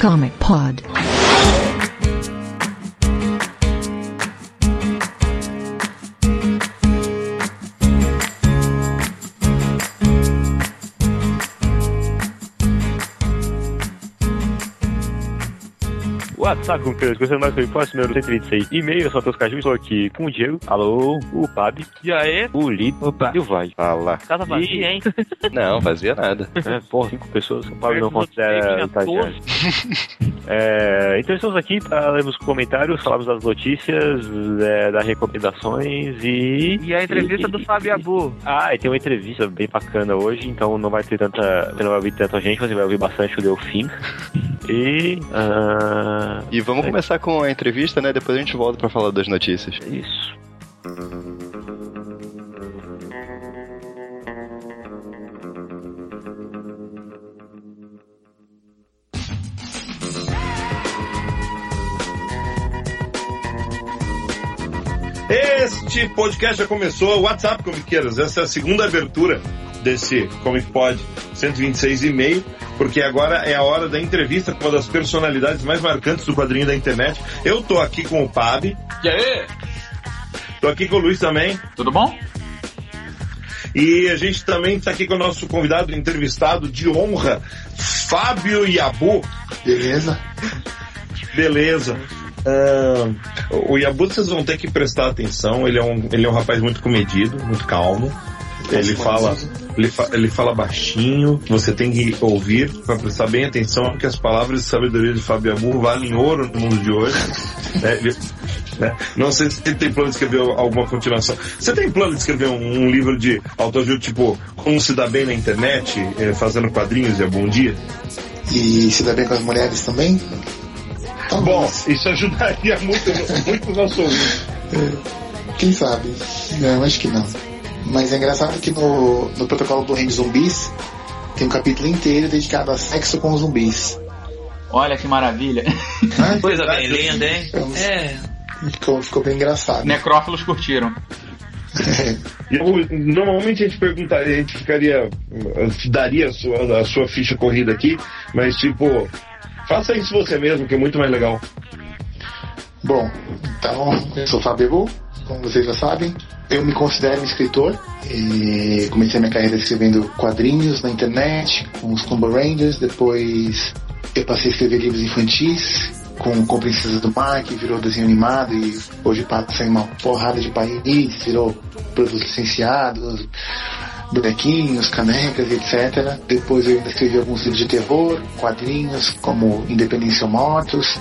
Comic Pod. WhatsApp, com que você mais foi próximo, número 126 e-mail, eu sou Matheus Caju, estou aqui com o Diego, alô, o Pabi, E aí? o Lito Opa. e o Vai. Fala. Casa vazia, hein? Não, fazia nada. É, porra, cinco pessoas, o Pabi não considera estagiário. É, então estamos aqui para lermos comentários, falarmos das notícias, é, das recomendações e... E a entrevista do Fábio Abu. Ah, e tem uma entrevista bem bacana hoje, então não vai ter tanta. Você não vai ouvir tanta gente, você vai ouvir bastante o Delfim. E. ah, E vamos começar com a entrevista, né? Depois a gente volta pra falar das notícias. isso. Este podcast já começou, o WhatsApp Comiqueiros, essa é a segunda abertura desse Comic Pod 126 e meio, porque agora é a hora da entrevista com uma das personalidades mais marcantes do quadrinho da internet. Eu tô aqui com o Pab, E aí? tô aqui com o Luiz também, Tudo bom? e a gente também está aqui com o nosso convidado entrevistado de honra, Fábio Yabu. Beleza? Beleza. Ah, o Yabu vocês vão ter que prestar atenção, ele é um, ele é um rapaz muito comedido, muito calmo. Ele fala, ele, fa- ele fala baixinho, você tem que ouvir para prestar bem atenção, porque as palavras de sabedoria de Fábio Yabu valem ouro no mundo de hoje. né? Ele- né? Não sei se ele tem plano de escrever alguma continuação. Você tem plano de escrever um, um livro de autoajuda, tipo, como se dá bem na internet, eh, fazendo quadrinhos e é bom dia? E se dá bem com as mulheres também? Talvez. Bom, isso ajudaria muito, muito o nosso ouvinte. Quem sabe? Não, acho que não. Mas é engraçado que no, no protocolo do Reino Zumbis tem um capítulo inteiro dedicado a sexo com zumbis. Olha que maravilha. Ah, Coisa bem linda, hein? Vamos. É. ficou, ficou bem engraçado. Necrófilos curtiram. Eu- normalmente a gente perguntaria, a gente ficaria, daria a sua, a sua ficha corrida aqui, mas tipo, faça isso você mesmo, que é muito mais legal. Bom, então, eu sou o Fábio como vocês já sabem. Eu me considero um escritor. E comecei minha carreira escrevendo quadrinhos na internet, com os Combo Rangers. Depois eu passei a escrever livros infantis, com, com Princesa do Mar, que virou desenho animado e hoje passa em uma porrada de países, virou produtos licenciados, bonequinhos, canecas, etc. Depois eu ainda escrevi alguns livros de terror, quadrinhos, como Independência ou Mortos,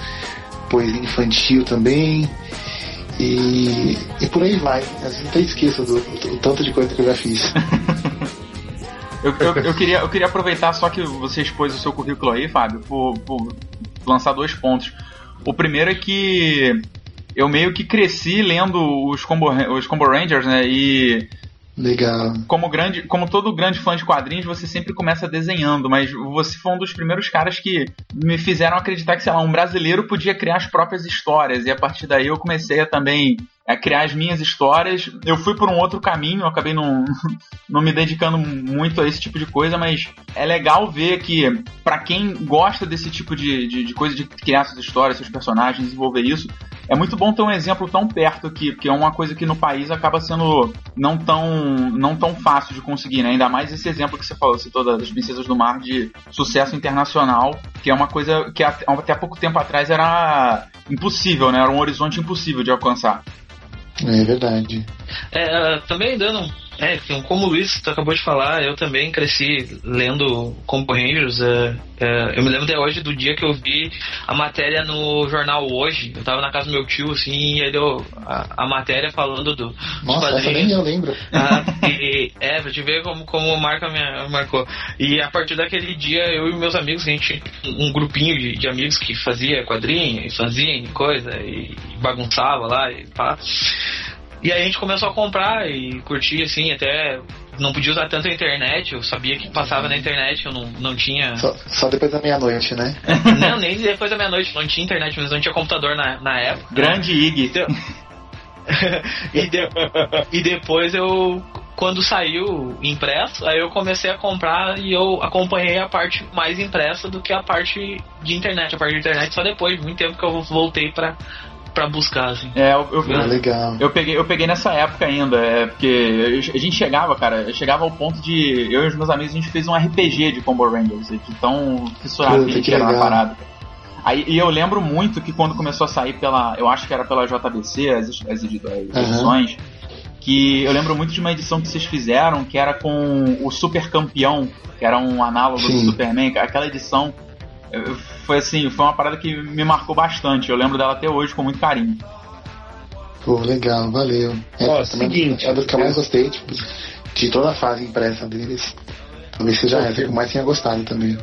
poesia infantil também. E, e por aí vai. Vezes até esqueço do, do tanto de coisa que eu já fiz. Eu, eu, eu queria, eu queria aproveitar só que você expôs o seu currículo aí, Fábio, por, por lançar dois pontos. O primeiro é que eu meio que cresci lendo os Combo, os Combo Rangers, né? E Legal. como grande, como todo grande fã de quadrinhos, você sempre começa desenhando, mas você foi um dos primeiros caras que me fizeram acreditar que, sei lá, um brasileiro podia criar as próprias histórias, e a partir daí eu comecei a também a criar as minhas histórias. Eu fui por um outro caminho, eu acabei não, não me dedicando muito a esse tipo de coisa, mas é legal ver que, pra quem gosta desse tipo de, de, de coisa, de criar suas histórias, seus personagens, desenvolver isso, é muito bom ter um exemplo tão perto aqui, porque é uma coisa que no país acaba sendo não tão, não tão fácil de conseguir, né? Ainda mais esse exemplo que você falou, citou das Princesas do Mar de sucesso internacional, que é uma coisa que até pouco tempo atrás era impossível, né? Era um horizonte impossível de alcançar. É verdade. É, uh, também dando. um- É, como o Luiz acabou de falar, eu também cresci lendo Combo Rangers. é, é, eu me lembro até hoje do dia que eu vi a matéria no jornal Hoje. Eu tava na casa do meu tio, assim, e aí deu a, a matéria falando do, dos Nossa, essa nem eu lembro. Ah, e, é, pra te ver como, como marca minha, marcou. E a partir daquele dia, eu e meus amigos, a gente um grupinho de, de amigos que fazia quadrinho, e fanzine, coisa, e bagunçava lá e pá. E aí a gente começou a comprar e curtir, assim, até não podia usar tanto a internet, eu sabia que passava na internet, eu não, não tinha. Só, só depois da meia-noite, né? Não, nem depois da meia-noite, não tinha internet, mas não tinha computador na, na época. Grande Ig. E, de- e depois eu quando saiu impresso, aí eu comecei a comprar e eu acompanhei a parte mais impressa do que a parte de internet. A parte de internet só depois, muito tempo que eu voltei pra, pra buscar, assim. É, eu, eu, Ah, legal. eu peguei, eu peguei nessa época ainda, é, porque a gente chegava, cara, eu chegava ao ponto de. Eu e os meus amigos, a gente fez um RPG de Combo Rangers, de tão fissurado que a gente que era na parada. Aí, e eu lembro muito que quando começou a sair pela. Eu acho que era pela JBC, as, as, as edições. Que eu lembro muito de uma edição que vocês fizeram, que era com o Super Campeão, que era um análogo do Sim. Superman. Aquela edição foi assim, foi uma parada que me marcou bastante. Eu lembro dela até hoje com muito carinho. Pô, legal, valeu. Ó, também seguinte, É a das que eu mais gostei, tipo, de toda a fase impressa deles. Talvez seja essa que eu mais tenha gostado também.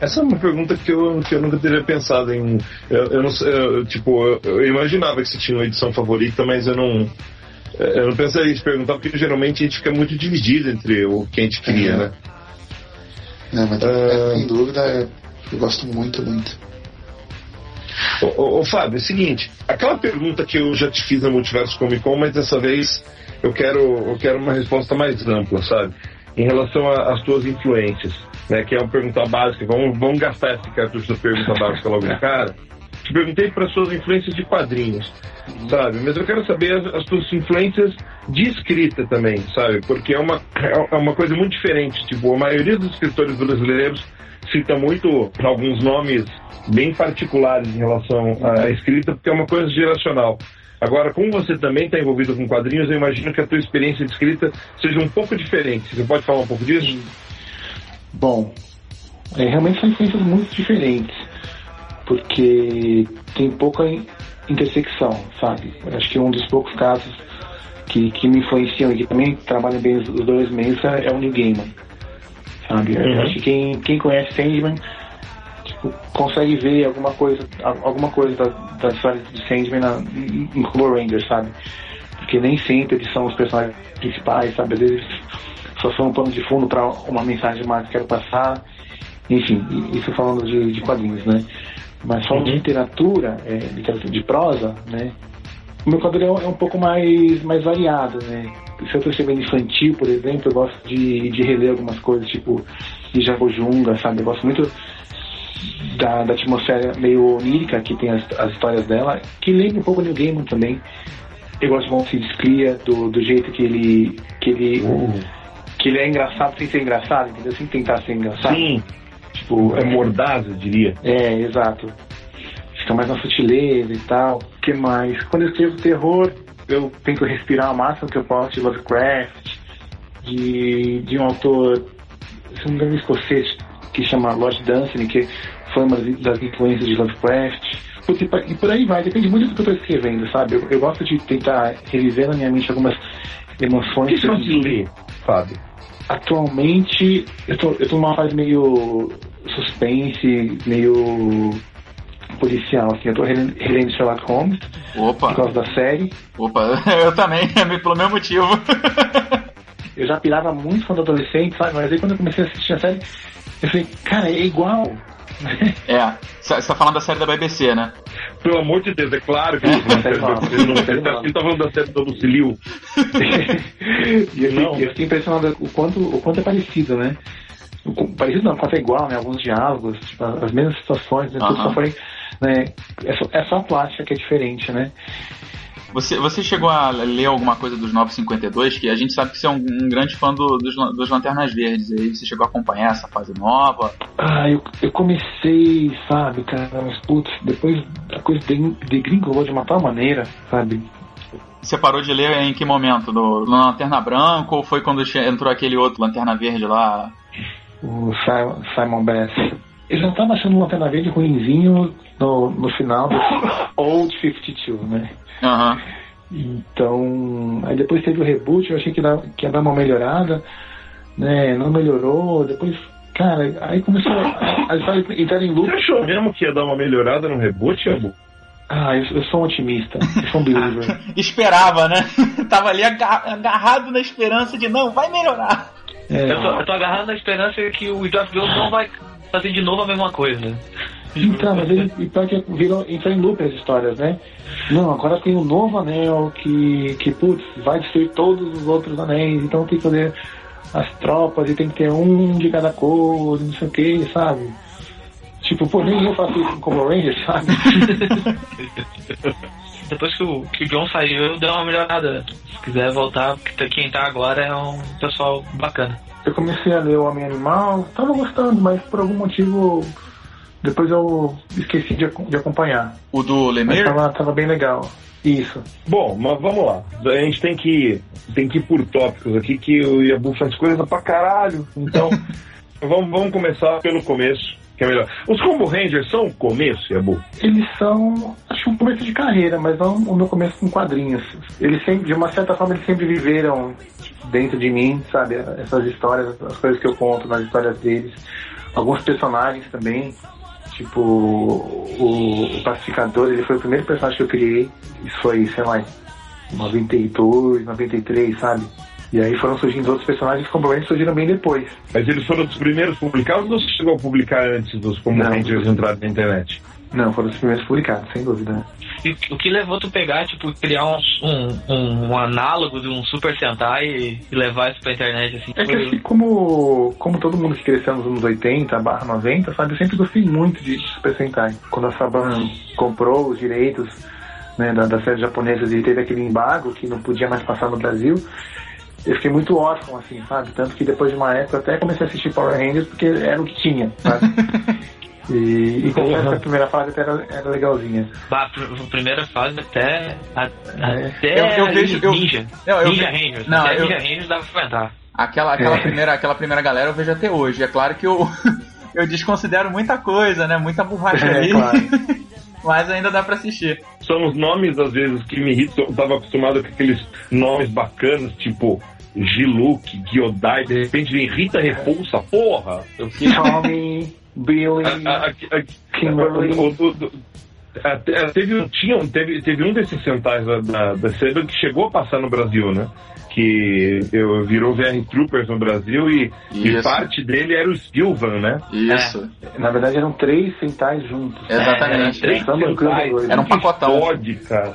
Essa é uma pergunta que eu, que eu nunca teria pensado em. Eu, eu não sei, eu, tipo, eu, eu imaginava que você tinha uma edição favorita, mas eu não. Eu não pensaria em te perguntar, porque geralmente a gente fica muito dividido entre o que a gente queria, Uhum. né? Não, mas Ah. sem dúvida eu gosto muito, muito. Ô, ô, ô, Fábio, é o seguinte, aquela pergunta que eu já te fiz na Multiverso Comic Con, mas dessa vez eu quero, eu quero uma resposta mais ampla, sabe? Em relação às tuas influências, né? Que é uma pergunta básica, vamos, vamos gastar esse cartucho da pergunta básica logo de cara. Te perguntei para suas influências de quadrinhos, sabe? Mas eu quero saber as, as tuas influências de escrita também, sabe? Porque é uma, é uma coisa muito diferente. Tipo, a maioria dos escritores brasileiros cita muito alguns nomes bem particulares em relação à escrita, porque é uma coisa geracional. Agora, como você também está envolvido com quadrinhos, eu imagino que a tua experiência de escrita seja um pouco diferente. Você pode falar um pouco disso? Bom, é, realmente são influências muito diferentes, porque tem pouca in- intersecção, sabe? Acho que um dos poucos casos que, que me influenciam e que também trabalham bem os, dois meios é, é o New Gaiman, sabe? Eu Uhum. acho que quem, quem conhece Sandman tipo, consegue ver alguma coisa, al- alguma coisa da, da história de Sandman na, em, em Power Rangers, sabe? Porque nem sempre eles são os personagens principais, sabe? Às vezes só são um pano de fundo para uma mensagem mais que quero passar. Enfim, isso falando de, de quadrinhos, né? Mas falando de literatura, é, literatura de prosa, né? O meu quadrinho é um- pouco mais, mais variado, né? Se eu tô escrevendo infantil, por exemplo, eu gosto de, de reler algumas coisas, tipo de Jabojunga, sabe? Eu gosto muito da, da atmosfera meio onírica que tem as, as histórias dela, que lembra um pouco o New Gaiman também. Eu gosto de Von Cria, do, do jeito que ele, que ele que ele é engraçado sem ser engraçado, entendeu? Sem tentar ser engraçado. Sim, Tipo, é mordaz, eu diria. é, exato. Fica mais na sutileza e tal. Que mais? Quando eu escrevo terror, eu tento respirar o máximo que eu posso de Lovecraft, de, de um autor, se não me engano, escocês, que chama Lord Dunsany, que foi uma das influências de Lovecraft. E por- aí vai, depende muito do que eu estou escrevendo, sabe? Eu, eu gosto de tentar reviver na minha mente algumas O emoções. que você gosta de ler, Fábio? Atualmente, eu tô, eu tô numa fase meio suspense, meio policial, assim. Eu tô rele- relendo Sherlock Holmes Opa, por causa da série. opa, eu também, pelo mesmo motivo. Eu já pirava muito quando adolescente, sabe? Mas aí quando eu comecei a assistir a série, eu falei, cara, é igual. É, você tá falando da série da BBC, né? Pelo amor de Deus, é claro que É, ele tá tá falando da série do Lucilio. e eu Não. eu fiquei impressionado o quanto, o quanto é parecido, né? O Parecido não, o quanto é igual, né? Alguns diálogos, tipo, as mesmas situações, né? Tudo só foi, né? É só, a plástica que é diferente, né? Você, você chegou a ler alguma coisa dos 952, que a gente sabe que você é um, um grande fã do- dos, dos Lanternas Verdes, aí você chegou a acompanhar essa fase nova. Ah, eu, eu comecei, sabe, cara, mas putz, depois a coisa de, de gringolou de uma tal maneira, sabe? Você parou de ler em que momento? No, no Lanterna Branca ou foi quando entrou aquele outro Lanterna Verde lá? O Simon, Simon Bass. Ele já tava achando um Lanterna Verde ruinzinho no, no final do Old 52, né? Aham. Então, aí depois teve o reboot, eu achei que, dá, que ia dar uma melhorada, né? Não melhorou, depois, cara, aí começou a, a história entrar em Você loop. achou mesmo que ia dar uma melhorada no reboot, Abu? Ah, eu, eu sou um otimista, eu sou um believer. Esperava, né? Tava ali aga- agarrado na esperança de não, vai melhorar. É, Eu tô, eu tô agarrado na esperança que o Geoff Jones não vai fazer de novo a mesma coisa. Então, mas ele e pior que virou, entrou em loop as histórias, né? Não, agora tem um novo anel que, que putz, vai destruir todos os outros anéis, então tem que fazer as tropas e tem que ter um de cada cor, não sei o que, sabe? Tipo, pô, nem eu faço isso como Ranger, sabe? Depois que o, que o John saiu, deu uma melhorada. Se quiser voltar, porque quem tá agora é um pessoal bacana. Eu comecei a ler o Homem Animal, tava gostando, mas por algum motivo depois eu esqueci de, de acompanhar. O do Lemire? tava, tava bem legal. Isso. Bom, mas vamos lá. A gente tem que, tem que ir por tópicos aqui, que o Yabu faz coisa pra caralho. Então, vamos, vamos começar pelo começo, que é melhor. Os Combo Rangers são o começo, Yabu? Eles são, acho um começo de carreira, mas não o meu começo com quadrinhos. Eles sempre, de uma certa forma, eles sempre viveram dentro de mim, sabe? Essas histórias, as coisas que eu conto nas histórias deles. Alguns personagens também, tipo o, o Pacificador, ele foi o primeiro personagem que eu criei. Isso foi, sei lá, em 92, 93, sabe? E aí foram surgindo outros personagens que provavelmente surgiram bem depois. Mas eles foram os primeiros publicados ou você chegou a publicar antes dos Combo Não. Rangers entrarem na internet? Não, foram os primeiros publicados, sem dúvida. E o que levou tu pegar, tipo, criar um, um, um, análogo de um Super Sentai e, e levar isso pra internet, assim? É que foi- assim, como, como todo mundo que cresceu nos anos 80 barra 90, sabe, eu sempre gostei muito de Super Sentai. Quando a Saban comprou os direitos né, da, das séries japonesas e teve aquele embargo que não podia mais passar no Brasil, eu fiquei muito órfão, assim, sabe? Tanto que depois de uma época eu até comecei a assistir Power Rangers porque era o que tinha, sabe? E, e confesso que a primeira fase até era, era legalzinha. Bah, a pr- a primeira fase até. a- É. Até Eu- eu vejo- eu- Ninja. Não, eu Ninja Rangers. Não, até eu- Ninja Rangers dava pra entrar. Aquela, aquela, É. primeira, aquela primeira galera eu vejo até hoje. É claro que eu, eu desconsidero muita coisa, né? Muita borracha É, ali. claro. Mas ainda dá pra assistir. São os nomes, às vezes, que me irritam. Eu tava acostumado com aqueles nomes bacanas, tipo Giluk, Giodai, de repente vem Rita Repulsa, porra! Eu fiquei. Tommy, Billy, Kimberly. teve, um- tinha, teve, teve um desses centais da, da, da Saban que chegou a passar no Brasil, né? Que eu, virou VR Troopers no Brasil e, e parte dele era o Stilvan, né? Isso. Na verdade eram três centais juntos. Exatamente. É, três centais. dois. Era um pacotão. Pode, cara.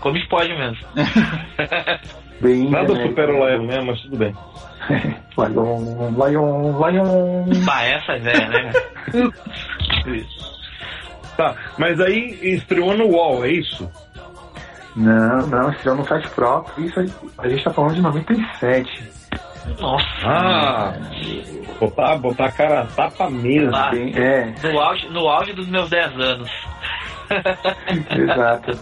Como pode mesmo. Bem, Nada né? supera o Lion, né? Mas tudo bem. Lion, Lion, Lion. Bah, essa é velha, né? Tá, mas aí estreou no UOL, é isso? Não, não, estreou no site próprio. Isso aí, a gente tá falando de 97. Nossa. Ah, botar, botar a cara a tapa mesmo. Ah. É, No auge, no auge dos meus 10 anos. exato.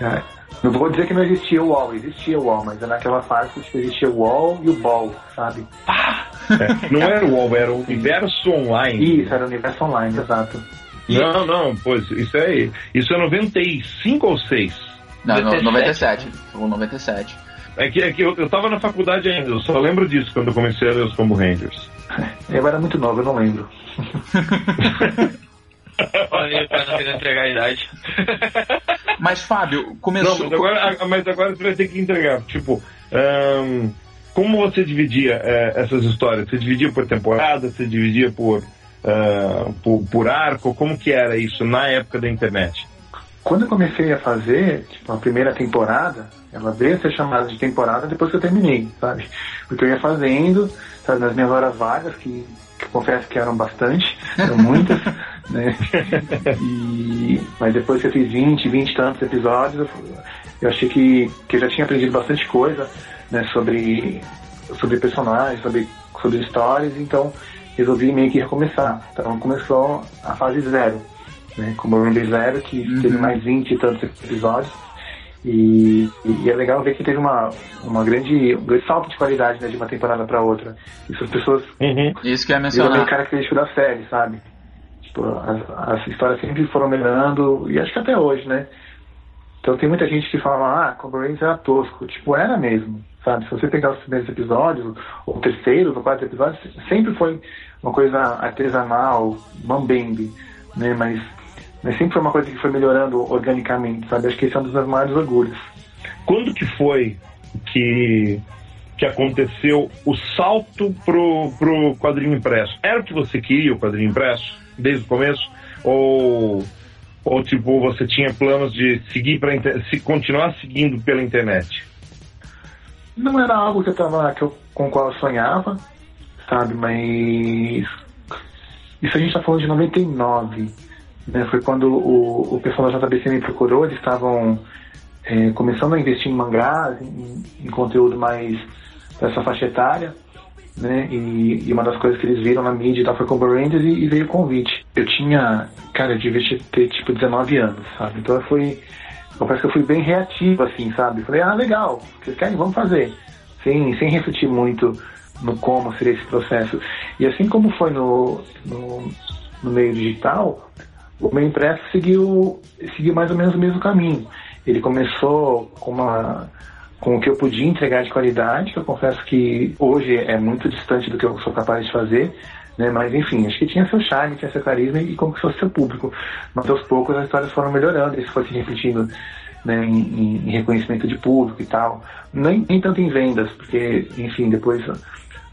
É, Não vou dizer que não existia o UOL, existia o UOL, mas é naquela fase que existia o UOL e o BOL, sabe? É, não era o UOL, era o Universo Online. Isso, era o universo online, exato. Não, não, pois isso é, isso é 95 ou 6? Não, no, 97. 97. O 97. É que, é que eu, eu tava na faculdade ainda, eu só lembro disso quando eu comecei a ler os Combo Rangers. Eu era muito novo, eu não lembro. Olha aí, pra não querer entregar a idade. Mas, Fábio, Não, começou. mas agora, a- mas agora você vai ter que entregar. Tipo, ahn, como você dividia eh, essas histórias? Você dividia por temporada? Você dividia por, ah, por, por arco? Como que era isso na época da internet? Quando eu comecei a fazer, tipo, a primeira temporada, ela veio a ser chamada de temporada depois que eu terminei, sabe? Porque eu ia fazendo, sabe, nas minhas horas vagas, que, que eu confesso que eram bastante, eram muitas, né? E, mas depois que eu fiz 20, 20 e tantos episódios, eu, eu achei que, que eu já tinha aprendido bastante coisa, né, sobre, sobre personagens, sobre, sobre histórias, então resolvi meio que recomeçar. Então começou a fase zero né, como o Ranger Zero, que Uhum. teve mais 20 e tantos episódios. E, e é legal ver que teve uma, uma grande, um grande salto de qualidade né, de uma temporada para outra. Isso as pessoas Uhum. Isso que eu ia virou meio mencionar. característico da série, sabe? Tipo, as, as histórias sempre foram melhorando, e acho que até hoje, né? Então tem muita gente que fala, ah, Combo Rangers era tosco. Tipo, era mesmo, sabe? Se você pegar os primeiros episódios, ou terceiros, ou quartos episódios, sempre foi uma coisa artesanal, mambembe, né? Mas, mas sempre foi uma coisa que foi melhorando organicamente, sabe? Acho que esse é um dos meus maiores orgulhos. Quando que foi que, que aconteceu o salto pro, pro quadrinho impresso? Era o que você queria, o quadrinho impresso, desde o começo? Ou, ou tipo, você tinha planos de seguir para se continuar seguindo pela internet? Não era algo que eu tava, que eu, com o qual eu sonhava, sabe? Mas isso a gente está falando de 99. Né? Foi quando o, o pessoal da JBC me procurou, eles estavam é, começando a investir em mangás, em, em conteúdo mais dessa faixa etária. Né? E, e, uma das coisas que eles viram na mídia foi com o e, e, veio o convite. Eu tinha, cara, eu devia ter tipo 19 anos, sabe? Então eu fui, confesso que eu fui bem reativo, assim, sabe? Falei, ah, legal, vocês querem? Vamos fazer. Sem, sem refletir muito no como seria esse processo. E assim como foi no, no, no meio digital, o meio impresso seguiu, seguiu mais ou menos o mesmo caminho. Ele começou com uma com o que eu podia entregar de qualidade, que eu confesso que hoje é muito distante do que eu sou capaz de fazer, né? Mas enfim, acho que tinha seu charme, tinha seu carisma e conquistou seu público. Mas aos poucos as histórias foram melhorando, isso foi se repetindo né, em, em, reconhecimento de público e tal. Nem, nem tanto em vendas, porque, enfim, depois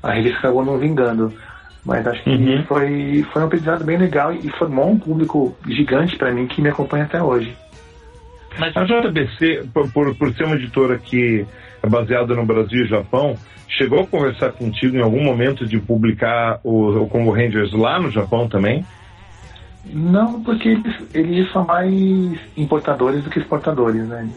a revista acabou não vingando. Mas acho que uhum. foi, foi um aprendizado bem legal e formou um público gigante para mim que me acompanha até hoje. Mas a JBC, por, por, por ser uma editora que é baseada no Brasil e Japão, chegou a conversar contigo em algum momento de publicar o, o Combo Rangers lá no Japão também? Não, porque eles, eles são mais importadores do que exportadores, né?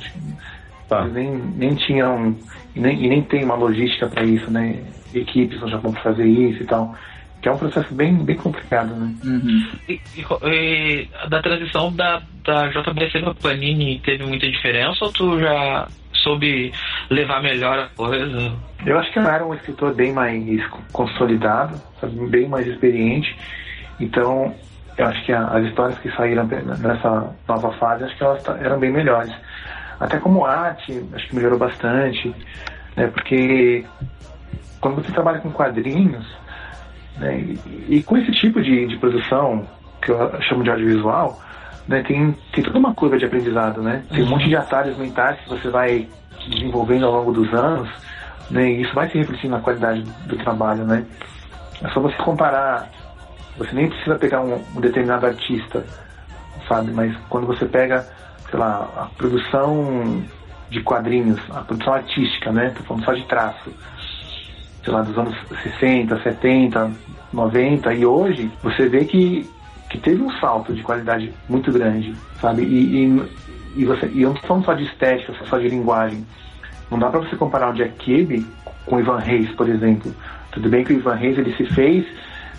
Tá. Eles nem, nem tinham, nem, e nem tem uma logística para isso, né? Equipes no Japão para fazer isso e tal que é um processo bem, bem complicado, né? Uhum. E, e, e, da transição da, da JBC para Panini teve muita diferença ou tu já soube levar melhor a coisa? Eu acho que eu era um escritor bem mais consolidado, sabe? bem mais experiente, então eu acho que a, as histórias que saíram nessa nova fase, acho que elas eram bem melhores. Até como arte, acho que melhorou bastante, né? Porque quando você trabalha com quadrinhos, né? E, e, com esse tipo de, de produção, que eu chamo de audiovisual, né, tem, tem toda uma curva de aprendizado, né? Tem um monte de atalhos mentais que você vai desenvolvendo ao longo dos anos, né? E isso vai se refletir na qualidade do trabalho, né? É só você comparar, você nem precisa pegar um, um determinado artista, sabe? Mas quando você pega, sei lá, a produção de quadrinhos, a produção artística, né? Tô falando só de traço sei lá, dos anos 60, 70, 90 e hoje, você vê que, que teve um salto de qualidade muito grande, sabe? E, e, e você, e eu não estou falando só de estética, só de linguagem. Não dá para você comparar o Jack Kirby com o Ivan Reis, por exemplo. Tudo bem que o Ivan Reis ele se fez,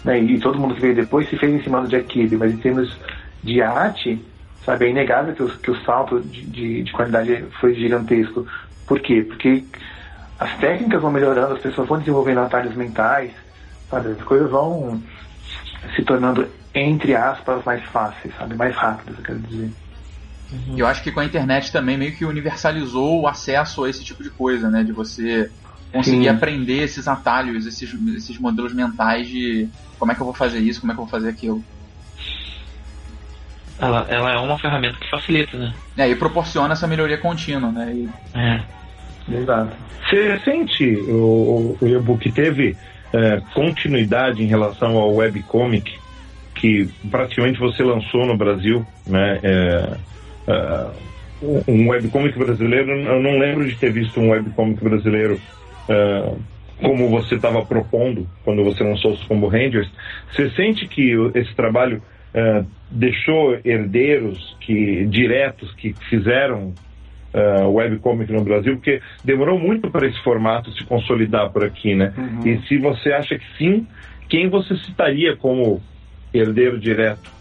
né, e todo mundo que veio depois se fez em cima do Jack Kirby, mas em termos de arte, sabe, é inegável que o, que o salto de, de, de qualidade foi gigantesco. Por quê? Porque as técnicas vão melhorando, as pessoas vão desenvolvendo atalhos mentais, sabe? As coisas vão se tornando, entre aspas, mais fáceis, sabe? Mais rápidas, eu quero dizer. Uhum. Eu acho que com a internet também meio que universalizou o acesso a esse tipo de coisa, né? De você conseguir Sim. aprender esses atalhos, esses, esses modelos mentais de como é que eu vou fazer isso, como é que eu vou fazer aquilo. Ela, ela é uma ferramenta que facilita, né? É, e proporciona essa melhoria contínua, né? E... É. Exato. Você sente o, o e-book teve é, continuidade em relação ao webcomic que praticamente você lançou no Brasil, né? É, é, um webcomic brasileiro, eu não lembro de ter visto um webcomic brasileiro é, como você estava propondo quando você lançou os Combo Rangers. Você sente que esse trabalho é, deixou herdeiros que diretos que fizeram uh, webcomic no Brasil, porque demorou muito para esse formato se consolidar por aqui, né? Uhum. E se você acha que sim, quem você citaria como herdeiro direto?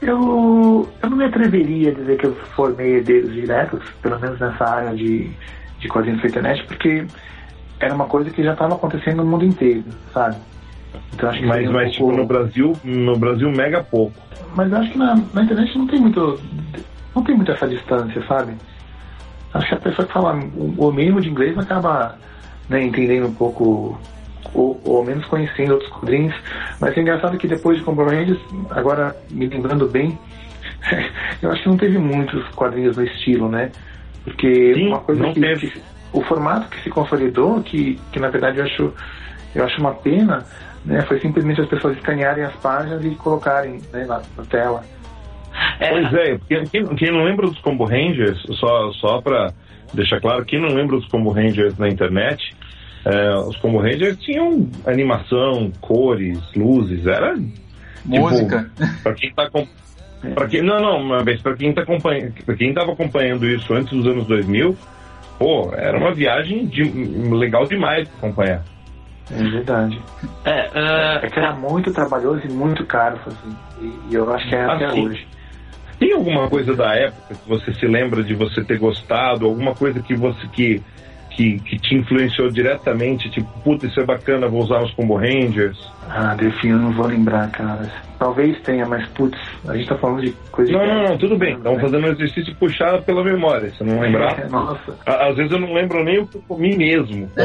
Eu, eu não me atreveria a dizer que eu formei herdeiros diretos, pelo menos nessa área de, de quadrinhos na internet, porque era uma coisa que já estava acontecendo no mundo inteiro, sabe? Então, acho que mas mas um pouco... tipo, no Brasil, no Brasil mega pouco. Mas acho que na, na internet não tem muito não tem muito essa distância, sabe? Acho que a pessoa que fala o mínimo de inglês acaba né, entendendo um pouco, ou, ou menos conhecendo outros quadrinhos. Mas é engraçado que depois de Rangers, agora me lembrando bem, eu acho que não teve muitos quadrinhos no estilo, né? Porque Sim, uma coisa que, que, o formato que se consolidou, que, que na verdade eu acho eu acho uma pena, né, foi simplesmente as pessoas escanearem as páginas e colocarem né, lá na tela. É. Pois é, quem, quem, não lembra dos Combo Rangers, só, só pra deixar claro, quem não lembra dos Combo Rangers na internet, é, os Combo Rangers tinham animação, cores, luzes, era. Tipo, Música. Tipo, pra quem tá com, pra quem, não, não, mas pra quem, tá acompanhando, pra quem tava acompanhando isso antes dos anos 2000, pô, era uma viagem de, legal demais de acompanhar. É verdade. É, uh... é que era muito trabalhoso e muito caro fazer. E, e eu acho que é até assim, hoje. Tem alguma coisa da época que você se lembra de você ter gostado? Alguma coisa que você que, que, que te influenciou diretamente? Tipo, puta, isso é bacana, vou usar os Combo Rangers? Ah, Delfim, eu não vou lembrar, cara. Talvez tenha, mas putz, a gente tá falando de coisa Não, de não, não, tudo bem. Estamos fazendo um exercício puxado pela memória, se não lembrar. É, nossa. Às vezes eu não lembro nem o que eu comi mesmo.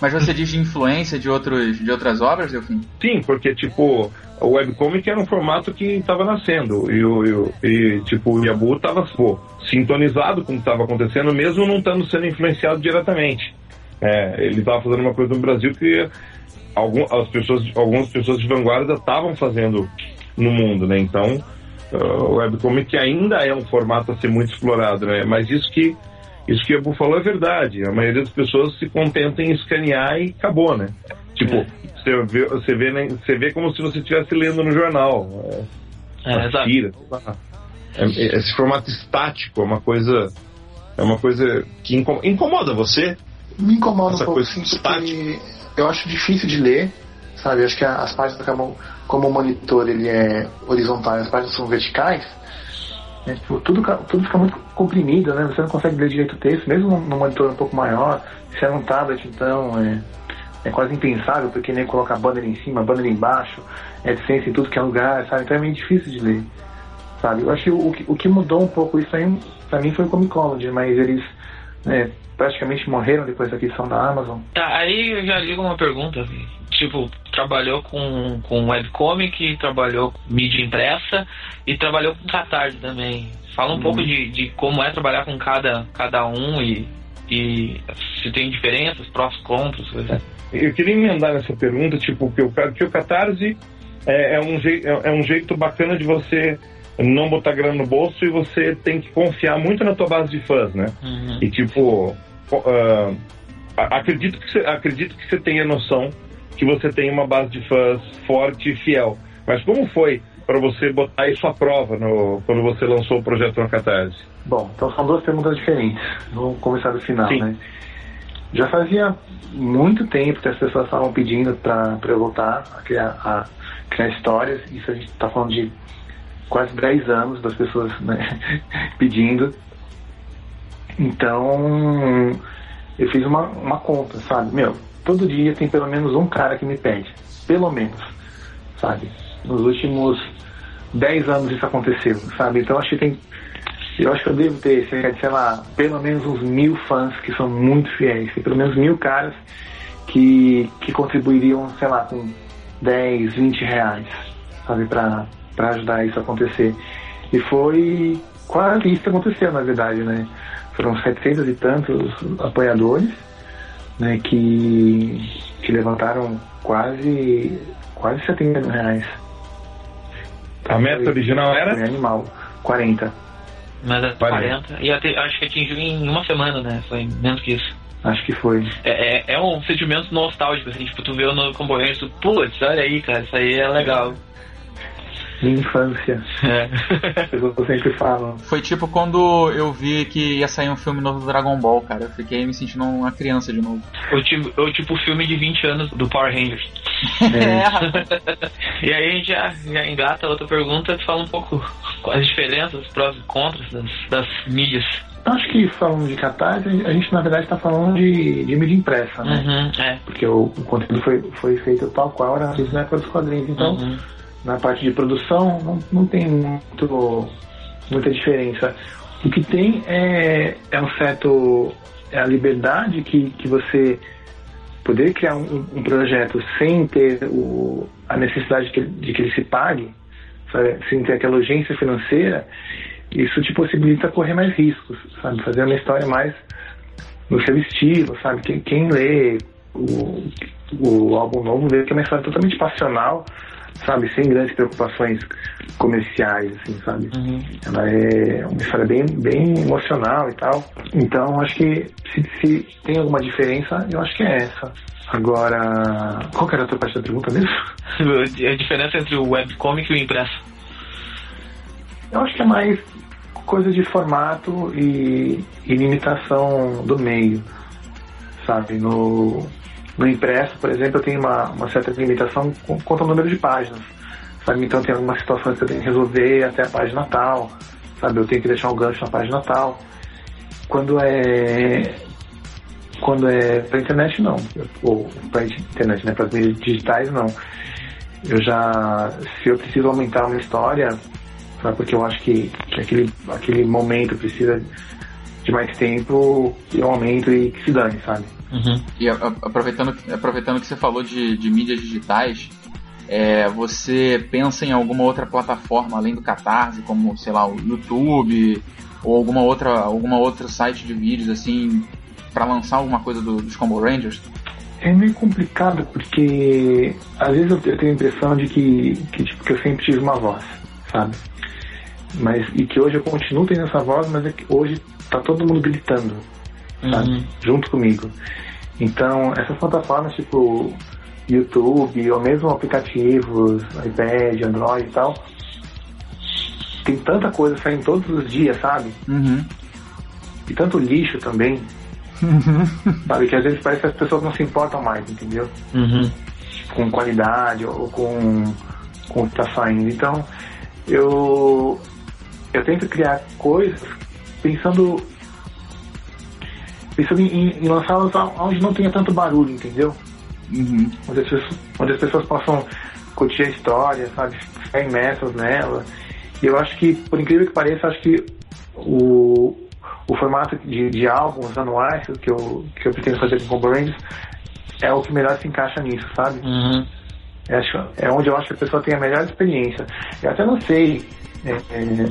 Mas você diz de influência de, outros, de outras obras, Delfim? Sim, porque, tipo, o webcomic era um formato que estava nascendo. E, o, tipo, o Yabu estava sintonizado com o que estava acontecendo, mesmo não estando sendo influenciado diretamente. É, ele estava fazendo uma coisa no Brasil que algum, as pessoas, algumas pessoas de vanguarda estavam fazendo no mundo, né? Então, uh, o webcomic ainda é um formato a ser muito explorado, né? Mas isso que isso que a Bu falou é verdade. A maioria das pessoas se contenta em escanear e acabou, né? Tipo, é. você, vê, você, vê, você vê como se você estivesse lendo no jornal. É, é. Tira, é, é, esse formato estático é uma coisa. É uma coisa que incomoda você. Me incomoda Essa um pouco, sim, eu acho difícil de ler, sabe? Eu acho que as páginas acabam, como o monitor ele é horizontal, as páginas são verticais né? Tipo, tudo, tudo fica muito comprimido, né? Você não consegue ler direito o texto, mesmo num monitor um pouco maior. Se é um tablet, então é, é quase impensável, porque nem coloca a banner em cima, banner embaixo, AdSense em tudo que é lugar, sabe? Então é meio difícil de ler, sabe? Eu acho que o, o que mudou um pouco isso aí, pra mim, foi o Comicology, mas eles né, praticamente morreram depois da aquisição da Amazon. Tá, aí eu já ligo uma pergunta, tipo, trabalhou com, com webcomic, trabalhou com mídia impressa e trabalhou com Catarse também. Fala um hum. pouco de, de como é trabalhar com cada, cada um e, e se tem diferenças, prós, contras. Coisa. Eu queria emendar nessa pergunta, tipo, que o, que o Catarse é, é, um jeito, é, é um jeito bacana de você não botar grana no bolso e você tem que confiar muito na tua base de fãs, né? Uhum. E tipo, uh, acredito, que você, acredito que você tenha noção que você tem uma base de fãs forte e fiel. Mas como foi para você botar isso à prova no, quando você lançou o projeto na Catarse? Bom, então são duas perguntas diferentes. Vamos começar do final, Sim. né? Já fazia muito tempo que as pessoas estavam pedindo para eu voltar a criar, a criar histórias. Isso a gente está falando de quase 10 anos das pessoas né, pedindo. Então, eu fiz uma, uma conta, sabe? Meu, todo dia tem pelo menos um cara que me pede. Pelo menos, sabe? Nos últimos 10 anos isso aconteceu, sabe? Então acho que tem. Eu acho que eu devo ter, sei lá, pelo menos uns mil fãs que são muito fiéis. Tem pelo menos mil caras que, que contribuiriam, sei lá, com 10, 20 reais, sabe? Pra, pra ajudar isso a acontecer. E foi quase isso que aconteceu, na verdade, né? Foram 700 e tantos apoiadores né, que, que levantaram quase, quase 70 mil reais. A meta original era? Animal, 40. Mas é 40. E até, acho que atingiu em uma semana, né? Foi menos que isso. Acho que foi. É, é, é um sentimento nostálgico, assim, tipo, tu vê no componente, putz, olha aí, cara, isso aí é legal. Minha infância. É. Eu sempre falo. Foi tipo quando eu vi que ia sair um filme novo do Dragon Ball, cara. Eu fiquei me sentindo uma criança de novo. Ou tipo, ou tipo filme de 20 anos do Power Rangers. É. e aí a gente já, já engata outra pergunta e fala um pouco as diferenças, os prós e contras das, das mídias. Acho que falando de catarse, a gente na verdade está falando de, de mídia impressa, né? Uhum, é. Porque o, o, conteúdo foi, foi feito tal qual era na época dos quadrinhos. Então, uhum na parte de produção não, não tem muito, muita diferença. O que tem é, é um certo é a liberdade que, que você poder criar um, um projeto sem ter o, a necessidade de que, de que ele se pague, sabe? sem ter aquela urgência financeira, isso te possibilita correr mais riscos, sabe? Fazer uma história mais no seu estilo, sabe? Quem, quem lê o, o álbum novo dele, que é uma história totalmente passional, sabe? Sem grandes preocupações comerciais, assim, sabe? Uhum. Ela é uma história bem, bem emocional e tal. Então, acho que se, se tem alguma diferença, eu acho que é essa. Agora, qual que era a outra parte da pergunta mesmo? A diferença entre o webcomic e o impresso. Eu acho que é mais coisa de formato e, e limitação do meio, sabe? No, no impresso, por exemplo, eu tenho uma, uma certa limitação quanto ao número de páginas, sabe? Então tem algumas situações que eu tenho que resolver até a página tal, sabe? Eu tenho que deixar um gancho na página tal. Quando é quando é para internet não, ou para internet, né? Para mídias digitais não. Eu já, se eu preciso aumentar uma história, sabe? Porque eu acho que, que aquele aquele momento precisa de mais tempo, eu aumento e que se dane, sabe? Uhum. E a- aproveitando, aproveitando que você falou de, de mídias digitais, é, você pensa em alguma outra plataforma além do Catarse, como, sei lá, o YouTube ou alguma outra, alguma outro site de vídeos assim para lançar alguma coisa do- dos Combo Rangers? É meio complicado porque às vezes eu eu tenho a impressão de que, que, tipo, que eu sempre tive uma voz, sabe? Mas, e que hoje eu continuo tendo essa voz, mas é que hoje tá todo mundo gritando, sabe? Uhum. Junto comigo. Então, essas plataformas tipo YouTube ou mesmo aplicativos, iPad, Android e tal, tem tanta coisa saindo todos os dias, sabe? Uhum. E tanto lixo também, sabe? Que às vezes parece que as pessoas não se importam mais, entendeu? Uhum. com qualidade ou com, com o que está saindo. Então, eu, eu tento criar coisas pensando, pensando em, em lançá-las onde não tenha tanto barulho, entendeu? Uhum. Onde as pessoas, onde as pessoas possam curtir a história, sabe? Ficar imersas nela. E eu acho que, por incrível que pareça, acho que o, o formato de, de álbuns anuais que eu, que eu pretendo fazer com Combo Rangers é o que melhor se encaixa nisso, sabe? Uhum. Acho- é onde eu acho que a pessoa tem a melhor experiência. Eu até não sei, é, é,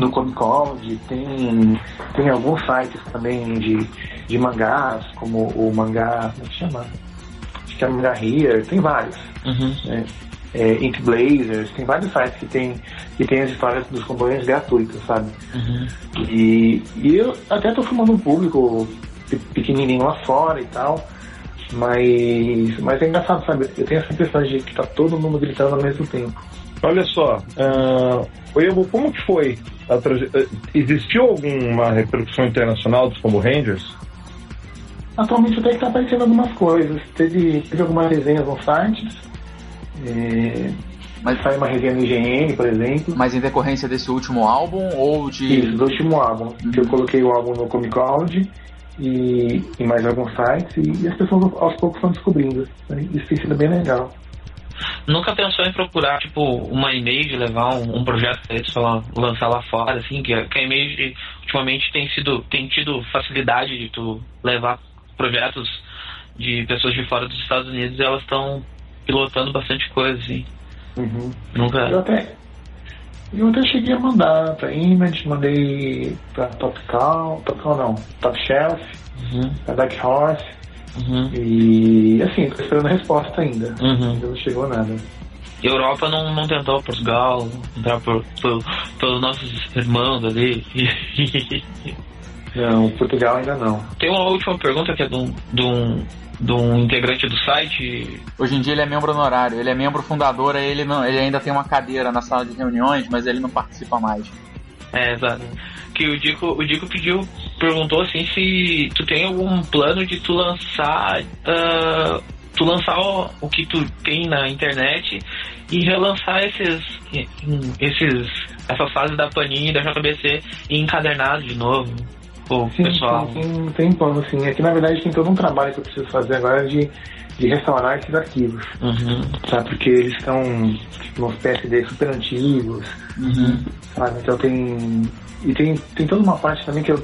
no Comic Con tem, tem alguns sites também de, de mangás, como o mangá, como é que chama? Acho que é Mangá Here, tem vários. Uhum. Né? É, Ink Blazers, tem vários sites que tem, que tem as histórias dos componentes gratuitos, sabe? Uhum. E, e eu até tô formando um público pe- pequenininho lá fora e tal, mas, mas é engraçado, sabe? Eu tenho essa impressão de que tá todo mundo gritando ao mesmo tempo. Olha só, uh, Evo, como que foi? A traje- eh, Existiu alguma repercussão internacional dos Combo Rangers? Atualmente até que tá aparecendo algumas coisas. Teve, teve algumas resenhas nos sites. É, Mas, saiu uma resenha no IGN, por exemplo. mas em decorrência desse último álbum ou de. Isso, do último álbum. Que eu coloquei o álbum no Comic Cloud e em mais alguns sites e, as pessoas aos poucos estão descobrindo. Isso tem sido bem legal. Nunca pensou em procurar, tipo, uma image, levar um, um projeto desse pra lançar lá fora, assim, que, a- que a image ultimamente tem sido, tem tido facilidade de tu levar projetos de pessoas de fora dos Estados Unidos e elas estão pilotando bastante coisa, assim. Uhum. Eu Nunca. até, eu até cheguei a mandar pra Image, mandei pra Top Cow, Top Cow não, Top Shelf, Uhum, pra Dark Horse, uhum, e assim, tô esperando a resposta ainda. uhum. Ainda não chegou nada. Europa não, não tentou, Portugal, entrar por, por- pelos nossos irmãos ali. Não, Portugal ainda não. Tem uma última pergunta que é de um, de um, de um integrante do site. Hoje em dia ele é membro honorário, ele é membro fundador, ele, não, ele ainda tem uma cadeira na sala de reuniões, mas ele não participa mais. É, exato. Que o Dico, o Dico pediu, perguntou assim se tu tem algum plano de tu lançar. ah, tu lançar o, o que tu tem na internet e relançar esses. esses essas fases da Panini e da JBC encadernado de novo. Sim, pessoal. sim, sim, tem plano sim. É que na verdade tem todo um trabalho que eu preciso fazer agora de, de restaurar esses arquivos. Uhum, Sabe? Porque eles estão tipo, nos PSD super antigos. uhum, Sabe? Então tem. E tem, tem toda uma parte também que eu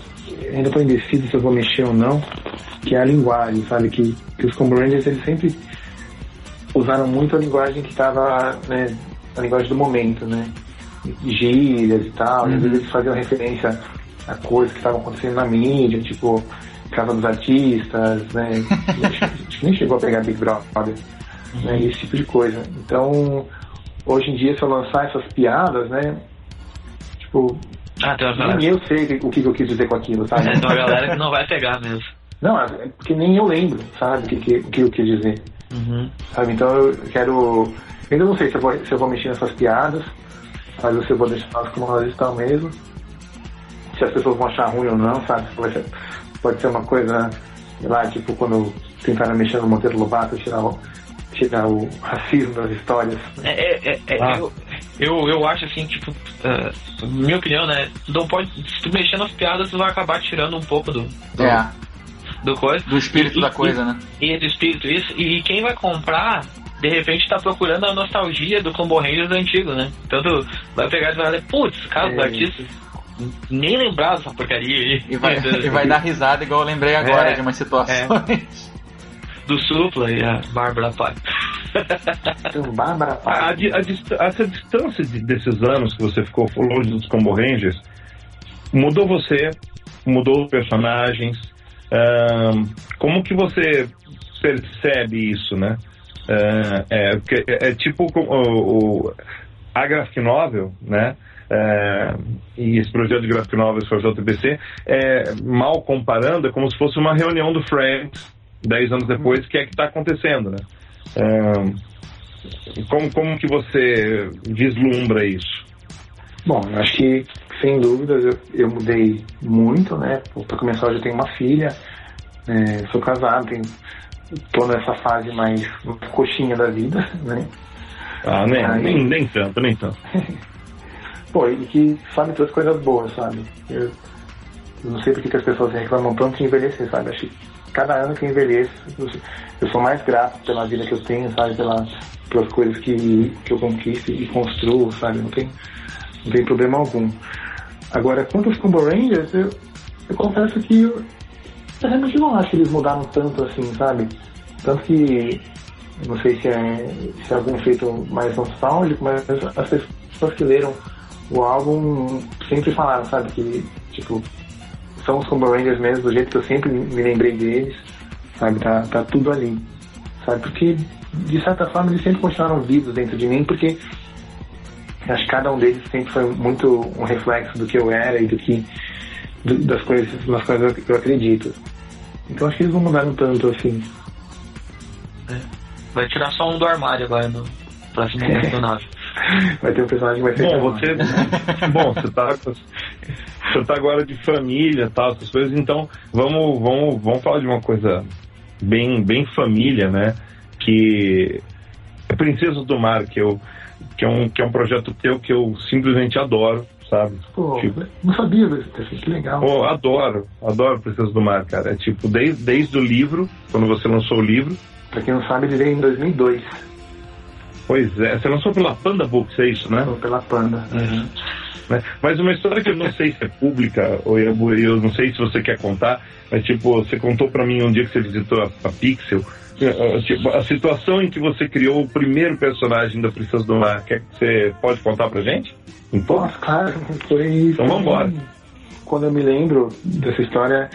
ainda estou indeciso se eu vou mexer ou não, que é a linguagem, sabe? Que, que os Combo Rangers eles sempre usaram muito a linguagem que estava, né, a linguagem do momento, né? Gírias e tal, e às vezes eles faziam referência a coisas que estavam acontecendo na mídia, tipo, Casa dos Artistas, né? Acho que nem chegou a pegar Big Brother, né? Esse tipo de coisa. Então, hoje em dia, se eu lançar essas piadas, né? Tipo, Ah, tem uma galera. nem eu sei o que eu quis dizer com aquilo, sabe? É, tem uma galera que não vai pegar mesmo. Não, é porque nem eu lembro, sabe, o que, que, que eu quis dizer. Uhum. Sabe? Então eu quero. eu Ainda não sei se eu vou, se eu vou mexer nessas piadas, mas se eu vou deixar elas como elas estão mesmo. Se as pessoas vão achar ruim ou não, sabe? Pode ser, pode ser uma coisa, sei lá, tipo quando tentaram mexer no Monteiro Lobato, tirar o, tirar o racismo das histórias. É, é, é, é, Ah. eu, eu, eu acho assim, tipo, ah, minha opinião, né? Não pode. Se tu mexer nas piadas, tu vai acabar tirando um pouco do, É, do coisa. do espírito E- da e- coisa, né? E do espírito, isso. E quem vai comprar, de repente tá procurando a nostalgia do Combo Rangers antigo, né? Então tu vai pegar e vai dizer, putz, cara do É. artista. Nem lembrava dessa porcaria aí. E vai, e vai dar risada igual eu lembrei agora É, de umas situações. Do Supla e a Bárbara Pai. Então, Bárbara A, Paz. a a dist- essa distância de- desses anos que você ficou longe dos Combo Rangers mudou você, mudou os personagens. ahn, como que você percebe isso, né? Ah, é, é, é tipo o, o- a graphic novel, né? É, e esse projeto de graphic novels para o JBC, é, mal comparando, é como se fosse uma reunião do Friends, 10 anos depois, que é que está acontecendo, né? É, como, como que você vislumbra isso? Bom, eu acho que, sem dúvidas, eu, eu mudei muito, né? Para começar, eu tenho uma filha, é, sou casado, tenho, tô nessa fase mais coxinha da vida, né? Ah, nem, Aí- nem, nem tanto, nem tanto. Pô, e que sabe todas coisas boas, sabe? Eu, eu não sei porque que as pessoas reclamam tanto de envelhecer, sabe? Acho que cada ano que eu envelheço, eu, sou mais grato pela vida que eu tenho, sabe? Pela, pelas coisas que, que eu conquisto e construo, sabe? Não tem, não tem problema algum. Agora, quanto aos Combo Rangers, eu, eu confesso que eu, eu realmente não acho que eles mudaram tanto assim, sabe? Tanto que não sei se é, se é algum efeito mais nostálgico, mas as pessoas que leram o álbum sempre falaram, sabe, que, tipo, são os Combo Rangers mesmo, do jeito que eu sempre me lembrei deles, sabe, tá, tá tudo ali, sabe, porque, de certa forma, eles sempre continuaram vivos dentro de mim, porque acho que cada um deles sempre foi muito um reflexo do que eu era e do que, do- das coisas, das coisas que eu acredito. Então acho que eles não mudaram tanto, assim. Vai tirar só um do armário agora no próximo do nave. Vai ter um personagem que vai ser... Bom, você, bom, você tá, você tá agora de família, tal, essas coisas. Então, vamos, vamos, vamos falar de uma coisa bem, bem família, né? Que é Princesas do Mar, que eu, que é um, que é um projeto teu que eu simplesmente adoro, sabe? Pô, Tipo, não sabia desse, desse, que legal. Pô, adoro, adoro Princesas do Mar, cara. É tipo, desde, desde o livro, quando você lançou o livro. Pra quem não sabe, ele veio em 2002, Pois é, você lançou pela Panda Books, é isso, né? pela Panda. né? Mas uma história que eu não sei se é pública, ou eu, não sei se você quer contar, mas tipo, você contou pra mim um dia que você visitou a, a Pixel, eh, eh, tipo, a situação em que você criou o primeiro personagem da Princesa do Mar, quer que você pode contar pra gente? Pouco? Nossa, claro, foi. Então vambora. Quando eu me lembro dessa história,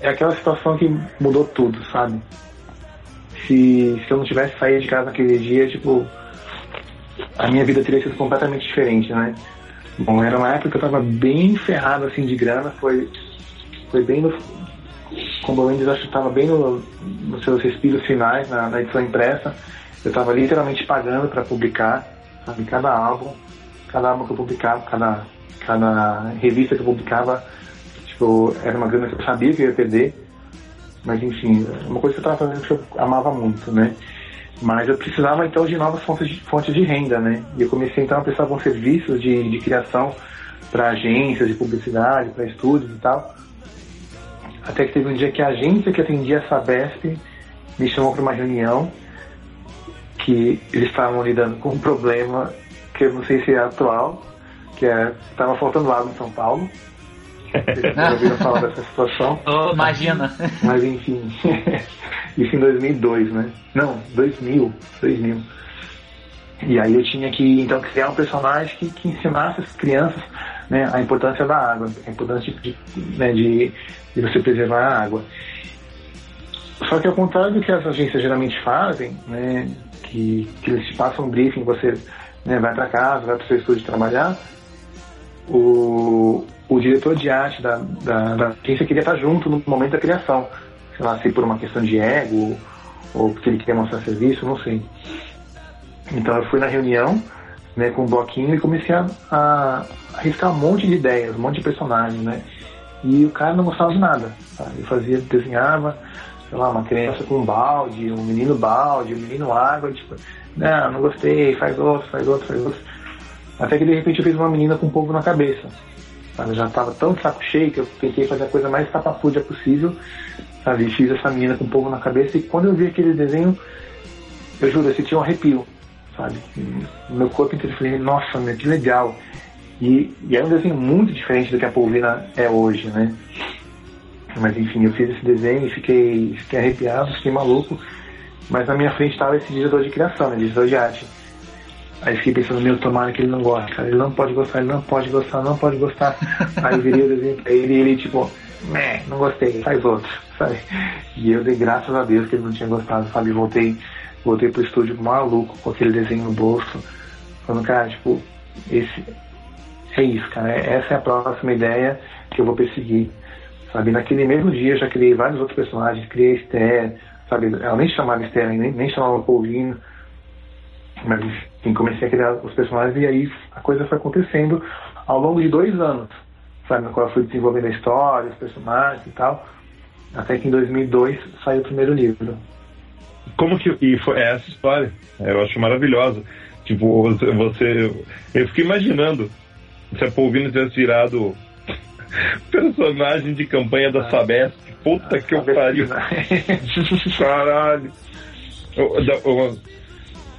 é aquela situação que mudou tudo, sabe? Se, se eu não tivesse saído de casa naquele dia, tipo, a minha vida teria sido completamente diferente, né? Bom, era uma época que eu tava bem ferrado assim de grana, foi, foi bem no. Como o Wendy's acho que tava bem no, nos seus respiros finais, na, na edição impressa. Eu tava literalmente pagando para publicar, sabe, cada álbum cada álbum que eu publicava, cada, cada revista que eu publicava, tipo, era uma grana que eu sabia que eu ia perder. Mas enfim, é uma coisa que eu estava fazendo que eu amava muito, né? Mas eu precisava então de novas fontes de, fontes de renda, né? E eu comecei então a prestar alguns serviços de, de criação para agências de publicidade, para estúdios e tal. Até que teve um dia que a agência que atendia a Sabesp me chamou para uma reunião que eles estavam lidando com um problema que eu não sei se é atual, que é estava faltando água em São Paulo. Vocês já ouviram falar dessa situação? Imagina. Mas enfim, isso em 2002, né? Não, 2000, 2000. E aí eu tinha que então criar um personagem que, que ensinasse as crianças né, a importância da água, a importância de, né, de, de você preservar a água. Só que ao contrário do que as agências geralmente fazem, né, que, que eles te passam um briefing, você né, vai para casa, vai para o seu estúdio trabalhar, o, o diretor de arte da, da, da agência queria estar junto no momento da criação. Sei lá, se por uma questão de ego, ou porque ele queria mostrar serviço, não sei. Então eu fui na reunião, né, com um bloquinho e comecei a, a arriscar um monte de ideias, um monte de personagens, né? E o cara não gostava de nada. Tá? Eu fazia, desenhava, sei lá, uma criança com um balde, um menino balde, um menino água, tipo, não, não gostei, faz outro, faz outro, faz outro. Até que de repente eu fiz uma menina com um povo na cabeça. Sabe? Eu já estava tão saco cheio que eu tentei fazer a coisa mais tapafúdia possível. Sabe? Fiz essa menina com um povo na cabeça e quando eu vi aquele desenho, eu juro, eu senti um arrepio. Sabe? No meu corpo inteiro eu falei, nossa, meu, que legal. E, e é um desenho muito diferente do que a Polvina é hoje, né? Mas enfim, eu fiz esse desenho e fiquei, fiquei arrepiado, fiquei maluco. Mas na minha frente estava esse diretor de criação, né, diretor de arte. Aí fiquei pensando, meu, tomara que ele não gosta. Ele não pode gostar, ele não pode gostar, não pode gostar. Aí virei o desenho pra ele e ele, tipo, né, não gostei, faz outro, sabe? E eu dei graças a Deus que ele não tinha gostado, sabe? Voltei, voltei pro estúdio maluco com aquele desenho no bolso. Falando, cara, tipo, esse. É isso, cara. Essa é a próxima ideia que eu vou perseguir. Sabe? Naquele mesmo dia eu já criei vários outros personagens, criei a Esther, sabe? Ela nem chamava Esther, nem, nem chamava Paulino. Mas enfim, comecei a criar os personagens e aí a coisa foi acontecendo ao longo de dois anos, sabe? Na qual eu fui desenvolvendo a história, os personagens e tal. Até que em 2002 saiu o primeiro livro. Como que e foi essa história? Eu acho maravilhosa. Tipo, você. Eu fiquei imaginando se a Polvino tivesse virado personagem de campanha da Sabesp. Puta que eu pariu. Caralho.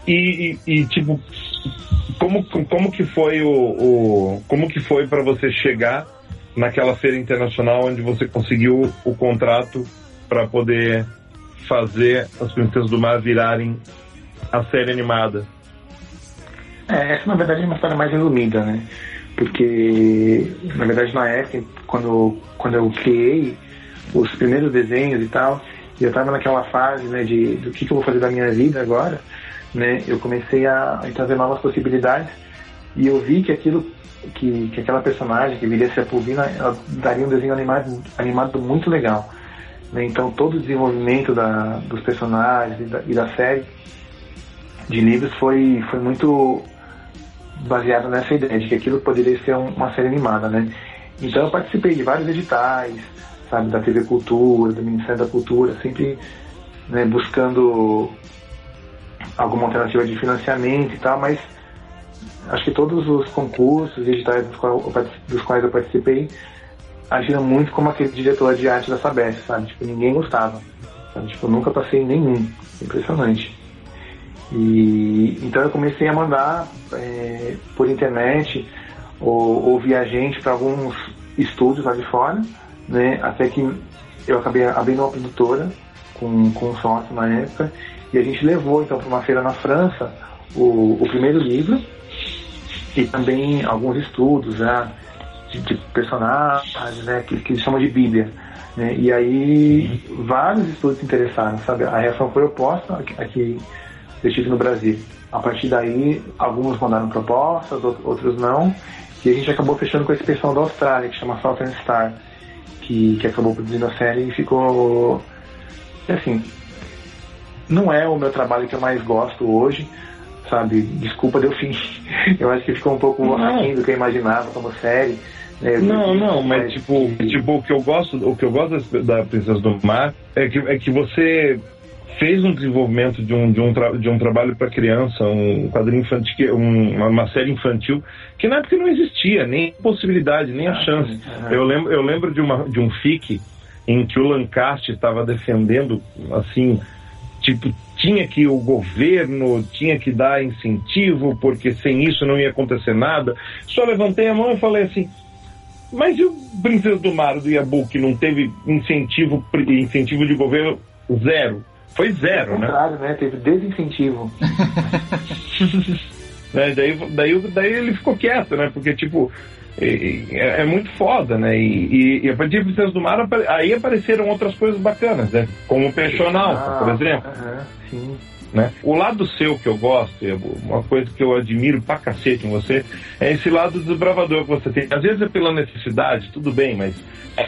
E, e, e, tipo, como, como que foi o, o como que foi para você chegar naquela feira internacional onde você conseguiu o contrato para poder fazer as Princesas do Mar virarem a série animada? É, essa na verdade é uma história mais resumida, né? Porque, na verdade, na época, quando, quando eu criei os primeiros desenhos e tal, eu estava naquela fase né, de do que, que eu vou fazer da minha vida agora, né, eu comecei a, a trazer novas possibilidades e eu vi que aquilo que, que aquela personagem que viria a ser a Pulvina ela daria um desenho animado, animado muito legal. Né? Então todo o desenvolvimento da, dos personagens e da, e da série de livros foi, foi muito baseado nessa ideia de que aquilo poderia ser um, uma série animada, né? Então eu participei de vários editais, sabe, da TV Cultura, do Ministério da Cultura, sempre né, buscando alguma alternativa de financiamento e tal, mas acho que todos os concursos digitais dos, qual, dos quais eu participei agiram muito como aquele diretor de arte da Sabesp, sabe? Tipo, ninguém gostava. Sabe? Tipo, eu nunca passei nenhum. Impressionante. E então eu comecei a mandar é, por internet ou, ou via gente para alguns estúdios lá de fora, né? Até que eu acabei abrindo uma produtora com, com um sócio na época e a gente levou então para uma feira na França o, o primeiro livro e também alguns estudos né, de, de personagens né, que, que eles chamam de Bíblia. Né? E aí vários estudos se interessaram, sabe? A reação foi oposta aqui eu estive no Brasil. A partir daí, alguns mandaram propostas, outros não, e a gente acabou fechando com esse pessoal da Austrália, que chama Southern Star, que, que acabou produzindo a série e ficou. assim, não é o meu trabalho que eu mais gosto hoje, sabe? Desculpa, deu fim. Eu acho que ficou um pouco aquém do que eu imaginava como série. Né? Não, não, mas tipo, tipo, o que eu gosto, o que eu gosto da Princesa do Mar é que, é que você fez um desenvolvimento de um, de um, de um trabalho para criança, um quadrinho infantil, um, uma série infantil, que na época não existia, nem possibilidade, nem a ah, chance. Uhum. Eu lembro, eu lembro de, uma, de um FIC em que o Lancaster estava defendendo, assim, tipo, tinha que o governo tinha que dar incentivo, porque sem isso não ia acontecer nada. Só levantei a mão e falei assim, mas e o Princesa do Mar do Yabu que não teve incentivo, incentivo de governo zero? Foi zero, né? contrário, né? Teve desincentivo. Né? Daí, daí, daí ele ficou quieto, né? Porque, tipo, é, é muito foda, né? E, e, e a partir de Princesa do Mar, aí apareceram outras coisas bacanas, né? Como o Pensional, ah, por exemplo. sim. Né? O lado seu que eu gosto, uma coisa que eu admiro pra cacete em você, é esse lado desbravador que você tem. Às vezes é pela necessidade, tudo bem, mas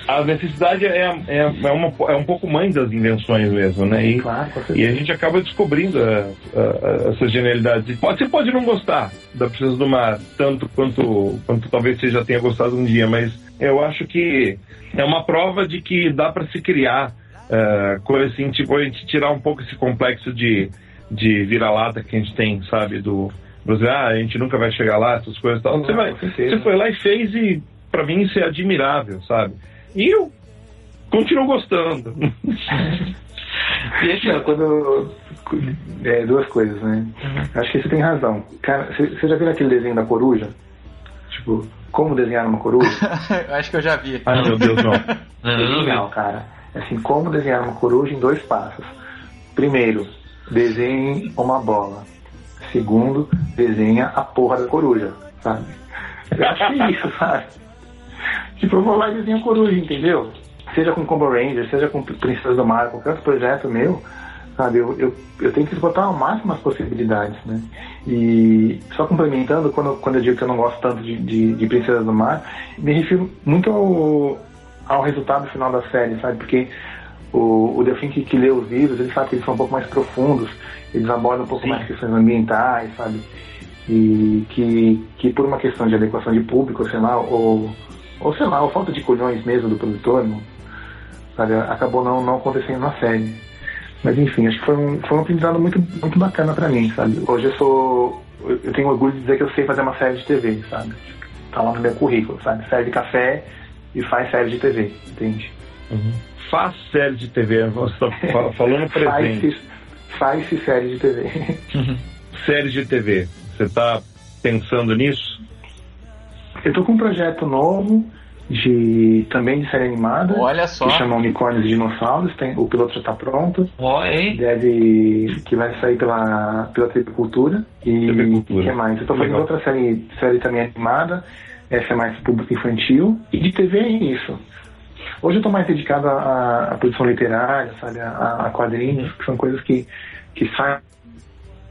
a necessidade é, é, é, uma, é um pouco mãe das invenções mesmo, né? E, claro, e a gente acaba descobrindo a, a, essas genialidades. Pode, você pode não gostar da Princesa do Mar, tanto quanto, quanto talvez você já tenha gostado um dia, mas eu acho que é uma prova de que dá para se criar uh, coisa assim, tipo, a gente tirar um pouco esse complexo de de vira-lata que a gente tem, sabe? Do você, ah, a gente nunca vai chegar lá, essas coisas e tal. Você, vai, você foi lá e fez e para mim isso é admirável, sabe? E eu continuo gostando. Deixa quando é, duas coisas, né? Uhum. Acho que você tem razão. Cara, você já viu aquele desenho da coruja? Tipo, como desenhar uma coruja? Acho que eu já vi. Ah, meu Deus, não. É genial, cara. Assim, como desenhar uma coruja em dois passos. Primeiro, desenhe uma bola. Segundo, desenha a porra da coruja, sabe? Eu acho que é isso, sabe? Tipo, eu vou lá e desenho coruja, entendeu? Seja com Combo Ranger, seja com Princesa do Mar, qualquer outro projeto meu, sabe? Eu, eu, eu tenho que esgotar ao máximo as possibilidades, né? E só complementando, quando, quando eu digo que eu não gosto tanto de, de, de Princesa do Mar, me refiro muito ao, ao resultado final da série, sabe? Porque o, o Delfim que, que lê os livros, ele sabe que eles são um pouco mais profundos, eles abordam um pouco Sim. mais questões ambientais, sabe? E que, que por uma questão de adequação de público, sei lá, ou, ou sei lá, ou falta de colhões mesmo do produtor, sabe, acabou não, não acontecendo na série. Mas enfim, acho que foi um, foi um aprendizado muito, muito bacana para mim, sabe? Hoje eu sou. Eu tenho orgulho de dizer que eu sei fazer uma série de TV, sabe? Tá lá no meu currículo, sabe? Série de café e faz série de TV, entende? Uhum faz série de TV, você está falando presente. Faz-se série de TV. série de TV, você está pensando nisso? Eu tô com um projeto novo de também de série animada. Olha só. Que chama Unicórnios e Dinossauros. Tem, o piloto já está pronto. Oi. Deve. que vai sair pela, pela TV Cultura. E o que mais? Eu tô fazendo Legal. outra série, série também animada. Essa é mais público infantil. E de TV é isso. Hoje eu estou mais dedicado à, à, produção literária, sabe, a, a, quadrinhos, que são coisas que, que saem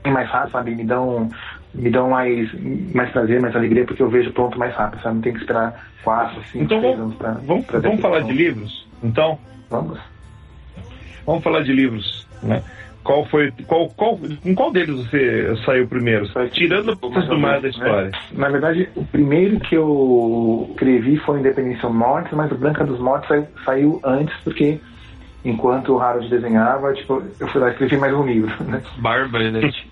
mais rápido, sabe, me dão, me dão mais, mais prazer, mais alegria, porque eu vejo pronto mais rápido, sabe, não tem que esperar quatro, cinco, então, seis anos para Vamos, pra vamos falar de livros, então? Vamos. Vamos falar de livros, né? Qual foi. Qual, qual, com qual deles você saiu primeiro? Tirando o pouco do mar da história. Né? Na verdade, o primeiro que eu escrevi foi Independência Mortes, mas o Branca dos Mortos saiu, saiu antes, porque enquanto o Harold desenhava, tipo, eu fui lá e escrevi mais um livro. Né? Barbaridade.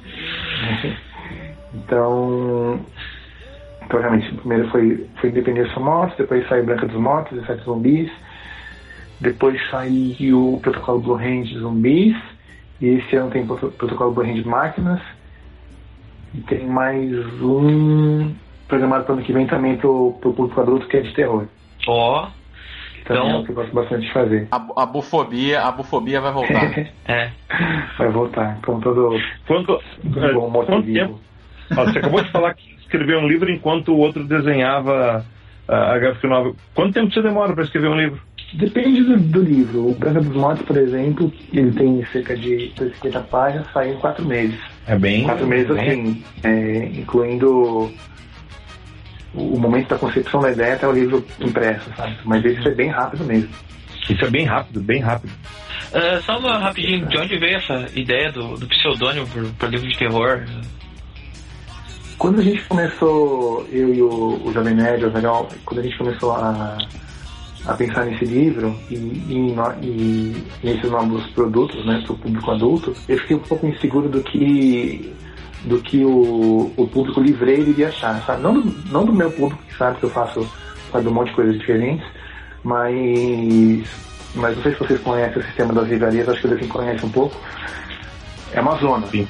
então. Então, realmente, o primeiro foi, foi Independência Mortos, depois saiu Branca dos Mortos, 17 Zumbis, depois saiu o Protocolo Blue Range Zumbis, e esse ano tem protocolo Borrém de Máquinas. E tem mais um programado para o ano que vem também para o público adulto, que é de terror. Ó. Oh. Então, é o que eu gosto bastante de fazer. A, a bufobia, a bufobia vai voltar. é. Vai voltar, com todo quanto, bom quanto tempo? você acabou de falar que escreveu um livro enquanto o outro desenhava a, a gráfica nova. Quanto tempo você demora para escrever um livro? Depende do, do, livro. O Branca dos Mortos, por exemplo, ele tem cerca de 50 páginas, sai em quatro meses. É bem. Quatro meses, assim, é, incluindo o momento da concepção da ideia até o livro impresso, sabe? Mas isso é bem rápido mesmo. Isso é bem rápido, bem rápido. Uh, só uma rapidinho, de onde veio essa ideia do, do pseudônimo para livro de terror? Quando a gente começou, eu e o, o Jovem Nerd, o Velhão, quando a gente começou a a pensar nesse livro e, e, e nesses novos produtos né, para o público adulto, eu fiquei um pouco inseguro do que do que o, o público livreiro iria achar, sabe? Não do, não do meu público que sabe que eu faço sabe, um monte de coisas diferentes, mas mas não sei se vocês conhecem o sistema das livrarias, acho que vocês conhecem um pouco. É uma zona, Sim.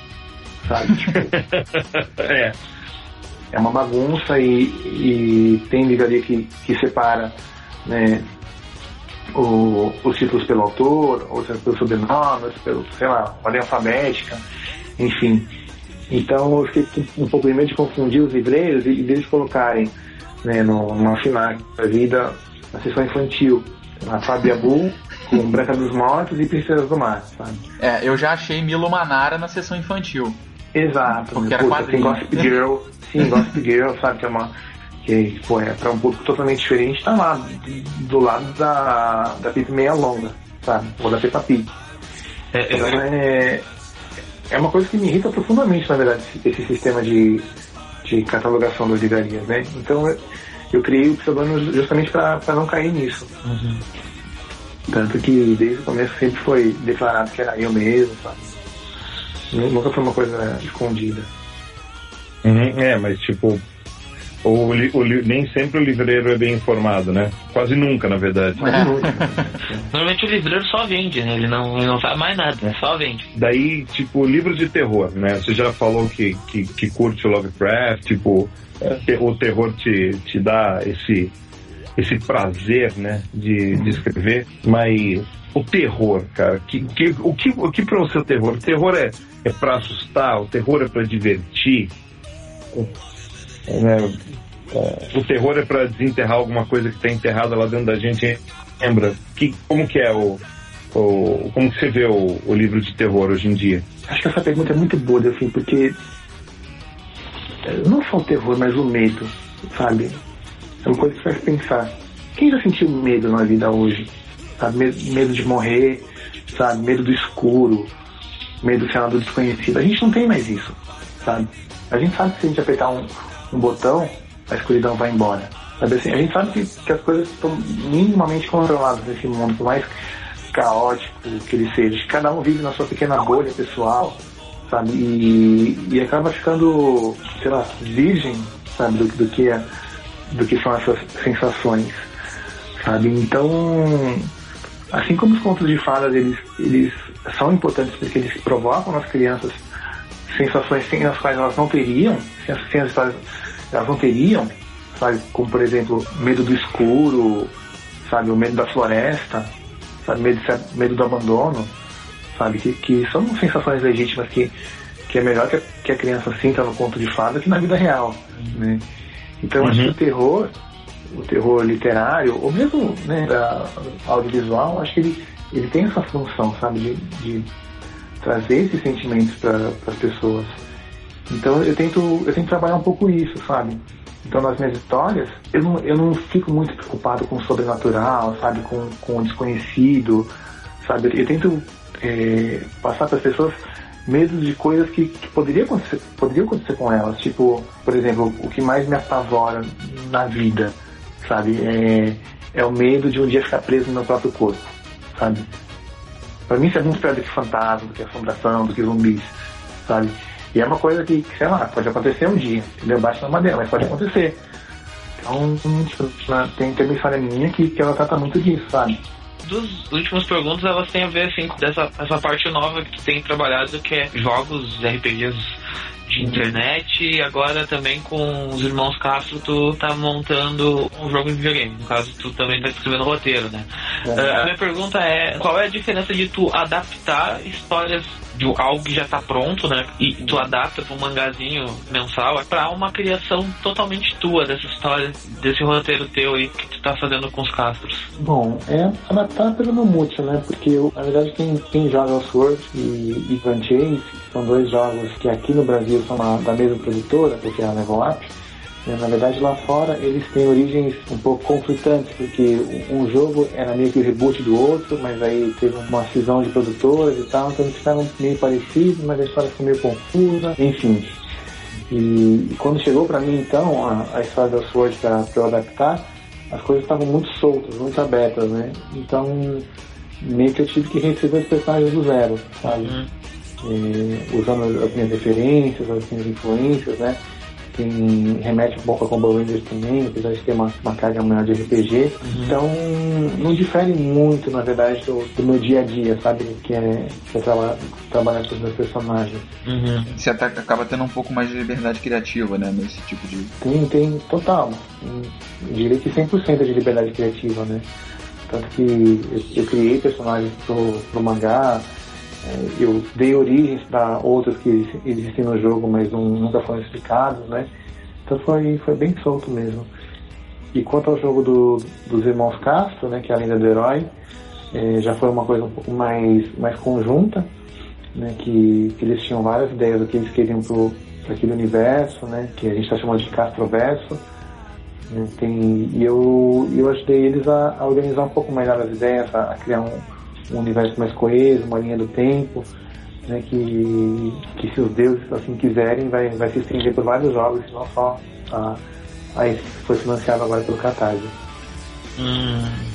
sabe? Tipo, é. É uma bagunça e, e tem livraria que, que separa né, o, os títulos pelo autor, outros pelo sobrenome, pelo, sei lá, ordem alfabética, enfim. Então eu fiquei um pouco de medo de confundir os livreiros e, deles colocarem né, numa final da vida na sessão infantil. A Fábia Bull com Branca dos Mortos e Princesas do Mar, sabe? É, eu já achei Milo Manara na sessão infantil. Exato. Porque era Puta, quadrinho. tem Gossip Girl, sim, Gossip Girl, sabe, que é uma. Que pô, é pra um público totalmente diferente, tá lá, do lado da, da Pip Meia Longa, sabe? Ou da Peppa Pig. É, Então eu- é, é uma coisa que me irrita profundamente, na verdade, esse, sistema de, de catalogação das livrarias, né? Então eu, eu criei o pseudônimo justamente para não cair nisso. Tanto que desde o começo sempre foi declarado que era eu mesmo, sabe? Nu- Nunca foi uma coisa escondida. Uhum, é, mas tipo, o, o nem sempre o livreiro é bem informado, né? Quase nunca, na verdade. É. Normalmente o livreiro só vende, né? Ele não, ele não sabe mais nada, né? Só vende. Daí, tipo, livros de terror, né? Você já falou que, que, que curte o Lovecraft, tipo, é, o terror te, te dá esse, esse prazer, né, de, de escrever, mas o terror, cara, que, que, o que, o que pra você é o terror? O terror é, é pra assustar, o terror é pra divertir, né? É, o terror é pra desenterrar alguma coisa que tá enterrada lá dentro da gente, lembra? Que, como que é o, o como que você vê o, o livro de terror hoje em dia? Acho que essa pergunta é muito boa, assim, porque é, não só o terror, mas o medo, sabe? É uma coisa que faz pensar. Quem já sentiu medo na vida hoje? Sabe? Medo, medo de morrer, sabe? Medo do escuro, medo sei lá, do desconhecido. A gente não tem mais isso, sabe? A gente sabe que se a gente apertar um, um botão, a escuridão vai embora. Sabe assim? A gente sabe que, que as coisas estão minimamente controladas nesse mundo, por mais caótico que ele seja. Cada um vive na sua pequena bolha pessoal, sabe? E, e acaba ficando, sei lá, virgem, sabe, do, do que é, do que são essas sensações, sabe? Então, assim como os contos de fadas, eles, eles são importantes porque eles provocam nas crianças sensações sem as quais elas não teriam, sem as, histórias elas não teriam, sabe? Como, por exemplo, medo do escuro, sabe? O medo da floresta, sabe? Medo, medo do abandono, sabe? Que, que são sensações legítimas que, que é melhor que a, que a criança sinta no conto de fada que na vida real, né? Então, acho que o terror, o terror literário, ou mesmo né, audiovisual, acho que ele, ele tem essa função, sabe? De, de trazer esses sentimentos para as pessoas. Então eu tento, eu tento trabalhar um pouco isso, sabe? Então nas minhas histórias, eu não, eu não fico muito preocupado com o sobrenatural, sabe? Com, com o desconhecido, sabe? Eu tento é, passar para as pessoas medos de coisas que, que poderia acontecer, poderiam acontecer com elas. Tipo, por exemplo, o que mais me apavora na vida, sabe? É, é o medo de um dia ficar preso no meu próprio corpo, sabe? Pra mim isso é muito pior do que fantasma, do que assombração, do que zumbis, sabe? E é uma coisa que, que, sei lá, pode acontecer um dia, entendeu? Bate na madeira, mas pode acontecer. Então, tipo, tem, tem uma história minha que, que ela trata muito disso, sabe? Dos últimas perguntas, elas têm a ver assim, com dessa, essa parte nova que tem trabalhado, que é jogos RPGs de internet e agora também com os irmãos Castro tu tá montando um jogo em videogame. No caso, tu também tá escrevendo roteiro, né? Ah, a minha pergunta é, qual é a diferença de tu adaptar histórias de algo que já tá pronto, né? E tu adapta pra um mangazinho mensal pra uma criação totalmente tua dessa história, desse roteiro teu aí que tu tá fazendo com os Castros. Bom, é adaptar pelo Mamute, né? Porque eu, na verdade quem, quem joga Sword e, e Grand Chase, que são dois jogos que aqui no Brasil são da, mesma produtora, porque é a Level Up? Na verdade lá fora eles têm origens um pouco conflitantes, porque um jogo era meio que o reboot do outro, mas aí teve uma cisão de produtoras e tal, então eles ficaram meio parecidos, mas a história ficou meio confusa, enfim. E, e quando chegou pra mim então a, a história da Sword pra, pra eu adaptar, as coisas estavam muito soltas, muito abertas, né? Então meio que eu tive que reescrever os personagens do zero, sabe? É, usando as minhas referências, as minhas influências, né? Tem, remete um pouco a Combo Rangers também, apesar de ter uma, uma carga maior de RPG. Então, não difere muito, na verdade, do, do meu dia a dia, sabe? Que é, que é traba- trabalhar com os meus personagens. Você até acaba tendo um pouco mais de liberdade criativa, né? Nesse tipo de. Tem, tem total. Eu diria que 100% de liberdade criativa, né? Tanto que eu, eu criei personagens pro, pro mangá, É, eu dei origens para outros que existem no jogo, mas não, nunca foram explicados, né? Então foi, foi bem solto mesmo. E quanto ao jogo do, dos irmãos Castro, né, que é a lenda do herói, é, já foi uma coisa um pouco mais, mais conjunta, né, que, que eles tinham várias ideias do que eles queriam para aquele universo, né, que a gente está chamando de Castroverso. Né, tem, e eu, eu ajudei eles a, a organizar um pouco melhor as ideias, a, a criar um, um universo mais coeso, uma linha do tempo, né, que, que se os deuses assim quiserem vai, vai se estender por vários jogos, não só a, a esse que foi financiado agora pelo Catarse. Hum.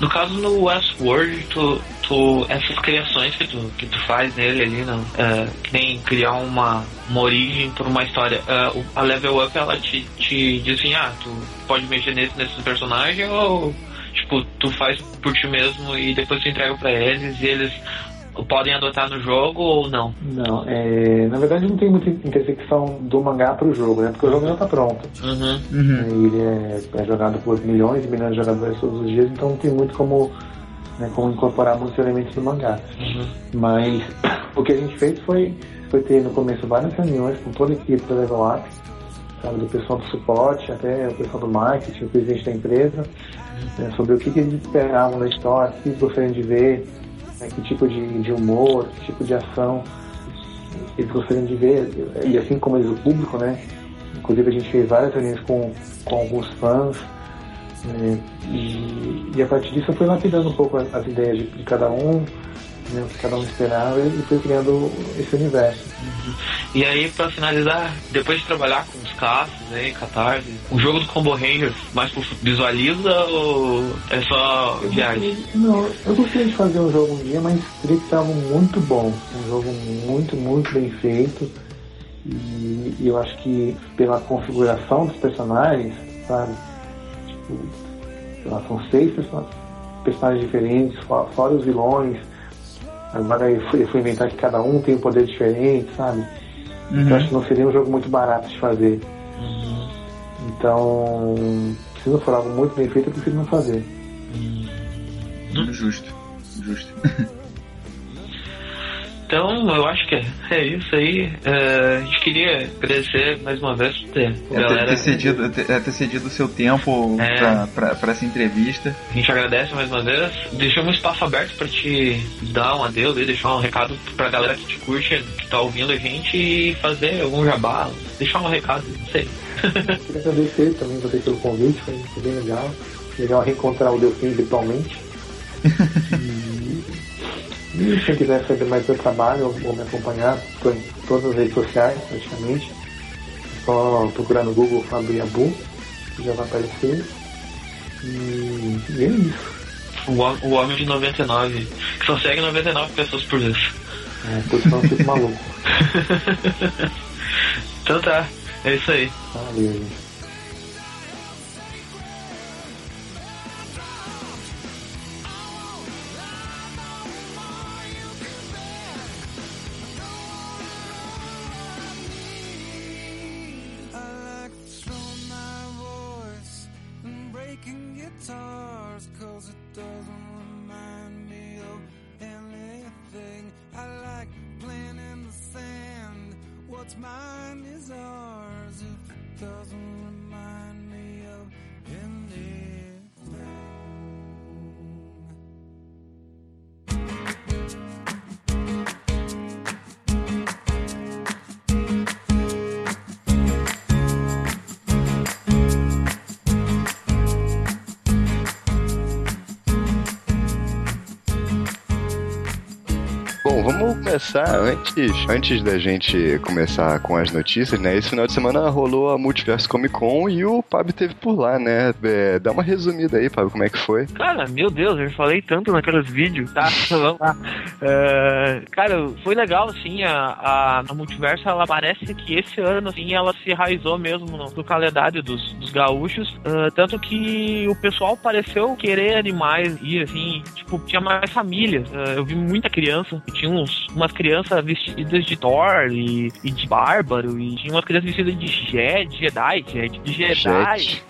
No caso no Westworld, tu, tu, essas criações que tu, que tu faz nele ali, não, é, que nem criar uma, uma origem para uma história. É, a Level Up ela te, te diz assim, ah, tu pode mexer nesse, nesse personagem ou tipo, tu faz por ti mesmo e depois tu entrega para eles e eles podem adotar no jogo ou não? Não, é, na verdade não tem muita intersecção do mangá pro jogo, né? Porque o jogo já tá pronto. Uhum. Uhum. Ele é, é, jogado por milhões e milhões de jogadores todos os dias, então não tem muito como, né, como incorporar muitos elementos do mangá. Uhum. Mas o que a gente fez foi, foi ter no começo várias reuniões com toda a equipe do Level Up, sabe, do pessoal do suporte até o pessoal do marketing, o presidente da empresa, né, sobre o que, que eles esperavam da história, o que eles gostariam de ver, né, que tipo de, de humor, que tipo de ação eles gostariam de ver, e assim como eles, o público, né? Inclusive a gente fez várias reuniões com, com alguns fãs, né, e, e, a partir disso fui lapidando um pouco as, as ideias de, de cada um, né, o que cada um esperava e foi criando esse universo. Uhum. E aí, pra finalizar, depois de trabalhar com os caças aí, Catarse, o jogo do Combo Rangers mais visualiza ou é só viagem? Não, eu gostaria de fazer um jogo um dia, mas teria que ser algo muito bom. Um jogo muito, muito bem feito. E, e eu acho que pela configuração dos personagens, sabe? Tipo, sei lá, são seis person- personagens diferentes, fo- fora os vilões. Agora eu fui, eu fui inventar que cada um tem um poder diferente, sabe? Eu acho que não seria um jogo muito barato de fazer. Uhum. Então, se não for algo muito bem feito, eu prefiro não fazer. Justo. Justo. Então, eu acho que é, é isso aí. É, a gente queria agradecer mais uma vez por ter, É ter, galera. ter cedido, ter, é ter cedido o seu tempo É. pra, pra, pra essa entrevista. A gente agradece mais uma vez. Deixamos um espaço aberto pra te dar um adeus e deixar um recado pra galera que te curte, que tá ouvindo a gente e fazer algum jabá, deixar um recado, não sei. Queria agradecer também você pelo convite, foi, foi bem legal. Legal reencontrar o Delfim virtualmente. e, quem quiser saber mais do meu trabalho ou, me acompanhar, estou em todas as redes sociais praticamente. Só procurar no Google Fábio Yabu, que já vai aparecer. E, e é isso. O, o homem de 99, que só segue 99 pessoas por vez. É, tô senão eu fico maluco. Então tá, é isso aí. Valeu, antes, antes da gente começar com as notícias, né? Esse final de semana rolou a Multiverso Comic Con e o Pab teve por lá, né? É, dá uma resumida aí, Pab, como é que foi? Cara, meu Deus, eu falei tanto naqueles vídeos. Tá, vamos lá. É, cara, foi legal, assim, a, a, Multiverso, ela parece que esse ano, assim, ela se enraizou mesmo no, no calendário dos, dos gaúchos. ah, tanto que o pessoal pareceu querer animais e, assim, tipo, tinha mais famílias. Ah, eu vi muita criança, tinha uns, umas crianças vestidas de Thor e, e de Bárbaro, e tinha umas crianças vestidas de Jedi, Jedi, Jedi, de Jedi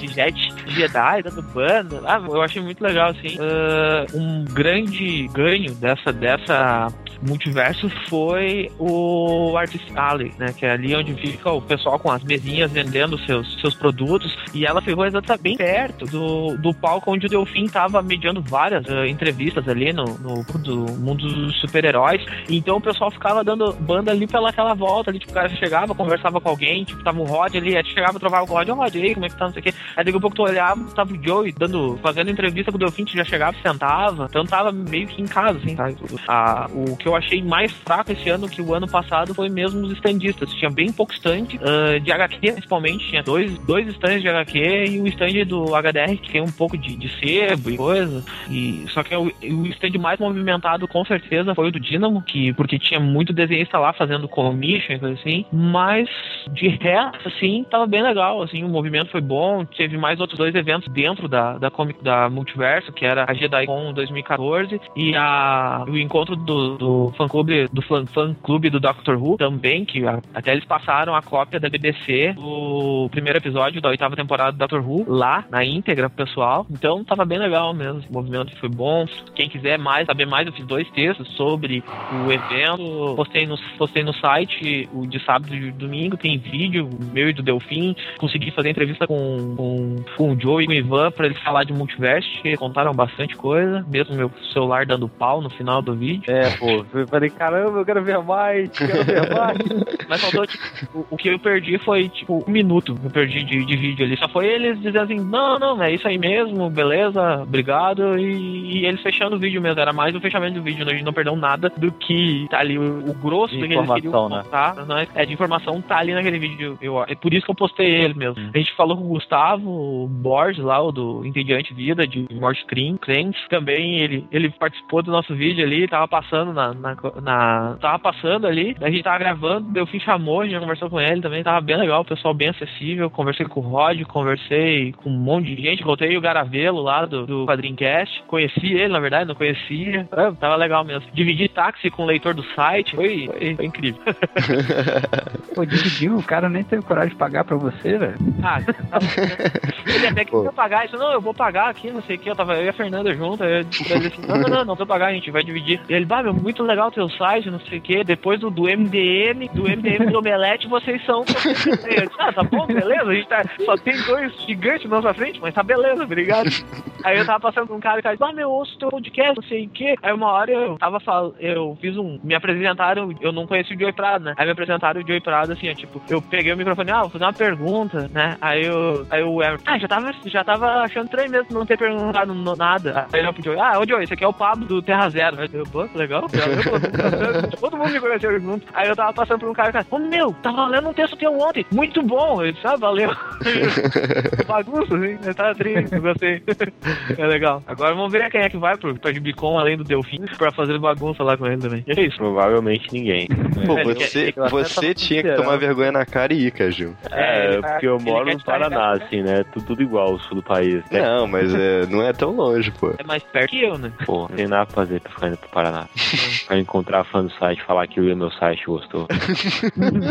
de Jet de Jedi, dando banda. Ah, eu achei muito legal, assim. Ah, um grande ganho dessa, dessa multiverso foi o Artist Alley, né? Que é ali onde fica o pessoal com as mesinhas vendendo seus, seus produtos. E ela ficou exatamente bem perto do, do palco onde o Delfim tava mediando várias uh, entrevistas ali no, no do mundo dos super-heróis. Então o pessoal ficava dando banda ali pelaquela volta ali, tipo, o cara chegava, conversava com alguém, tipo, tava o Rod ali, aí chegava, trovava com o Rod, ô Rod, aí, como é que tá, não sei o quê. Aí daqui a pouco tu olhava, tava o Joey dando, fazendo entrevista com o Delfim, já chegava sentava. Então tava meio que em casa, assim, tá? A, o que eu achei mais fraco esse ano que o ano passado foi mesmo os standistas. Tinha bem pouco stand, uh, de HQ principalmente, tinha dois, dois stands de HQ e o stand do HDR que tem um pouco de, de sebo e coisa. E, só que o, o stand mais movimentado com certeza foi o do Dynamo, que, porque tinha muito desenhista lá fazendo commission e coisa assim. Mas de resto, assim, tava bem legal. Assim, o movimento foi bom. Teve mais outros dois eventos dentro da, da Comic da Multiverso, que era a JediCon 2014 e a, o encontro do, do fã clube do fã, fã clube do Doctor Who também, que a, até eles passaram a cópia da BBC do primeiro episódio da oitava temporada do Doctor Who lá na íntegra pro pessoal. Então tava bem legal mesmo. O movimento foi bom. Quem quiser mais saber mais, eu fiz dois textos sobre o evento. Postei no, postei no site o de sábado e domingo. Tem vídeo meu e do Delfim. Consegui fazer entrevista com, com, com o Joe e com o Ivan pra eles falar de multiverso. Contaram bastante coisa. Mesmo meu celular dando pau no final do vídeo. É, pô. Eu falei, caramba, eu quero ver mais, quero ver mais. Mas faltou, tipo, o, o que eu perdi foi, tipo, um minuto. Eu perdi de, de vídeo ali. Só foi eles dizendo assim: não, não, é isso aí mesmo, beleza, obrigado. E, e eles fechando o vídeo mesmo. Era mais o fechamento do vídeo. A gente não perdeu nada do que tá ali. O, o grosso De do que eles queriam né? contar. Né? É, de informação tá ali naquele vídeo. Eu, é por isso que eu postei ele mesmo. A gente falou com o Gustavo Borges lá, o do Entediante Vida, de Morte Cream, Crentes. Também ele, ele participou do nosso vídeo ali, tava passando na, na, na- Tava passando ali, a gente tava gravando, o Delfim chamou, a gente conversou com ele também, tava bem legal, o pessoal bem acessível. Conversei com o Rod, conversei com um monte de gente, voltei o Garavelo lá do, do Quadrincast. Conheci ele, na verdade, não conhecia. É, tava legal mesmo. Dividi táxi com o leitor do site, foi, foi, foi incrível. Pô, dividiu, o cara nem teve coragem de pagar pra você, velho. Ah, tava... ele até queria pagar isso, não, eu vou pagar aqui, não sei o que, eu tava eu e a Fernanda junto, eu disse assim, não, não, não, não tô pagar, a gente vai dividir. E ele, bah, meu, muito legal o teu site, não sei o que, depois do, do MDM, do MDM do Omelete, vocês são. Ah, tá bom, beleza, a gente tá, só tem dois gigantes na nossa frente, mas tá beleza, obrigado. Aí eu tava passando com um cara e cara, ah, meu, ouço teu podcast, não sei o que. Aí uma hora eu tava falando, eu fiz um, me apresentaram, eu não conheci o Joey Prado, né? Aí me apresentaram o Joey Prado, assim, ó, tipo, eu peguei o microfone, ah, vou fazer uma pergunta, né? Aí eu, aí o Emerson, ah, já tava, já tava achando estranho mesmo não ter perguntado nada. Aí eu pro Joey, ah, ô Joey, esse aqui é o Pablo do Terra Zero. Aí eu, pô, legal, eu, todo mundo me conheceu junto. Aí eu tava passando por um cara e cara, ô meu, tava lendo um texto teu ontem, muito bom. Ele disse, ah, valeu. Bagunça, assim, né? tá triste, gostei. É legal. Agora vamos ver quem é que vai pro, pra Gibicon, além do Delfim, pra fazer bagunça lá com ele também. E é isso. Provavelmente ninguém. Pô, É, você, eu você tava tinha que tomar vergonha na cara e ir, Caju. É, tá- porque eu ele moro no Paraná, né? assim, né? Tudo, tudo igual, o sul do país. Né? Não, mas é, não é tão longe, pô. É mais perto que eu, né? Pô, não tem nada pra fazer pra ficar indo pro Paraná. pra encontrar fã do site, falar que o meu site gostou.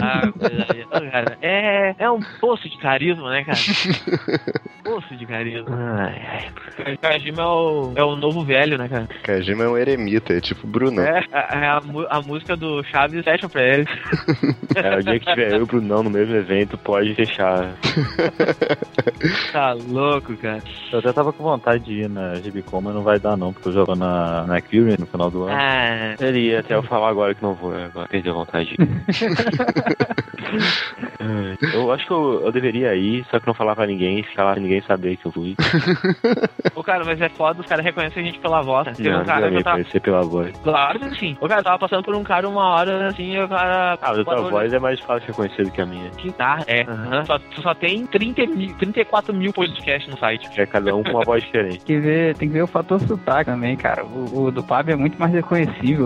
Ah, coisa. Ah, cara, é, é um poço de carisma, né, cara? poço de carisma. Ai, ai. O Kajima é o, é o novo velho, né, cara? Kajima é um eremita, é tipo Brunão. É, a, a, a música do Chaves fecha pra ele. É, o dia que tiver eu e o Brunão no mesmo evento, pode fechar. Tá louco, cara. Eu até tava com vontade de ir na Gibicon, mas não vai dar não, porque eu jogo na, na Curie no final do ano. Ah, Seria até eu falar agora que não vou, agora perdi a vontade. Ai, eu acho que eu, eu deveria ir, só que não falar pra ninguém, ficar lá ninguém saber que eu fui. o cara, mas é foda, os caras reconhecem a gente pela voz. né? Teve Não, um cara que eu tava. conhecer pela voz. Claro que sim. O cara tava passando por um cara uma hora assim e o cara. Ah, mas a tua voz é mais fácil de reconhecer do que a minha. Que tá, é. Aham. Só, só tem 30 mil, 34 mil podcasts no site. É cada um com uma voz diferente. Tem que ver, tem que ver o fator sotaque também, cara. O, o do Pab é muito mais reconhecível.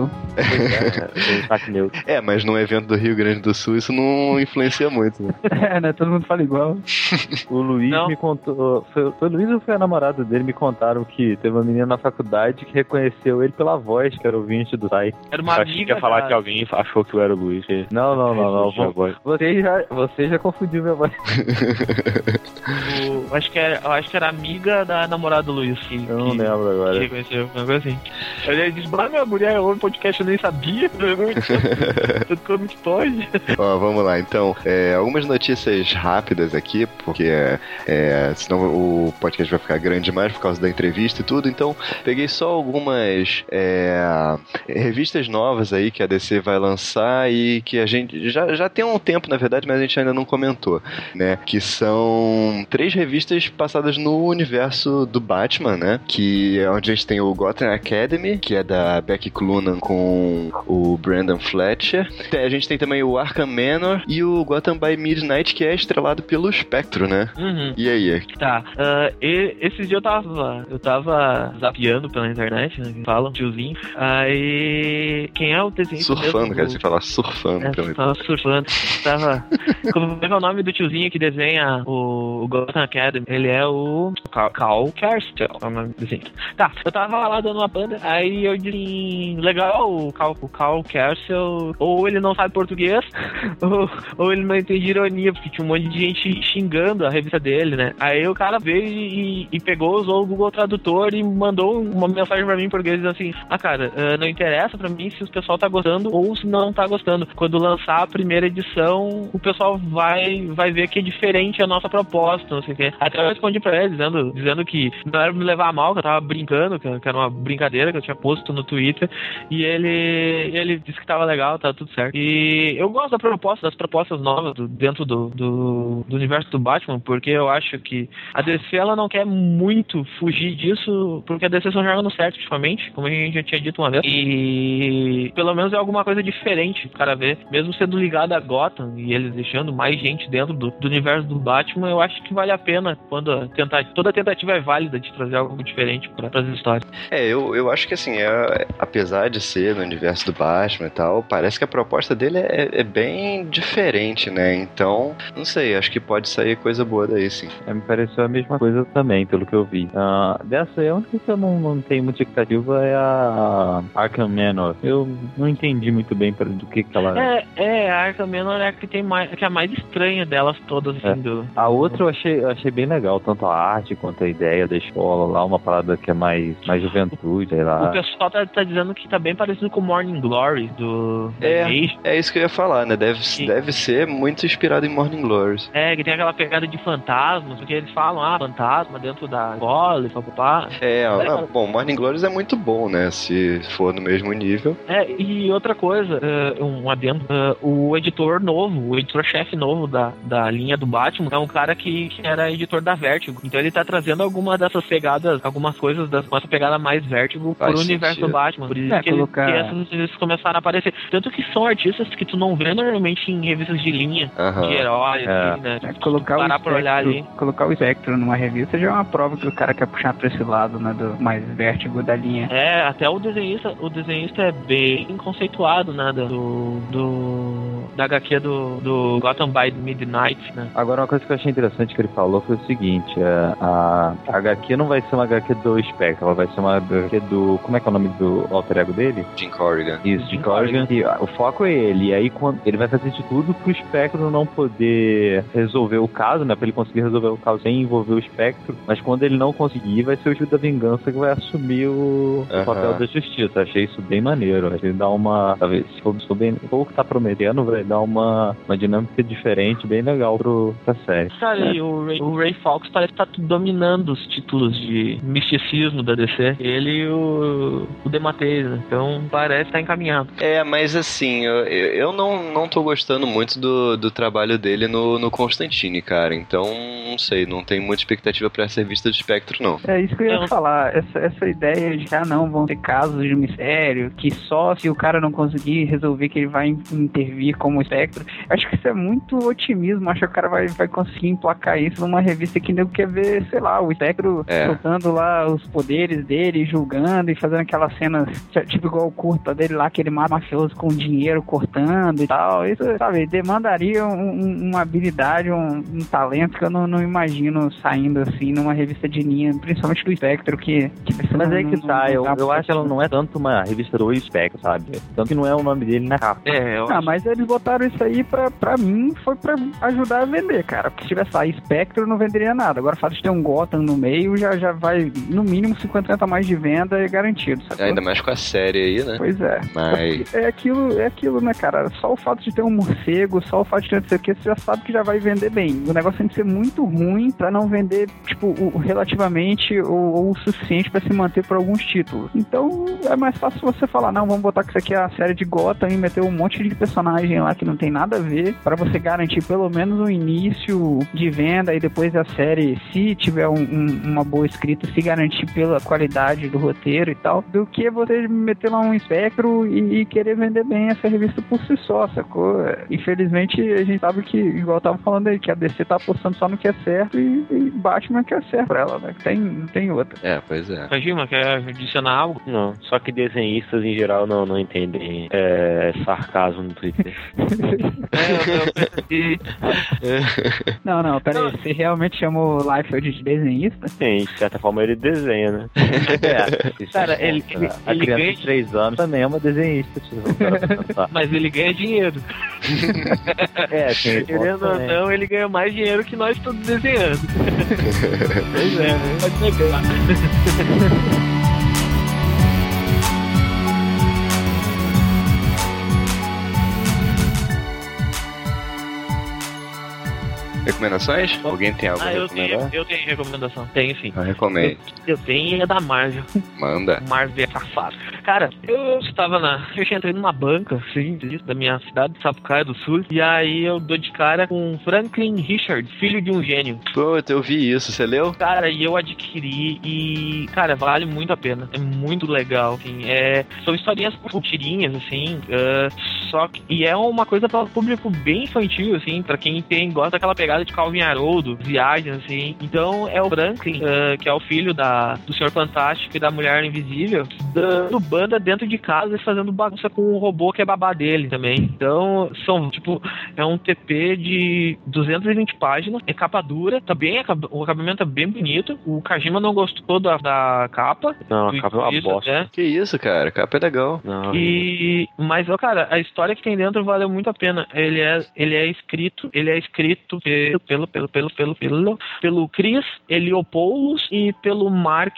É. É, mas num evento do Rio Grande do Sul isso não influencia muito. né? É, né? Todo mundo fala igual. O Luiz Não. me contou. Foi, foi o Luiz ou foi a namorada dele? Me contaram que teve uma menina na faculdade que reconheceu ele pela voz, que era ouvinte do Tai. Era uma Eu achei que amiga. ia falar da- que alguém achou que eu era o Luiz. que- Não, não, não, não. Tinha voz. Você já, você já confundiu minha voz. o- acho que era, eu acho que era amiga da namorada do Luiz. Que, Eu não que- lembro que agora. reconheceu, uma coisa assim. Ele disse, mas minha mulher ouve podcast, eu nem sabia. Tudo como que pode. Ó, vamos lá, então. é, algumas notícias rápidas aqui, porque é, senão o podcast vai ficar grande demais por causa da entrevista e tudo. Então, peguei só algumas é, revistas novas aí que a DC vai lançar e que a gente já, já tem um tempo, na verdade, mas a gente ainda não comentou, né? Que são três revistas passadas no universo do Batman, né? Que é onde a gente tem o Gotham Academy, que é da Becky Clunan com o Brandon Fletcher. A gente tem também o Arkham Manor e o Gotham by Midnight, que é estrelado pelo Spectro, né? Uhum. E aí? Tá, ah, e, esses dias eu tava, eu tava zapeando pela internet, né, falam, tiozinho, aí, quem é o desenhista Surfando, cara, você fala surfando É, tava surfando, tava, como é é o nome do tiozinho que desenha o, o Gotham Academy? Ele é o Cal, Cal Kerstel, é o nome do desenho. Tá, eu tava lá dando uma banda, aí eu disse, legal, o Cal, o Cal Kerstel, ou ele não sabe português, ou, ou ele não entende ironia, porque tinha um monte de gente xingando a revista dele, né? Aí o cara veio e, e pegou, usou o Google Tradutor e mandou uma mensagem pra mim em português dizendo assim: Ah, cara, eh, não interessa pra mim se o pessoal tá gostando ou se não tá gostando. Quando lançar a primeira edição, o pessoal vai, vai ver que é diferente a nossa proposta, não sei o quê. Até eu respondi pra ele dizendo, dizendo que não era pra me levar mal, que eu tava brincando, que que era uma brincadeira que eu tinha posto no Twitter. E ele, ele disse que tava legal, tá tudo certo. E eu gosto da proposta, das propostas novas do- dentro do, do, do universo do Batman, porque eu acho que a DC ela não quer muito fugir disso, porque a DC só joga no certo ultimamente, como a gente já tinha dito uma vez. E pelo menos é alguma coisa diferente cara ver, mesmo sendo ligado a Gotham e eles deixando mais gente dentro do, do universo do Batman, eu acho que vale a pena quando a tenta, toda tentativa é válida de trazer algo diferente para as histórias. É, eu, eu acho que assim, é, apesar de ser no universo do Batman e tal, parece que a proposta dele é, é bem diferente, né? Então, não sei, acho que pode sair coisa boa daí, sim. É, me pareceu a mesma coisa também, pelo que eu vi. Ah, dessa aí, a única que eu não, não tenho muita expectativa é a Arkham Manor. Eu não entendi muito bem pra- do que, que ela É, é, a Arkham Manor é a que tem mais, que é a mais estranha delas todas, assim, É. do, A outra eu achei, eu achei bem legal, tanto a arte quanto a ideia da escola lá, uma parada que é mais, mais juventude, sei O lá. pessoal tá, tá dizendo que tá bem parecido com Morning Glory do É, é isso que eu ia falar, né? Deve, deve ser muito inspirado em Morning Glories. É, que tem aquela pegada de fantasmas, porque eles falam, ah, fantasma dentro da escola e papapá. É, ah, bom, Morning Glories é muito bom, né? Se for no mesmo nível. É, e outra coisa, é, um adendo, é, o editor novo, o editor-chefe novo da, da linha do Batman, é um cara que, que era editor da Vertigo. Então ele tá trazendo alguma dessas pegadas, algumas coisas das, com essa pegada mais Vertigo Faz pro universo sentido. do Batman. Por isso É, que, ele- colocar- que essas eles começaram a aparecer. Tanto que são artistas que tu não vê normalmente em revistas de linha, Aham. de heróis, É. assim, né? É, colocar, o parar pra olhar ali. espectro, colocar o espectro numa revista já é uma prova que o cara quer puxar pra esse lado, né? Do mais vértigo da linha. É, até o desenhista, o desenhista é bem conceituado, né? Do. do da HQ do, do Gotham by Midnight, né? Agora, uma coisa que eu achei interessante que ele falou foi o seguinte: é, a, a HQ não vai ser uma HQ do Spectre, ela vai ser uma HQ do. Como é que é o nome do alter ego dele? Jim Corrigan. Isso, de Corrigan. E ó, o foco é ele. E aí quando ele vai fazer de tudo pro Espectro não poder resolver o caso, né? Pra ele conseguir resolver o caso sem envolver o Espectro. Mas quando ele não conseguir, vai ser o Gil da Vingança que vai assumir o, papel da justiça. Achei isso bem maneiro. Que dá uma. Talvez, se for, bem. O que tá prometendo, vai dar uma, uma dinâmica diferente, bem legal pro, pra série. Cara, e o Ray, o Ray Fox parece que tá dominando os títulos de misticismo da DC. Ele e o, o Demateis, né? Então parece estar encaminhado. É, mas assim, eu, eu não, não tô gostando muito do, do trabalho dele no, no Constantine, cara. Então, não sei, não tenho muita expectativa pra essa revista do Espectro, não. É isso que eu ia Eu- falar. Essa, essa ideia de, ah, não, vão ter casos de mistério, que só se o cara não conseguir resolver que ele vai intervir como o Spectro. Acho que isso é muito otimismo. Acho que o cara vai, vai conseguir emplacar isso numa revista que nego quer ver, sei lá, o Spectro É. soltando lá os poderes dele, julgando e fazendo aquelas cenas, tipo igual o curta dele lá, aquele ma- mafioso com dinheiro cortando e tal. Isso, sabe, demandaria um- um- uma habilidade, um, um talento que eu não, não imagino saindo assim numa revista de linha, principalmente do Spectro, que, que Mas não- é que não- tá, não eu, eu acho que ela não é tanto uma revista do Spectro, sabe? Tanto que não é o nome dele na capa. É, eu Ah, mas eles botaram isso aí pra, pra mim, foi pra ajudar a vender, cara. Porque se tivesse aí Spectro, não venderia nada. Agora o fato de ter um Gotham no meio já, já vai, no mínimo, 50% a mais de venda é garantido, sacou? Ainda mais com a série aí, né? Pois é. Mas. É aquilo, é aquilo, né, cara? Só o fato de ter um morcego, só o fato de ter não sei o que, você já sabe que já vai vender bem. O negócio tem que ser muito ruim pra não vender, tipo, o, relativamente ou, ou o suficiente pra se manter por alguns títulos. Então, é mais fácil você falar, não, vamos botar que isso aqui é a série de Gotham e meter um monte de personagem lá que não tem nada a ver, pra você garantir pelo menos um início de venda e depois a série, se tiver um- um- uma boa escrita, se garantir pela qualidade do roteiro e tal, do que você meter lá um espectro e, e querer vender bem essa revista por si só, sacou? Infelizmente, a gente sabe que, igual eu tava falando aí, que a DC tá apostando só no que é certo e, e Batman que é certo pra ela, né? Tem, não tem outra. É, pois é. Kojima, quer adicionar algo? Não, só que desenhistas em geral não, não entendem é, sarcasmo no Twitter. Não, não, pera aí, você realmente chamou o Liefeld de desenhista? Sim, de certa forma ele desenha, né? É, isso Cara, é ele- ele-. A ele criança ganha- de 3 anos também é uma desenhista. Mas ele ganha dinheiro. É, esse ponto Querendo ou não, ele ganha mais dinheiro que nós todos desenhando. pois é, né? Pode negar. Recomendações? Alguém tem algo Ah, eu tenho, eu tenho recomendação. Tenho sim. Eu recomendo. Eu tenho é da Marvel. Manda. Marvel é safado. Cara, eu estava na. Eu entrei numa banca, assim, da minha cidade, Sapucaia do Sul. E aí eu dou de cara com Franklin Richard, filho de um gênio. Puta, eu vi isso, você leu? Cara, e eu adquiri e, cara, vale muito a pena. É muito legal, assim. É, são historinhas com tirinhas, assim. ah, só que, e é uma coisa para o público bem infantil, assim, para quem tem, gosta daquela pegada de Calvin Haroldo, viagens, assim. Então é o Franklin, ah, que é o filho da, do Senhor Fantástico e da Mulher Invisível, dando banda dentro de casa e fazendo bagunça com o robô que é babá dele também. Então, são, tipo, é um TP de 220 páginas, é capa dura, tá bem, o acabamento é bem bonito. O Kajima não gostou da, da capa. Não, a capa é uma bosta. né? Que isso, cara? Capa é legal. Não, E, mas, ó, cara, a história que tem dentro valeu muito a pena. Ele é, ele é escrito, ele é escrito pelo, pelo, pelo, pelo, pelo, pelo, pelo Chris Eliopoulos e pelo Mark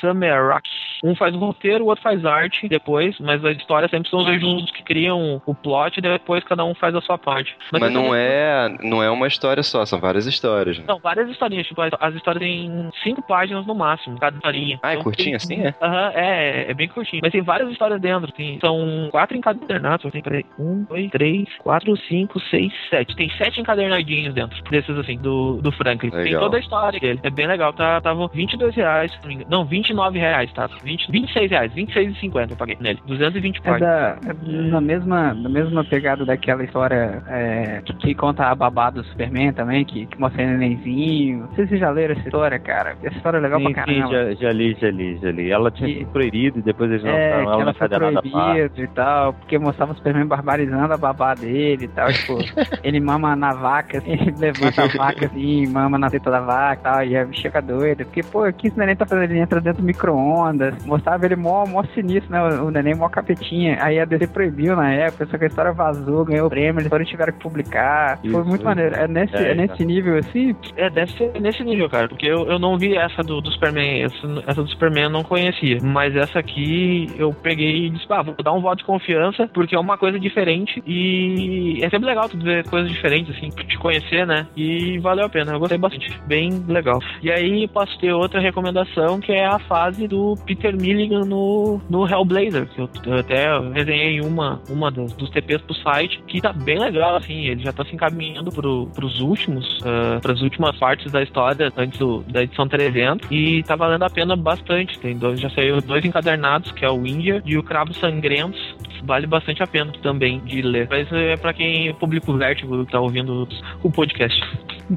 Samarak. Um faz o roteiro, o outro faz arte depois, mas a história sempre são os dois juntos que criam o plot e depois cada um faz a sua parte. Mas, essa não é não é uma história só, são várias histórias. Né? são várias historinhas, tipo, as, as histórias têm cinco páginas no máximo, cada historinha. Ah, é Então, curtinho assim, é? Aham, é, é bem curtinho. Mas tem várias histórias dentro. Tem, são quatro encadernados. Tem, peraí, um, dois, três, quatro, cinco, seis, sete. Tem sete encadernadinhos dentro desses, assim, do, do Franklin. Tem Legal. toda a história dele. É bem legal. Tá, tava 22 reais, se não me engano. Não, 29 reais, tá? 20, 26 reais, 26,50 eu paguei nele. 220 É da, é na, mesma, na mesma pegada daquela história é, que, que conta a babá do Superman também, que, que mostra o nenenzinho. Não sei se vocês já leram essa história, cara. Essa história é legal Sim, pra sim, caramba. já, já li, já li, já li. Ela tinha E- sido proibida e depois eles É, lançaram que ela ela na foi cadernada parte. proibida e tal, porque mostrava o Superman barbarizando a babá dele e tal, tipo, ele mama na vaca, assim, ele levanta a vaca assim, mama na teta da vaca e tal, e a bicha fica doida, porque, pô, o que esse neném tá fazendo? Ele entra dentro do micro-ondas, mostrava ele mó, mó sinistro, né, o, o neném mó capetinha, aí a DC proibiu na época, só que a história vazou, ganhou o prêmio, eles foram tiveram que publicar, foi Isso, muito isso. maneiro, é nesse, É, é, nesse nível assim, É, deve ser nesse nível, cara, porque eu, eu não vi essa do, do Superman, essa, essa do Superman eu não conhecia, mas essa aqui eu peguei e disse, ah, vou dar um voto de confiança, porque é uma coisa diferente e é sempre legal tu ver coisas diferentes, assim, te conhecer, né, e valeu a pena, eu gostei bastante, bem legal. E aí posso ter outra recomendação, que é a fase do Peter Milligan no, no Hellblazer, que eu, eu até resenhei uma, uma dos, dos TPs pro site, que tá bem legal, assim, ele já tá se encaminhando pro, pros últimos, uh, pras últimas partes da história, antes do, da edição 300, e tá valendo a pena bastante. Tem dois, já saiu dois encadernados, que é o Índia e o Cravo Sangrentos, vale bastante a pena também de ler. Mas é pra quem, o público vértigo, tá ouvindo o podcast.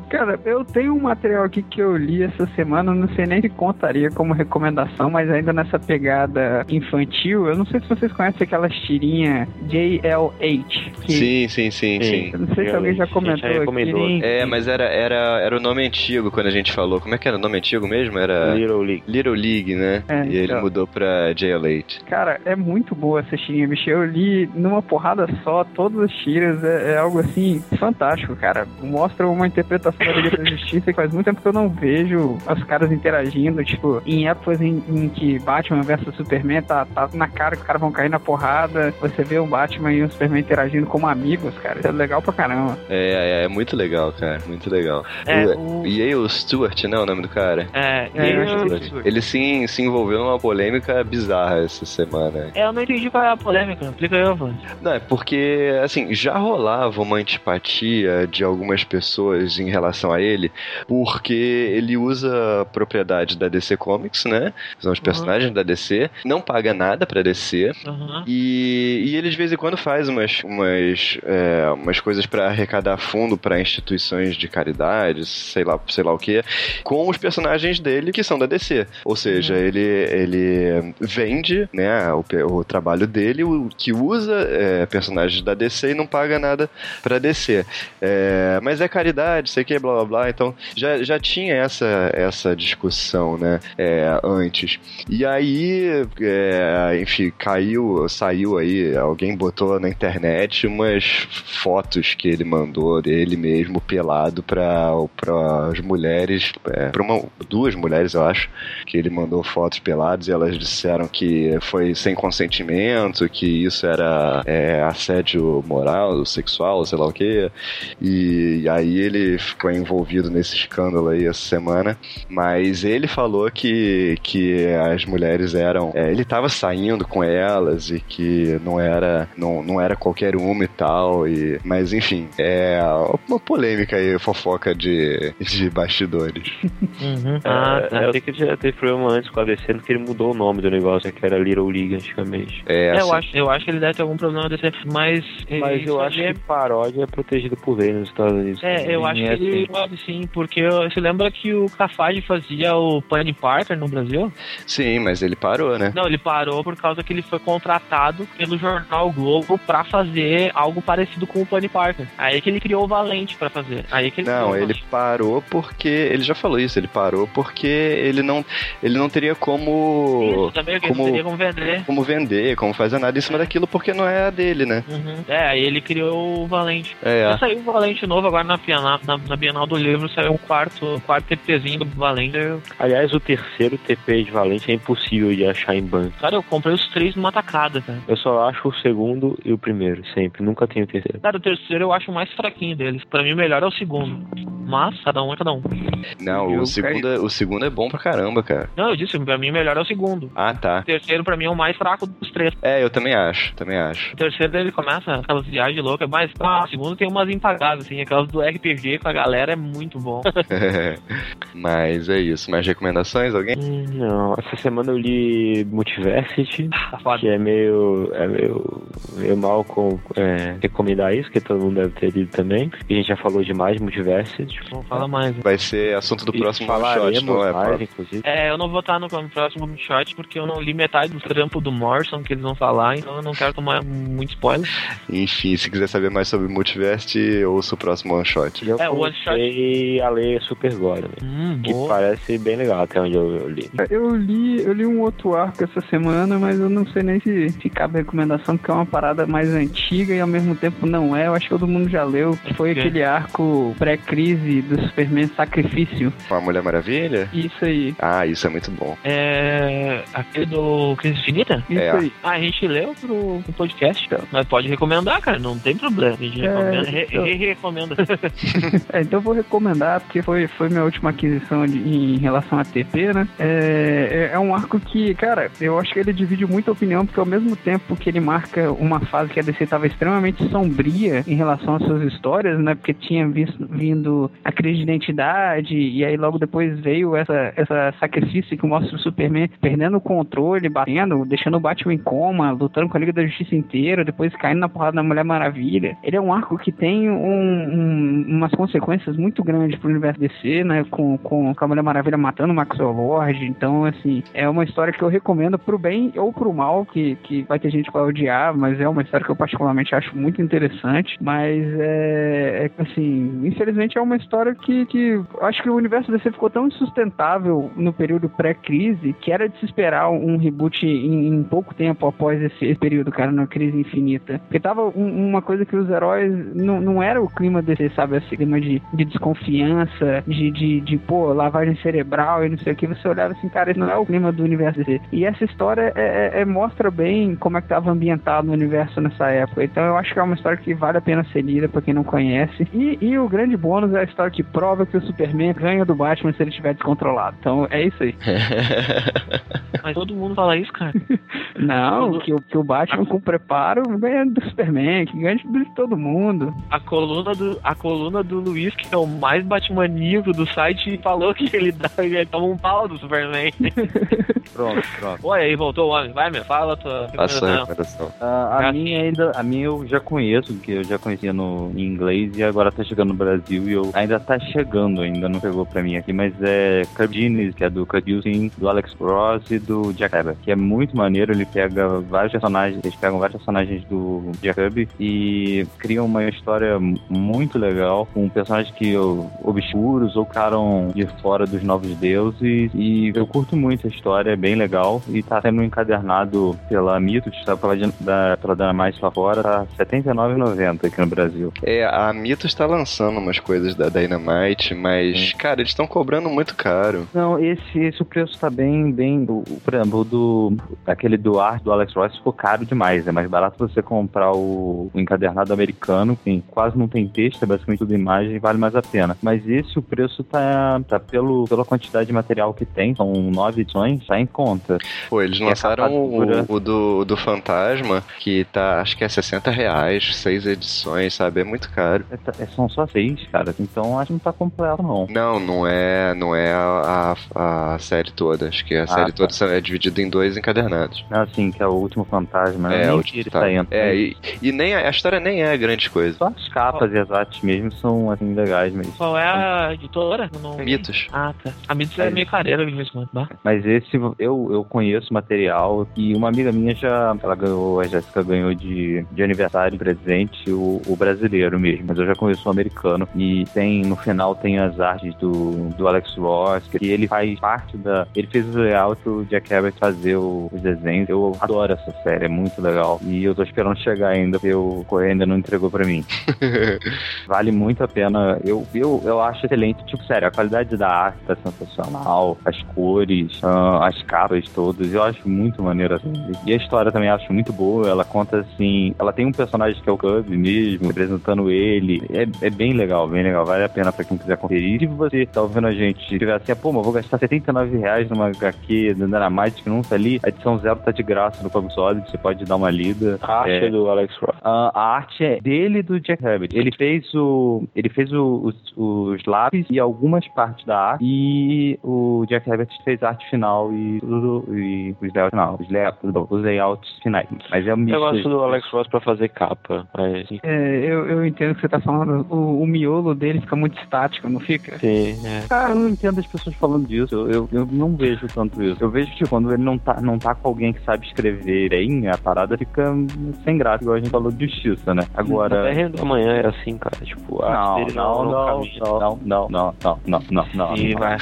Cara, eu tenho um material aqui que eu li essa semana, não sei nem se contaria como recomendação, mas ainda nessa pegada infantil, eu não sei se vocês conhecem aquelas tirinhas JLH. que- Sim, sim, sim, sim. Eu não sei se alguém já comentou aqui. É, mas era, era, era o nome antigo quando a gente falou. Como é que era o nome antigo mesmo? Era Little League. Little League, né? É, e ele então. mudou pra JL8. Cara, é muito boa essa tirinha, bicho. Eu li numa porrada só todas as tiras. É, é algo assim fantástico, cara. Mostra uma interpretação da Liga da Justiça que faz muito tempo que eu não vejo os caras interagindo. Tipo, em épocas em, em que Batman versus Superman tá, tá na cara que os caras vão cair na porrada. Você vê o Batman e o Superman interagindo como amigos, cara. Isso é legal pra caramba. É, é, é muito legal, cara. Muito legal. É, o, E aí, o Stuart, né? O nome do cara? É, É, eu. Ele sim, se envolveu numa polêmica bizarra essa semana. é, eu não entendi qual é a polêmica. Explica aí. Não, é porque, assim, já rolava uma antipatia de algumas pessoas em relação a ele, porque ele usa a propriedade da DC Comics, né? São os personagens da DC, não paga nada pra DC. Aham. E, e ele de vez em quando faz umas, umas, é, umas coisas pra arrecadar fundo pra instituições de caridade, sei lá, sei lá o que, com os personagens dele que são da DC. Ou seja, ele, ele vende né, o, o trabalho dele, o que usa é, personagens da DC e não paga nada pra DC. É, mas é caridade, sei que, blá blá blá. Então já, já tinha essa, essa discussão, né? é, antes. E aí, é, enfim, caiu, saiu aí, alguém botou na internet umas fotos que ele mandou dele mesmo pelado para as mulheres, é, para duas mulheres, eu acho, que ele mandou fotos pelados e elas disseram que foi sem consentimento, que isso era é, assédio moral, sexual, sei lá o que. E, e aí ele ficou envolvido nesse escândalo aí essa semana. Mas ele falou que, que as mulheres eram. é, ele tava saindo com elas e que não era, não, não era qualquer uma e tal. E, mas enfim, é uma polêmica aí, fofoca de, de bastidores. Uhum. Ah, Ah, tá. eu sei que ele já teve problema antes com a DC, porque ele mudou o nome do negócio, que era Little League antigamente. É, É, eu, assim, acho, eu acho que ele deve ter algum problema desse, mas. Mas isso eu aí acho é- que paródia é protegido por lei nos Estados Unidos. É, eu acho que É ele pode sim, porque você lembra que o Cafage fazia o Penny Parker no Brasil? Sim, mas ele parou, né? Não, ele parou por causa que ele foi contratado pelo jornal Globo pra fazer algo parecido com o Penny Parker. Aí que ele criou o Valente pra fazer. Aí que ele Não, ele parou porque. Ele já falou isso, ele parou porque ele não, ele não teria como. Isso, também, como- não teria como vender. Como vender, como fazer nada em cima daquilo, porque não é a dele, né? Uhum. É, aí ele criou o Valente. É, Já saiu o Valente novo agora na Bienal, na, na Bienal do Livro, saiu o quarto, quarto TPzinho do Valente. Aliás, o terceiro TP de Valente é impossível de achar em banco. cara, eu comprei os três numa tacada, cara. Eu só acho o segundo e o primeiro, sempre. Nunca tenho o terceiro. Cara, o terceiro eu acho o mais fraquinho deles. Pra mim, o melhor é o segundo. Mas, cada um é cada um. Não, Eu o segundo, é, o segundo é bom pra caramba, cara. Não, eu disse, pra mim, o melhor é o segundo. Ah, tá. O terceiro, pra mim, é o mais fraco dos três. É, eu também acho, também acho. O terceiro, ele começa aquelas viagens loucas, mas ah, o segundo tem umas impagáveis, assim. Aquelas do RPG com a galera é muito bom. Mas é isso. Mais recomendações, alguém? Não, essa semana eu li Multiversity, Foda. que é meio. é meio. meio mal com é, recomendar isso, que todo mundo deve ter lido também. E a gente já falou demais de Multiversity. Não fala mais. Vai ser assunto do E próximo shot, não é, mais, inclusive. É, eu não vou estar no próximo shot porque eu não li metade do trampo do Morrison que eles vão falar, então eu não quero tomar muito spoiler. Enfim, se quiser saber mais sobre Multiverse, ouça o próximo one shot. E eu É, o one shot- comecei a ler Super Gore, né? Hum, Que boa. parece bem legal até onde eu, eu li. Eu li, eu li um outro arco essa semana, mas eu não sei nem se, se cabe recomendação, porque é uma parada mais antiga e ao mesmo tempo não é. Eu acho que todo mundo já leu, que foi Ok. aquele arco pré-crise crise do Superman Sacrifício. Com a Mulher Maravilha? Isso aí. Ah, isso é muito bom. É. Aquele do Crise Infinita? Isso É. aí. Ah, a gente leu pro, pro podcast, mas pode recomendar, cara, não tem problema. A gente É, recomenda, re- eu- re- recomenda. É, então eu vou recomendar, porque foi, foi minha última aquisição de- em relação a TP, né? É, é- é um arco que, cara, eu acho que ele divide muita opinião, porque ao mesmo tempo que ele marca uma fase que a DC estava extremamente sombria em relação às suas histórias, né? Porque tinha visto, vindo a crise de identidade, e aí logo depois veio essa, essa sacrifício que mostra o Superman perdendo o controle, batendo, deixando o Batman em coma, lutando com a Liga da Justiça inteira, depois caindo na porrada da Mulher Maravilha. Ele é um arco que tem um- um- umas consequências muito grandes pro universo DC, né? Com, com, a Mulher Maravilha matando o Maxwell Lord. Então, assim, é uma história que eu recomendo pro bem ou pro mal, que, que vai ter gente que vai odiar, mas é uma história que eu particularmente acho muito interessante. Mas é, é assim, infelizmente é uma história que, que acho que o universo DC ficou tão insustentável no período pré-crise que era de se esperar um reboot em, em pouco tempo após esse, esse período, cara, na crise infinita. Porque tava um- uma coisa que os heróis não, não era o clima DC, sabe? Esse clima de, de desconfiança, de, de, de, pô, lavagem cerebral e não sei o que. Você olhava assim, cara, esse não é o clima do universo DC. E essa história é, é- é- mostra bem como é que tava ambientado o universo nessa época. Então eu acho que é uma história que vale a pena ser lida pra quem não conhece. E, e o grande bônus é a história que prova que o Superman ganha do Batman se ele estiver descontrolado. Então é isso aí. Mas todo mundo fala isso, cara. Não, que, o- que o Batman com preparo ganha do Superman, que ganha de todo mundo. A coluna do, a coluna do Luiz, que é o mais batmaníaco do site, falou que ele, dá, ele toma um pau do Superman. Pronto, pronto. Oi, aí voltou o homem. Vai, meu, fala a tua a recomendação. recomendação. Ah, a minha ainda, a minha eu já conheço, que eu já conhecia no em inglês e agora tá chegando no Brasil e eu ainda tá chegando, ainda não pegou pra mim aqui, mas é Genius, que é do Producing, do Alex Ross e do Jack Kirby, que é muito maneiro, ele pega vários personagens, eles pegam vários personagens do Jack Kirby e criam uma história muito legal, com personagens que eu- obscuros ou ficaram de fora dos novos deuses e eu curto muito a história, é bem legal e tá sendo encadernado pela Mitos, tá pela, da, pela Dynamite lá fora, tá R$ 79,90 aqui no Brasil. É, a Mitos tá lançando umas coisas da Dynamite, mas, cara, eles estão cobrando muito caro. Não, esse, esse o preço tá bem, bem. O, por exemplo, do. Aquele do art do Alex Ross ficou caro demais. É mais barato você comprar o, o encadernado americano, que quase não tem texto, é basicamente tudo imagem, vale mais a pena. Mas esse o preço tá, tá pelo, pela quantidade de material que tem, são nove edições, tá em conta. Pô, eles lançaram o, o do, do Fantasma, que tá, acho que é 60 reais, seis edições, sabe? É muito caro. É, tá- é- são só seis, cara, então acho que não tá completo, não. Não, não é, não é a, a, a série toda. Acho que a série tá. toda é dividida em dois encadernados. Não, assim, que é o último fantasma, né? É, o ele tá. tá. É, e, e nem a, a história nem é grande coisa. Só as capas e as artes mesmo são, assim, legais mesmo. Qual é a editora? Não... Mitos. Ah, tá. A Mitos é É. meio careira de vez em quando. Mas esse eu, eu conheço material e uma amiga minha já ela ganhou, a Jéssica ganhou de, de aniversário de presente o, o brasileiro mesmo, mas eu já conheço o americano e tem no final tem as artes do, do Alex Ross, que ele faz parte da. Ele fez o layout o Jack Abbott fazer o- os desenhos. Eu adoro essa série, é muito legal. E eu tô esperando chegar ainda, porque o Correio ainda não entregou pra mim. Vale muito a pena. Eu, eu, eu acho excelente. Tipo, sério, a qualidade da arte tá sensacional. As cores, ah, as capas todas. Eu acho muito maneiro assim. E a história também acho muito boa. Ela conta assim. Ela tem um personagem que é o Cub mesmo, representando ele. É, é bem legal, bem legal. Vale a pena pra quem quiser conferir. Se você tá ouvindo a gente e tiver assim, ah, pô, mas vou gastar 79 reais numa HQ da Dynamite que não tá ali, a edição zero tá de graça no Comic Solid, você pode dar uma lida. A arte É. é do Alex Ross. Ah, a arte é dele e do Jack Rabbit. Ele fez o. Ele fez o- os, os lápis e algumas partes da arte. E o Jack Rabbit fez a arte final e tudo. E os layouts final. Os, layout, os layouts finais. Mas é o Eu gosto do Alex Ross pra fazer capa. Mas, É, eu, eu entendo o que você tá falando. O, o miolo dele fica muito estático, não fica? sim, é. Cara, eu não entendo as pessoas falando disso. Eu, eu, eu não vejo tanto isso. Eu vejo que quando ele não tá, não tá com alguém que sabe escrever bem, a parada fica sem graça, igual a gente falou de justiça, né? Agora. Até Rendo amanhã era assim, cara. Tipo, Não, arte dele não, não, não, não, não, não, não, não, não, não, Ih, não. Ai,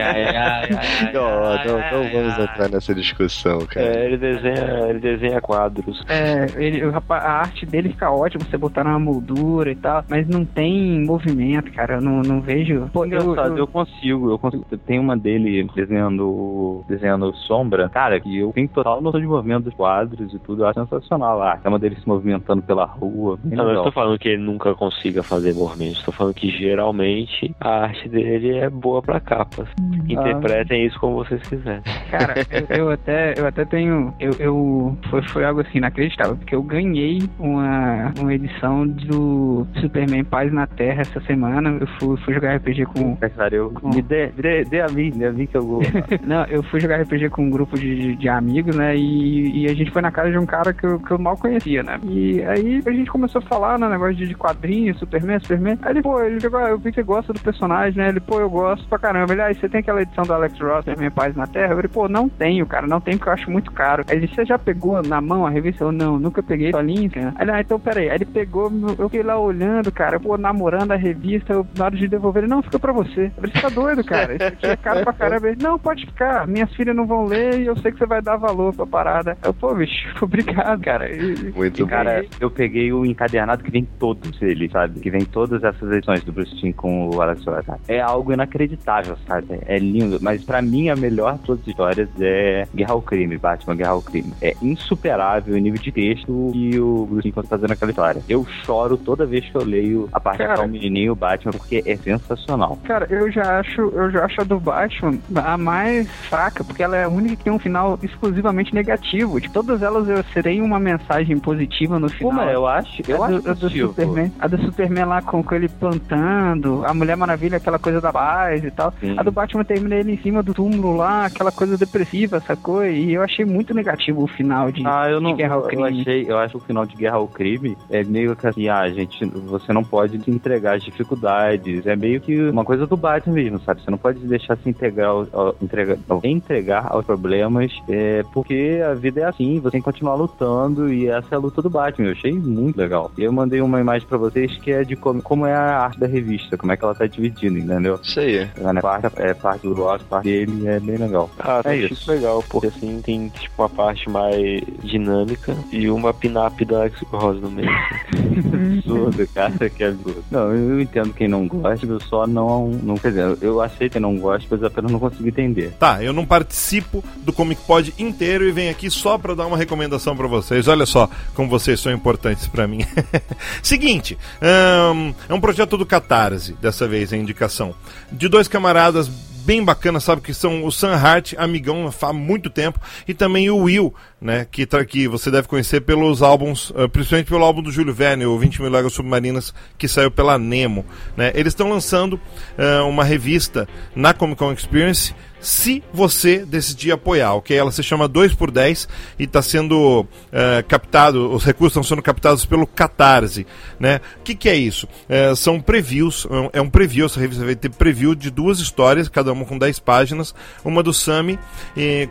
ai, ai, ai, Não, ai, não, ai, não vamos ai. entrar nessa discussão, cara. É, ele desenha, ele desenha quadros. É, ele, o a arte dele fica ótima, você botar numa moldura e tal, mas não tem desenvolvimento, cara. Eu não, não vejo. Pô, eu, Engraçado, eu- eu consigo, eu consigo. Tem uma dele desenhando, desenhando sombra, cara, que eu tenho total noção de movimento dos quadros e tudo, eu acho sensacional lá. A uma dele se movimentando pela rua. Não, eu tô falando que ele nunca consiga fazer movimentos, estou falando que geralmente a arte dele é boa pra capas. Interpretem isso como vocês quiserem. Cara, eu, eu até, eu até tenho. Eu, eu foi, foi algo assim inacreditável, porque eu ganhei uma, uma edição do Superman Paz na Terra essa semana. Eu fui, fui jogar RPG com. Cara, eu, me dê, dê, dê a mim, dê a mim que eu vou. Não, eu fui jogar RPG com um grupo de, de, de amigos, né? E, e a gente foi na casa de um cara que eu, que eu mal conhecia, né? E aí a gente começou a falar no negócio de, de quadrinhos, Superman, Superman. Aí ele, pô, ele jogou, eu vi que você gosta do personagem, né? Ele, pô, eu gosto pra caramba. Ele, ah, e você tem aquela edição do Alex Ross, Superman Paz na Terra? Eu falei, pô, não tenho, cara, não tenho porque eu acho muito caro. Aí ele, você já pegou na mão a revista? Eu, não, nunca peguei, só li, cara. Aí ele, ah, então peraí. Aí ele pegou, eu fiquei lá olhando, cara, pô, namorando a revista, eu, na hora de devolver, ele, não, fica pra você. Eu falei, você tá doido, cara? Isso aqui é caro pra caramba. Ele, não, pode ficar, minhas filhas não vão ler e eu sei que você vai dar valor pra parada. Eu, pô, bicho, obrigado, cara. E- Muito e, Cara, eu peguei o encadernado que vem todos ele, sabe? Que vem todas essas edições do Bruce Timm com o Alex sabe? É algo inacreditável, sabe? É lindo. Mas pra mim, a melhor de todas as histórias é Guerra ao Crime, Batman Guerra ao Crime. É insuperável o nível de texto que o Bruce Timm tá fazendo aquela história. Eu choro toda vez que eu leio a parte Cara. do menininho e o Batman, porque é sensacional. Cara, eu já acho, eu já acho a do Batman a mais fraca, porque ela é a única que tem um final exclusivamente negativo. Tipo, todas elas eu serei uma mensagem positiva no final. Pô, mas eu acho, eu a acho do, a do. Superman, a do Superman lá com, com ele plantando, a Mulher Maravilha, aquela coisa da paz e tal. Sim. A do Batman termina ele em cima do túmulo lá, aquela coisa depressiva, sacou? E eu achei muito negativo o final de, Ah, eu não. de Guerra ao eu Crime. achei, eu acho que o final de Guerra ao Crime é meio que assim, ah, gente, você não pode se entregar às dificuldades. É meio que uma coisa do Batman mesmo, sabe? Você não pode deixar se integrar, ao, ao- entregar, ao- entregar aos problemas, é, porque a vida é assim, você tem que continuar lutando e essa é a luta do Batman. Eu achei muito legal. E eu mandei uma imagem pra vocês que é de como, como é a arte da revista, como é que ela tá dividida, entendeu? Isso aí. É, né? parte, é parte do Ross, parte dele, é bem legal. Ah, é isso. acho legal, porque assim tem tipo uma parte mais dinâmica e uma pin-up da Alex Ross no meio. absurdo, cara, que absurdo. Não, eu entendo quem não gosta, eu só não, não quer dizer, eu aceito quem não gosta, mas apenas não consigo entender. Tá, eu não participo do Comic Pod inteiro e venho aqui só pra dar uma recomendação pra vocês. Olha só como vocês são importantes pra mim. Seguinte, ahn, é um projeto do Catarse, dessa vez a indicação, de dois camaradas bem bacanas, sabe, que são o Sam Hart, amigão há muito tempo, e também o Will, né, que, tá, que você deve conhecer pelos álbuns, ah, principalmente pelo álbum do Júlio Verne, o 20 Mil Léguas Submarinas, que saiu pela Nemo. Né. Eles estão lançando ah, uma revista na Comic Con Experience, se você decidir apoiar, ok? Ela se chama 2x10 e está sendo eh, captado, os recursos estão sendo captados pelo Catarse, né? O que, que é isso? Eh, são previews, é é um preview, essa revista vai ter preview de duas histórias, cada uma com 10 páginas, uma do Sami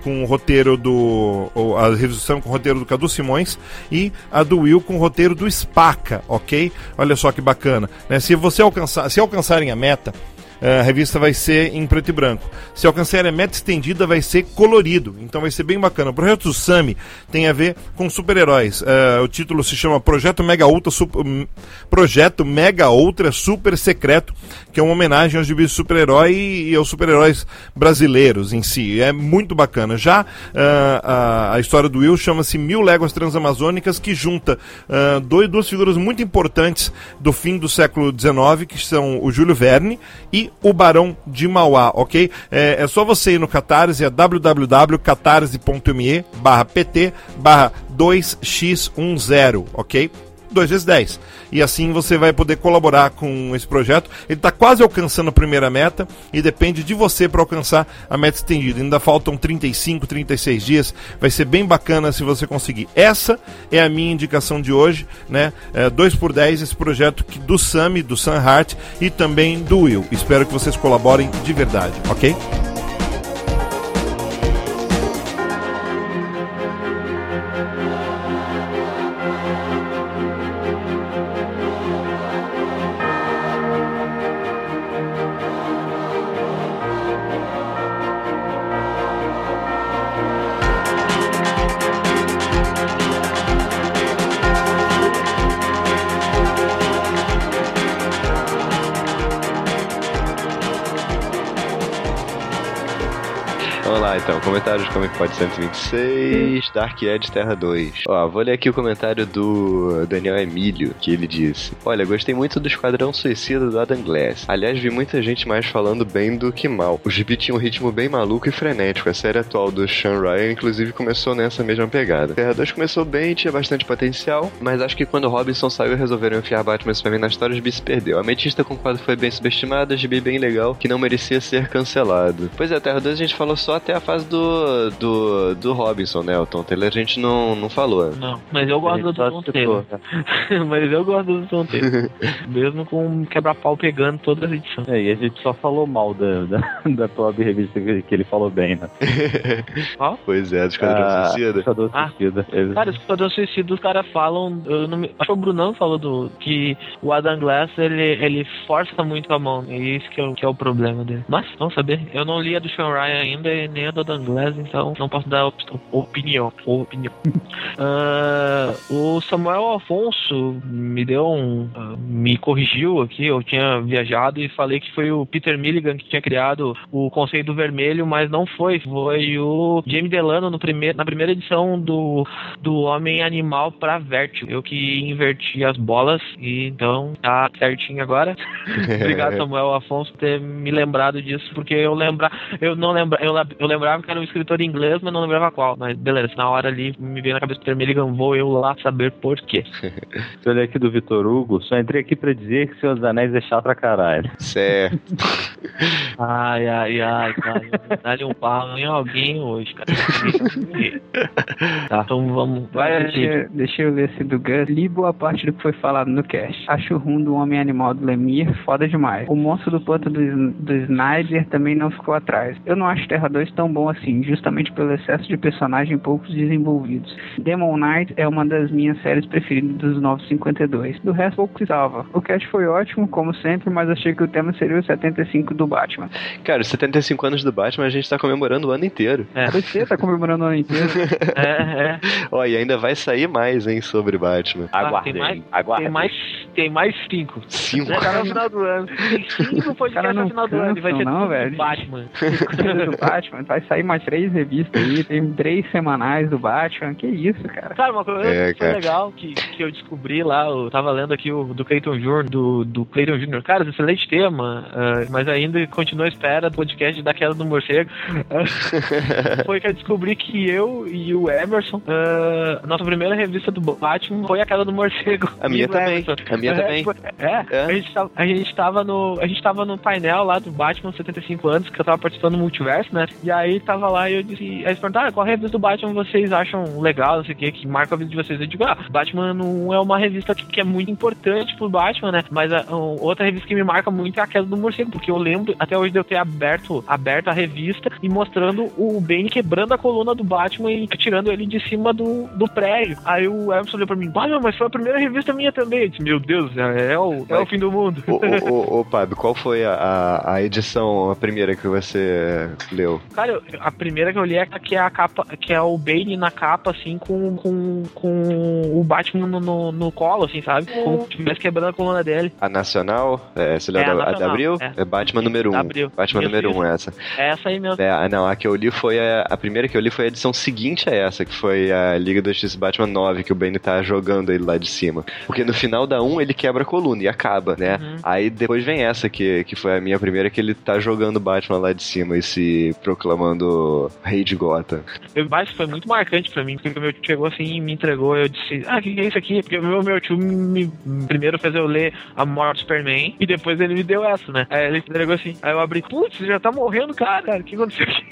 com o roteiro do, a revista com o roteiro do Cadu Simões e a do Will com o roteiro do Spaca, ok? Olha só que bacana, né? Se você alcançar, se alcançarem a meta, a revista vai ser em preto e branco. Se alcançar a meta estendida, vai ser colorido. Então vai ser bem bacana. O projeto Sami tem a ver com super-heróis. Eh, o título se chama Projeto Mega Ultra Super, hum, Projeto Mega Ultra Super Secreto, que é uma homenagem aos gibis super-herói e aos super-heróis brasileiros em si. É muito bacana. Já ah, a, a história do Will chama-se Mil Léguas Transamazônicas, que junta ah, dois, duas figuras muito importantes do fim do século XIX, que são o Júlio Verne e o Barão de Mauá, ok? É, é só você ir no Catarse, é www.catarse.me barra pt barra 2x10, ok? 2 vezes 10. E assim você vai poder colaborar com esse projeto. Ele está quase alcançando a primeira meta e depende de você para alcançar a meta estendida. Ainda faltam 35, 36 dias. Vai ser bem bacana se você conseguir. Essa é a minha indicação de hoje, né? É, 2 por 10 esse projeto que, do Sami, do Sam Hart e também do Will. Espero que vocês colaborem de verdade, ok? Comentários de Comic Pod 126, Dark Edge Terra 2. Ó, vou ler aqui o comentário do Daniel Emílio, que ele disse: Olha, gostei muito do Esquadrão Suicida do Adam Glass. Aliás, vi muita gente mais falando bem do que mal. O gibi tinha um ritmo bem maluco e frenético. A série atual do Sean Ryan, inclusive, começou nessa mesma pegada. Terra 2 começou bem, tinha bastante potencial, mas acho que quando Robinson saiu resolveram enfiar Batman e Superman na história, o gibi se perdeu. A Ametista com o quadro foi bem subestimada, gibi bem legal, que não merecia ser cancelado. Pois é, Terra 2 a gente falou só até a fase do, do, do Robinson, né? O Tom Taylor a gente não, não falou. Não, mas eu gosto do Tom Taylor. mas eu gosto do Tom Taylor. Mesmo com um quebra-pau pegando todas as edições. É, e a gente só falou mal da, da, da top revista que, que ele falou bem, né? Qual? Pois é, do Esquadrão Ah, Suicida. Esquadrão Ah. Suicida. Ele- Cara, Esquadrão Suicida, os caras falam. Eu não me, acho que o Brunão falou do, que o Adam Glass ele, ele força muito a mão. E isso que é, o- que é o problema dele. Mas, vamos saber. Eu não li a do Sean Ryan ainda e nem a do Adam Glass, então não posso dar op- opinião. opinião. Ah, o Samuel Afonso me deu um. ah, me corrigiu aqui. Eu tinha viajado e falei que foi o Peter Milligan que tinha criado o conceito do vermelho, mas não foi. Foi o Jamie Delano no primeiro, na primeira edição do, do Homem Animal pra Vertigo. Eu que inverti as bolas e então tá certinho agora. Obrigado, Samuel Afonso, por ter me lembrado disso, porque eu lembra, eu não lembra, eu, eu lembrava que era um escritor inglês, mas não lembrava qual. Mas beleza, na hora ali me veio na cabeça Peter Milligan, vou eu lá saber por quê. Eu olhei aqui do Vitor Hugo, só entrei aqui pra dizer que Senhor dos Anéis é chato pra caralho. Certo. Ai, ai, ai, cara, dá-lhe um pau em alguém hoje, cara. tá, então vamos. Vai, deixa, deixa eu ler esse do Gus. Li boa parte do que foi falado no cast. Acho o rum do Homem Animal do Lemire foda demais. O monstro do panto do, do Snyder também não ficou atrás. Eu não acho Terra 2 tão bom assim, justamente pelo excesso de personagem poucos desenvolvidos. Demon Knight é uma das minhas séries preferidas dos 952. Do resto, pouco salva. O cast foi ótimo, como sempre, mas achei que o tema seria o 75 do Batman. Cara, os 75 anos do Batman a gente tá comemorando o ano inteiro. É. Você tá comemorando o ano inteiro. É, é. Ó, e ainda vai sair mais, hein, sobre Batman. Ah, Aguardem, tem mais, aguardem. tem mais, tem mais cinco. Cinco. Até o final do ano. Tem cinco podcasts cara no final do ano. E vai ser cansam, não, velho. Batman. Do Batman. Vai sair mais três revistas aí, tem três semanais do Batman. Que isso, cara. Cara, uma coisa É, que foi cara. legal que, que eu descobri lá, eu tava lendo aqui o do Clayton Jr., do, do Clayton Jr. Cara, excelente tema, ah, mas ainda continua à espera do podcast da queda do morcego. Ah, foi que eu descobri que eu e o Emerson, ah, nossa primeira revista do Batman foi a queda do morcego. A minha também. Emerson. A minha É, também. foi- É, É. A, gente tava, a gente tava no. A gente tava no painel lá do Batman 75 anos, que eu tava participando do multiverso, né? E aí tava lá e eu disse. Aí eles perguntaram, ah, qual revista do Batman vocês acham legal, não sei o que, que marca a vida de vocês? Eu digo, ah, Batman não é uma revista que, que é muito importante pro Batman, né? Mas a, a- outra revista que me marca muito é a queda do morcego, porque eu lembro até hoje de eu ter aberto, aberto a revista e mostrando o Bane quebrando a coluna do Batman e tirando ele de cima do, do prédio. Aí o Emerson olhou pra mim, Batman, mas foi a primeira revista minha também. Eu disse, meu Deus, é, é o, é o fim do mundo. Ô, ô, ô, ô, Pab, qual foi a, a, a edição, a primeira que você leu? Cara, eu- a primeira que eu li é a que é a capa, que é o Bane na capa, assim, com, com, com o Batman no, no, no colo, assim, sabe? Como se estivesse quebrando a coluna dele. A Nacional? É, você leu É, a a, da- a da Nacional, Abril? é. É, Batman número 1. Um. Batman número 1, isso. um, essa. É essa aí mesmo. É, não, a que eu li foi a, a primeira que eu li foi a edição seguinte a essa, que foi a Liga da Justiça Batman 9, que o Bane tá jogando ele lá de cima. Porque no final da 1 ele quebra a coluna e acaba, né? Uhum. Aí depois vem essa, que, que foi a minha primeira, que ele tá jogando o Batman lá de cima e se proclamando rei de Gotham. Eu, mas foi muito marcante pra mim, porque o meu tio chegou assim e me entregou. Eu disse, ah, o que, que é isso aqui? Porque o meu, meu tio me, primeiro fez eu ler A Morte do Superman e depois ele me deu essa, né? Aí ele entregou assim. Aí eu abri, putz, já tá morrendo, cara, cara. O que aconteceu aqui?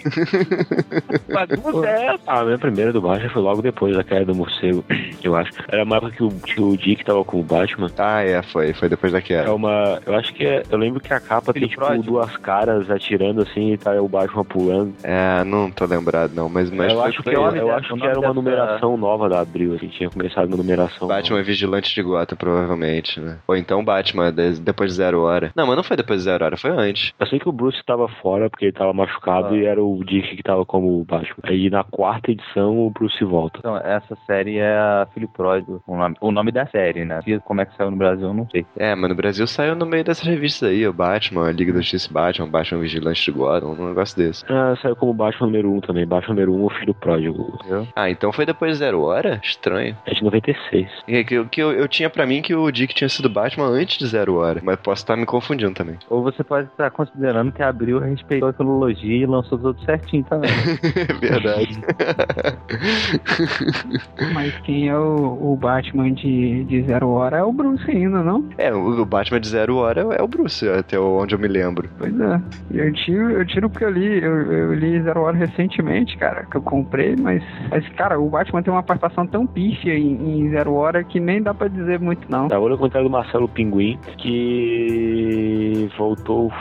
Bagunça é essa? Ah, a minha primeira do Batman foi logo depois da queda do morcego, eu acho. Era uma época que o, que o Dick tava com o Batman. Ah, é, foi. Foi depois da É queda. uma. Eu acho que é. Eu lembro que a capa tem, tipo, duas caras atirando assim e tá o Batman pulando. É, não tô lembrado não, mas, mas eu foi, acho que, foi eu, acho que era uma numeração nova da Abril, assim, tinha começado uma numeração. Batman é Vigilante de Gotham, provavelmente, né? Ou então Batman, de- depois de Zero Hora. Não, mas não foi depois de Zero Hora, foi antes. Eu sei que o Bruce tava fora porque ele tava machucado Ah. e era o Dick que tava como o Batman. Aí na quarta edição o Bruce volta. Então, essa série é a Filho Pródigo, o nome, o nome da série, né? E Como é que saiu no Brasil, eu não sei. É, mas no Brasil saiu no meio dessas revistas aí, o Batman, a Liga da Justiça Batman, Batman Vigilante de Gotham, um negócio desse. Ah, saiu como Batman número 1 também. Batman número 1, o filho pródigo. Ah, então foi depois de Zero Hora? Estranho. É de 96. É que, eu- que eu, eu tinha pra mim que o Dick tinha sido Batman antes de Zero Hora, mas posso estar me confundindo também. Ou você pode estar considerando que abriu respeitou a cronologia e lançou tudo certinho também. Verdade. Mas quem é o, o Batman de, de Zero Hora é o Bruce ainda, não? é, o, o Batman de Zero Hora é o Bruce, até onde eu me lembro. Pois é. E Eu tiro, eu tiro porque eu li, eu, eu li Zero Hora recentemente, cara, que eu comprei, mas, mas, cara, o Batman tem uma participação tão pífia em, em Zero Hora que nem dá pra dizer muito, não. Da outra comentário do Marcelo Pinguim, que voltou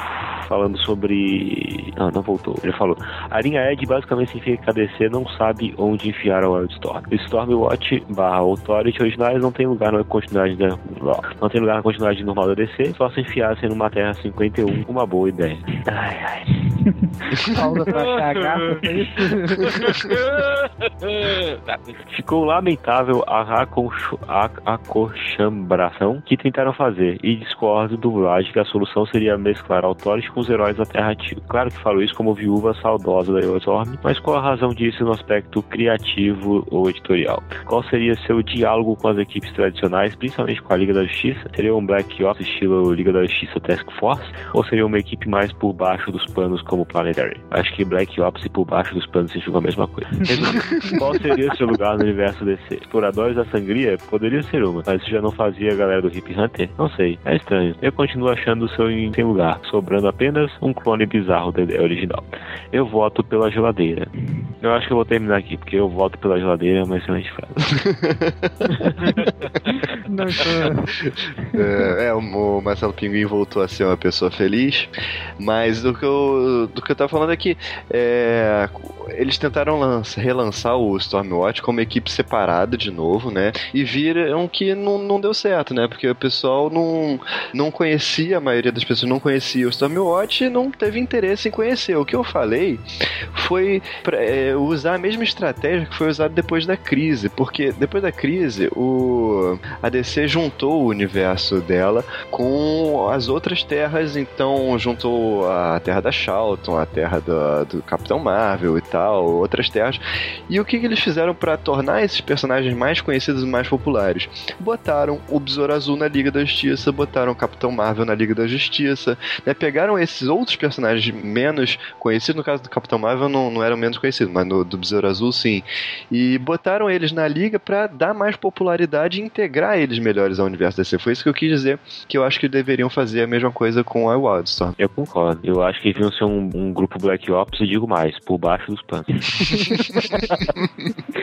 falando sobre. Não, não voltou. Ele falou: a linha Ed basicamente significa que a DC não sabe onde enfiar a Wildstorm. O Stormwatch barra Authority originais não tem lugar na continuidade da. Não tem lugar na continuidade normal da DC, só se enfiassem numa Terra 51, uma boa ideia. Ai, ai. Pausa pra achar isso? Ficou lamentável a acochambração que tentaram fazer e discordo do Vlad que a solução seria mesclar Authority com os heróis da Terra Antiga. Claro que falo isso como viúva saudosa da Eurostorm, mas qual a razão disso no aspecto criativo ou editorial? Qual seria seu diálogo com as equipes tradicionais, principalmente com a Liga da Justiça? Seria um Black Ops estilo Liga da Justiça Task Force? Ou seria uma equipe mais por baixo dos panos como Planetary? Acho que Black Ops e por baixo dos panos se a mesma coisa. Qual seria seu lugar no universo DC? Exploradores da Sangria? Poderia ser uma, mas isso já não fazia a galera do Hip Hunter? Não sei, é estranho. Eu continuo achando o seu em sem lugar, sobrando apenas um clone bizarro da ideia original. Eu voto pela geladeira. Eu acho que eu vou terminar aqui, porque eu voto pela geladeira é uma excelente frase. Não. É, é, o Marcelo Pinguim voltou a ser uma pessoa feliz, mas do que eu, do que eu tava falando é que é, eles tentaram lança- relançar o Stormwatch como equipe separada de novo, né? E viram que não, não deu certo, né? Porque o pessoal não, não conhecia, a maioria das pessoas não conhecia o Stormwatch e não teve interesse em conhecer. O que eu falei foi pra, é, usar a mesma estratégia que foi usada depois da crise, porque depois da crise o a DC juntou o universo dela com as outras terras, então juntou a terra da Charlton, a terra do, do Capitão Marvel e tal, outras terras. E o que, que eles fizeram para tornar esses personagens mais conhecidos e mais populares? Botaram o Besouro Azul na Liga da Justiça, botaram o Capitão Marvel na Liga da Justiça, né? pegaram esses outros personagens menos conhecidos, no caso do Capitão Marvel não, não eram menos conhecidos, mas no do Besouro Azul sim, e botaram eles na liga para dar mais popularidade e integrar eles melhores ao universo DC. Foi isso que eu quis dizer, que eu acho que deveriam fazer a mesma coisa com a Wildstorm. Eu concordo. Eu acho que deviam ser um, um grupo Black Ops e digo mais, por baixo dos panos.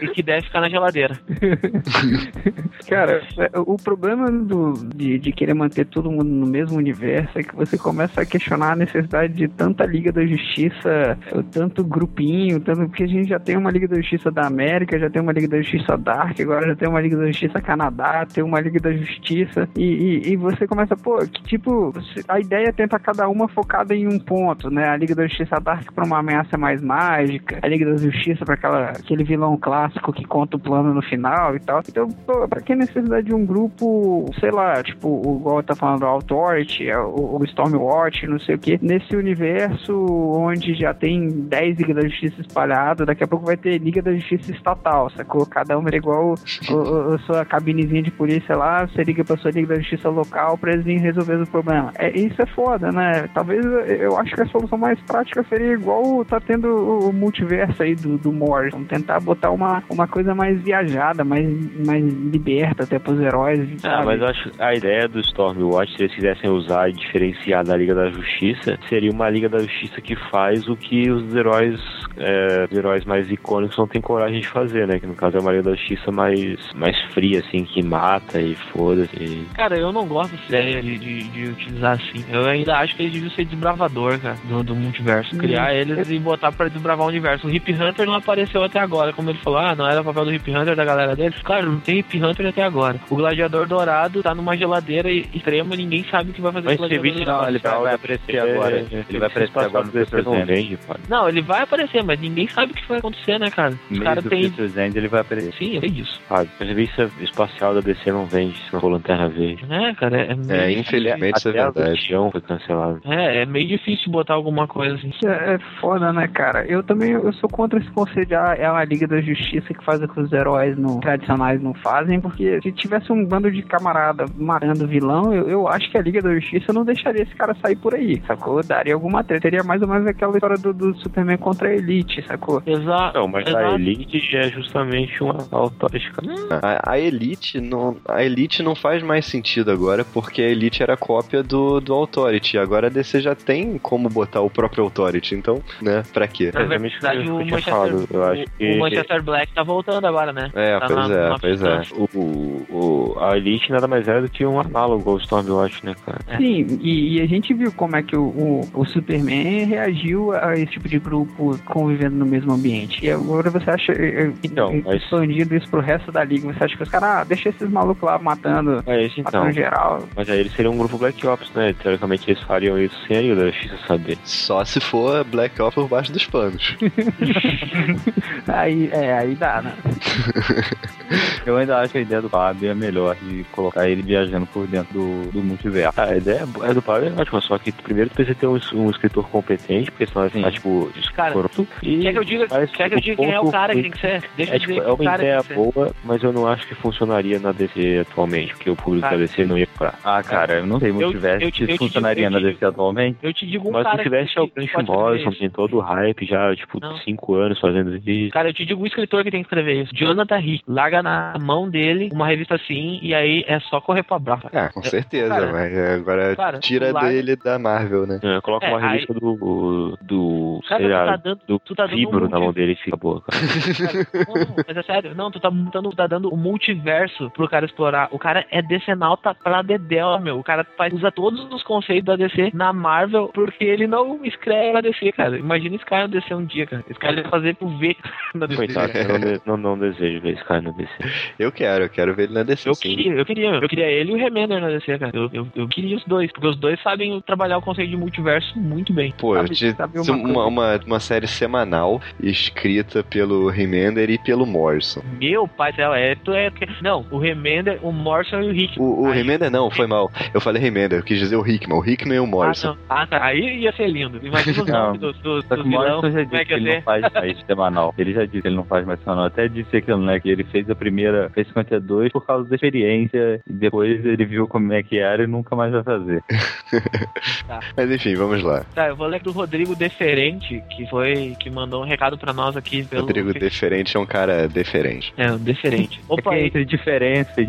E que deve ficar na geladeira. Cara, é, o problema do, de, de querer manter todo mundo no mesmo universo é que você começa a questionar a necessidade de tanta Liga da Justiça, tanto grupinho, tanto porque a gente já tem uma Liga da Justiça da América, já tem uma Liga da Justiça Dark, agora já tem uma Liga da Justiça Canadá, tem uma Liga da Justiça, e, e, e você começa, pô, que tipo, a ideia é tentar cada uma focada em um ponto, né? A Liga da Justiça Dark pra uma ameaça mais mágica, a Liga da Justiça pra aquela, aquele vilão clássico que conta o plano no final e tal. Então, pô, pra que necessidade de um grupo, sei lá, tipo, o igual tá falando, o Authority, o, o Stormwatch, não sei o que, nesse universo onde já tem 10 Liga da Justiça espalhadas, daqui a pouco vai ter Liga da Justiça estatal, sacou? Cada uma é igual o- a sua cabinezinha de polícia lá, você liga pra sua Liga da Justiça local pra eles virem resolver o problema. É, isso é foda, né? Talvez eu acho que a solução mais prática seria igual tá tendo o, multiverso aí do, do Morrison, tentar botar uma, uma coisa mais viajada, mais, mais liberta até pros heróis. Ah, sabe? mas eu acho que a ideia do Stormwatch, se eles quisessem usar e diferenciar da Liga da Justiça, seria uma Liga da Justiça que faz o que os heróis, é, os heróis mais icônicos não têm coragem de fazer, né? Que no caso é uma Liga da Justiça mais, mais fria, assim, que mata e foda-se. Cara, eu não gosto dessa ideia de, de, de utilizar assim. Eu ainda acho que eles deviam ser desbravador, cara, do, do multiverso. Criar Hum. eles e botar pra desbravar o universo. O Hip Hunter não apareceu até agora, como ele falou, ah, não era o papel do Hip Hunter da galera deles. Claro, não tem Hip Hunter até agora. O Gladiador Dourado tá numa geladeira extrema, ninguém sabe o que vai fazer Mas com o Gladiador Dourado. vai, vai aparecer agora. Ele vai aparecer agora no não vende, pode. Não, ele vai aparecer, mas ninguém sabe o que vai acontecer, né, cara? Os caras têm. Future's End ele vai aparecer. Sim, eu sei disso. Ah, a revista espacial da DC não vende se não for Lanterna Verde. É, cara, é, meio É, difícil. infelizmente isso é a verdade. Legião foi cancelado. É, é meio difícil botar alguma coisa assim. Isso é é foda, né, cara? Eu também eu sou contra esse conceito de ah, é uma Liga da Justiça que faz o que os heróis no, tradicionais não fazem, porque se tivesse um bando de camarada matando vilão, eu, eu acho que a Liga da Justiça não deixaria esse cara sair por aí, sacou? Daria alguma treta. Seria mais ou menos aquela história do, do Superman contra a Elite, sacou? Exato. Não, mas a Elite é justamente uma autórica. A, a Elite não, a Elite não faz mais sentido agora, porque a Elite era cópia do, do Authority. Agora a DC já tem como botar o próprio Authority, então, né, pra quê? Na verdade, eu o tinha Manchester, falado. Eu acho o- que- o Manchester Black tá voltando agora, né? É, Tá pois na- é, na pois é. O, o, a Elite nada mais era do que um análogo ao Stormwatch, né, cara? Sim, e, e a gente viu como é que o, o, o Superman reagiu a esse tipo de grupo convivendo no mesmo ambiente. E agora você acha, eh, eh, Então, mas- expandindo isso pro resto da liga, você acha que os caras, ah, deixa esses malucos lá matando, É isso então. matando geral. Mas aí eles seriam um grupo Black Ops, né? Teoricamente eles fariam isso sem a Liga da Justiça saber. Só se for Black Ops por baixo dos panos. Aí, é, aí dá, né? Eu ainda acho que a ideia do Fábio é melhor de colocar ele viajando por dentro do, do multiverso. Ah, a ideia é é do Pablo é ótima, só que primeiro tu precisa ter um, um escritor competente, porque senão vai ficar, tipo, Cara, escroto. E Quer que eu diga, mas quer que eu o diga quem é o ponto- cara que tem que ser? Deixa É, eu tipo, dizer é uma cara ideia boa, mas eu não acho que funcionaria na DC atualmente, porque o público Cara, da DC não ia comprar. Ah, cara, eu não sei multiverso eu funcionaria digo- na DC atualmente. Eu te digo um Mas cara se tivesse que, é isso. tem todo o hype já, tipo, Não. 5 anos fazendo isso. Cara, eu te digo um escritor que tem que escrever isso. Jonathan Hick. Larga na mão dele uma revista assim e aí é só correr pra braço. Ah, com certeza, cara, mas agora cara, tira larga- dele da Marvel, né? É, coloca É, uma revista do. do. Cara, sei tu lá, tá dando- do tu tá dando Fibro um na mão dele e fica boa, cara. Não, mas é sério, não, tu tá, dando, tá dando o multiverso pro cara explorar. O cara é decenalta pra dedéu, meu. O cara faz, usa todos os conceitos da DC na Marvel porque ele não escreve na DC, cara. Imagina esse cara na DC um dia, cara. Esse cara ia fazer pro V na DC. Coitado, eu não, não, não desejo ver esse cara no DC. Eu quero, eu quero ver ele na DC. Eu sim. queria, eu queria, eu queria ele e o Remender na DC, cara. Eu, eu, eu queria os dois, porque os dois sabem trabalhar o conceito de multiverso muito bem. Pô, Sabe- de, sabe uma uma, uma, uma série semanal escrita pelo Remender e pelo Morrison. Meu pai do céu, é, tu é. Não, o Remender, o Morrison e o Rick. O, o Remender não, foi mal. Eu falei Remender, eu quis dizer o Hickman. O Hickman e o Ah, Morrison. não. Ah, tá. Aí ia ser lindo. Imagina os Não. nomes do, do, Só que do o vilão. Morrison já Como é disse que que ele não faz mais semanal. Ele já disse que ele não faz mais semanal. Até disse aquilo, né? Que ele fez a primeira, fez 52 por causa da experiência. E depois ele viu como é que era e nunca mais vai fazer. Mas enfim, vamos lá. Tá, eu vou ler do Rodrigo Deferente, que foi. que mandou um recado pra nós aqui pelo. Rodrigo Deferente é um cara deferente. É, um Deferente. Opa, Opa, aí. entre diferença e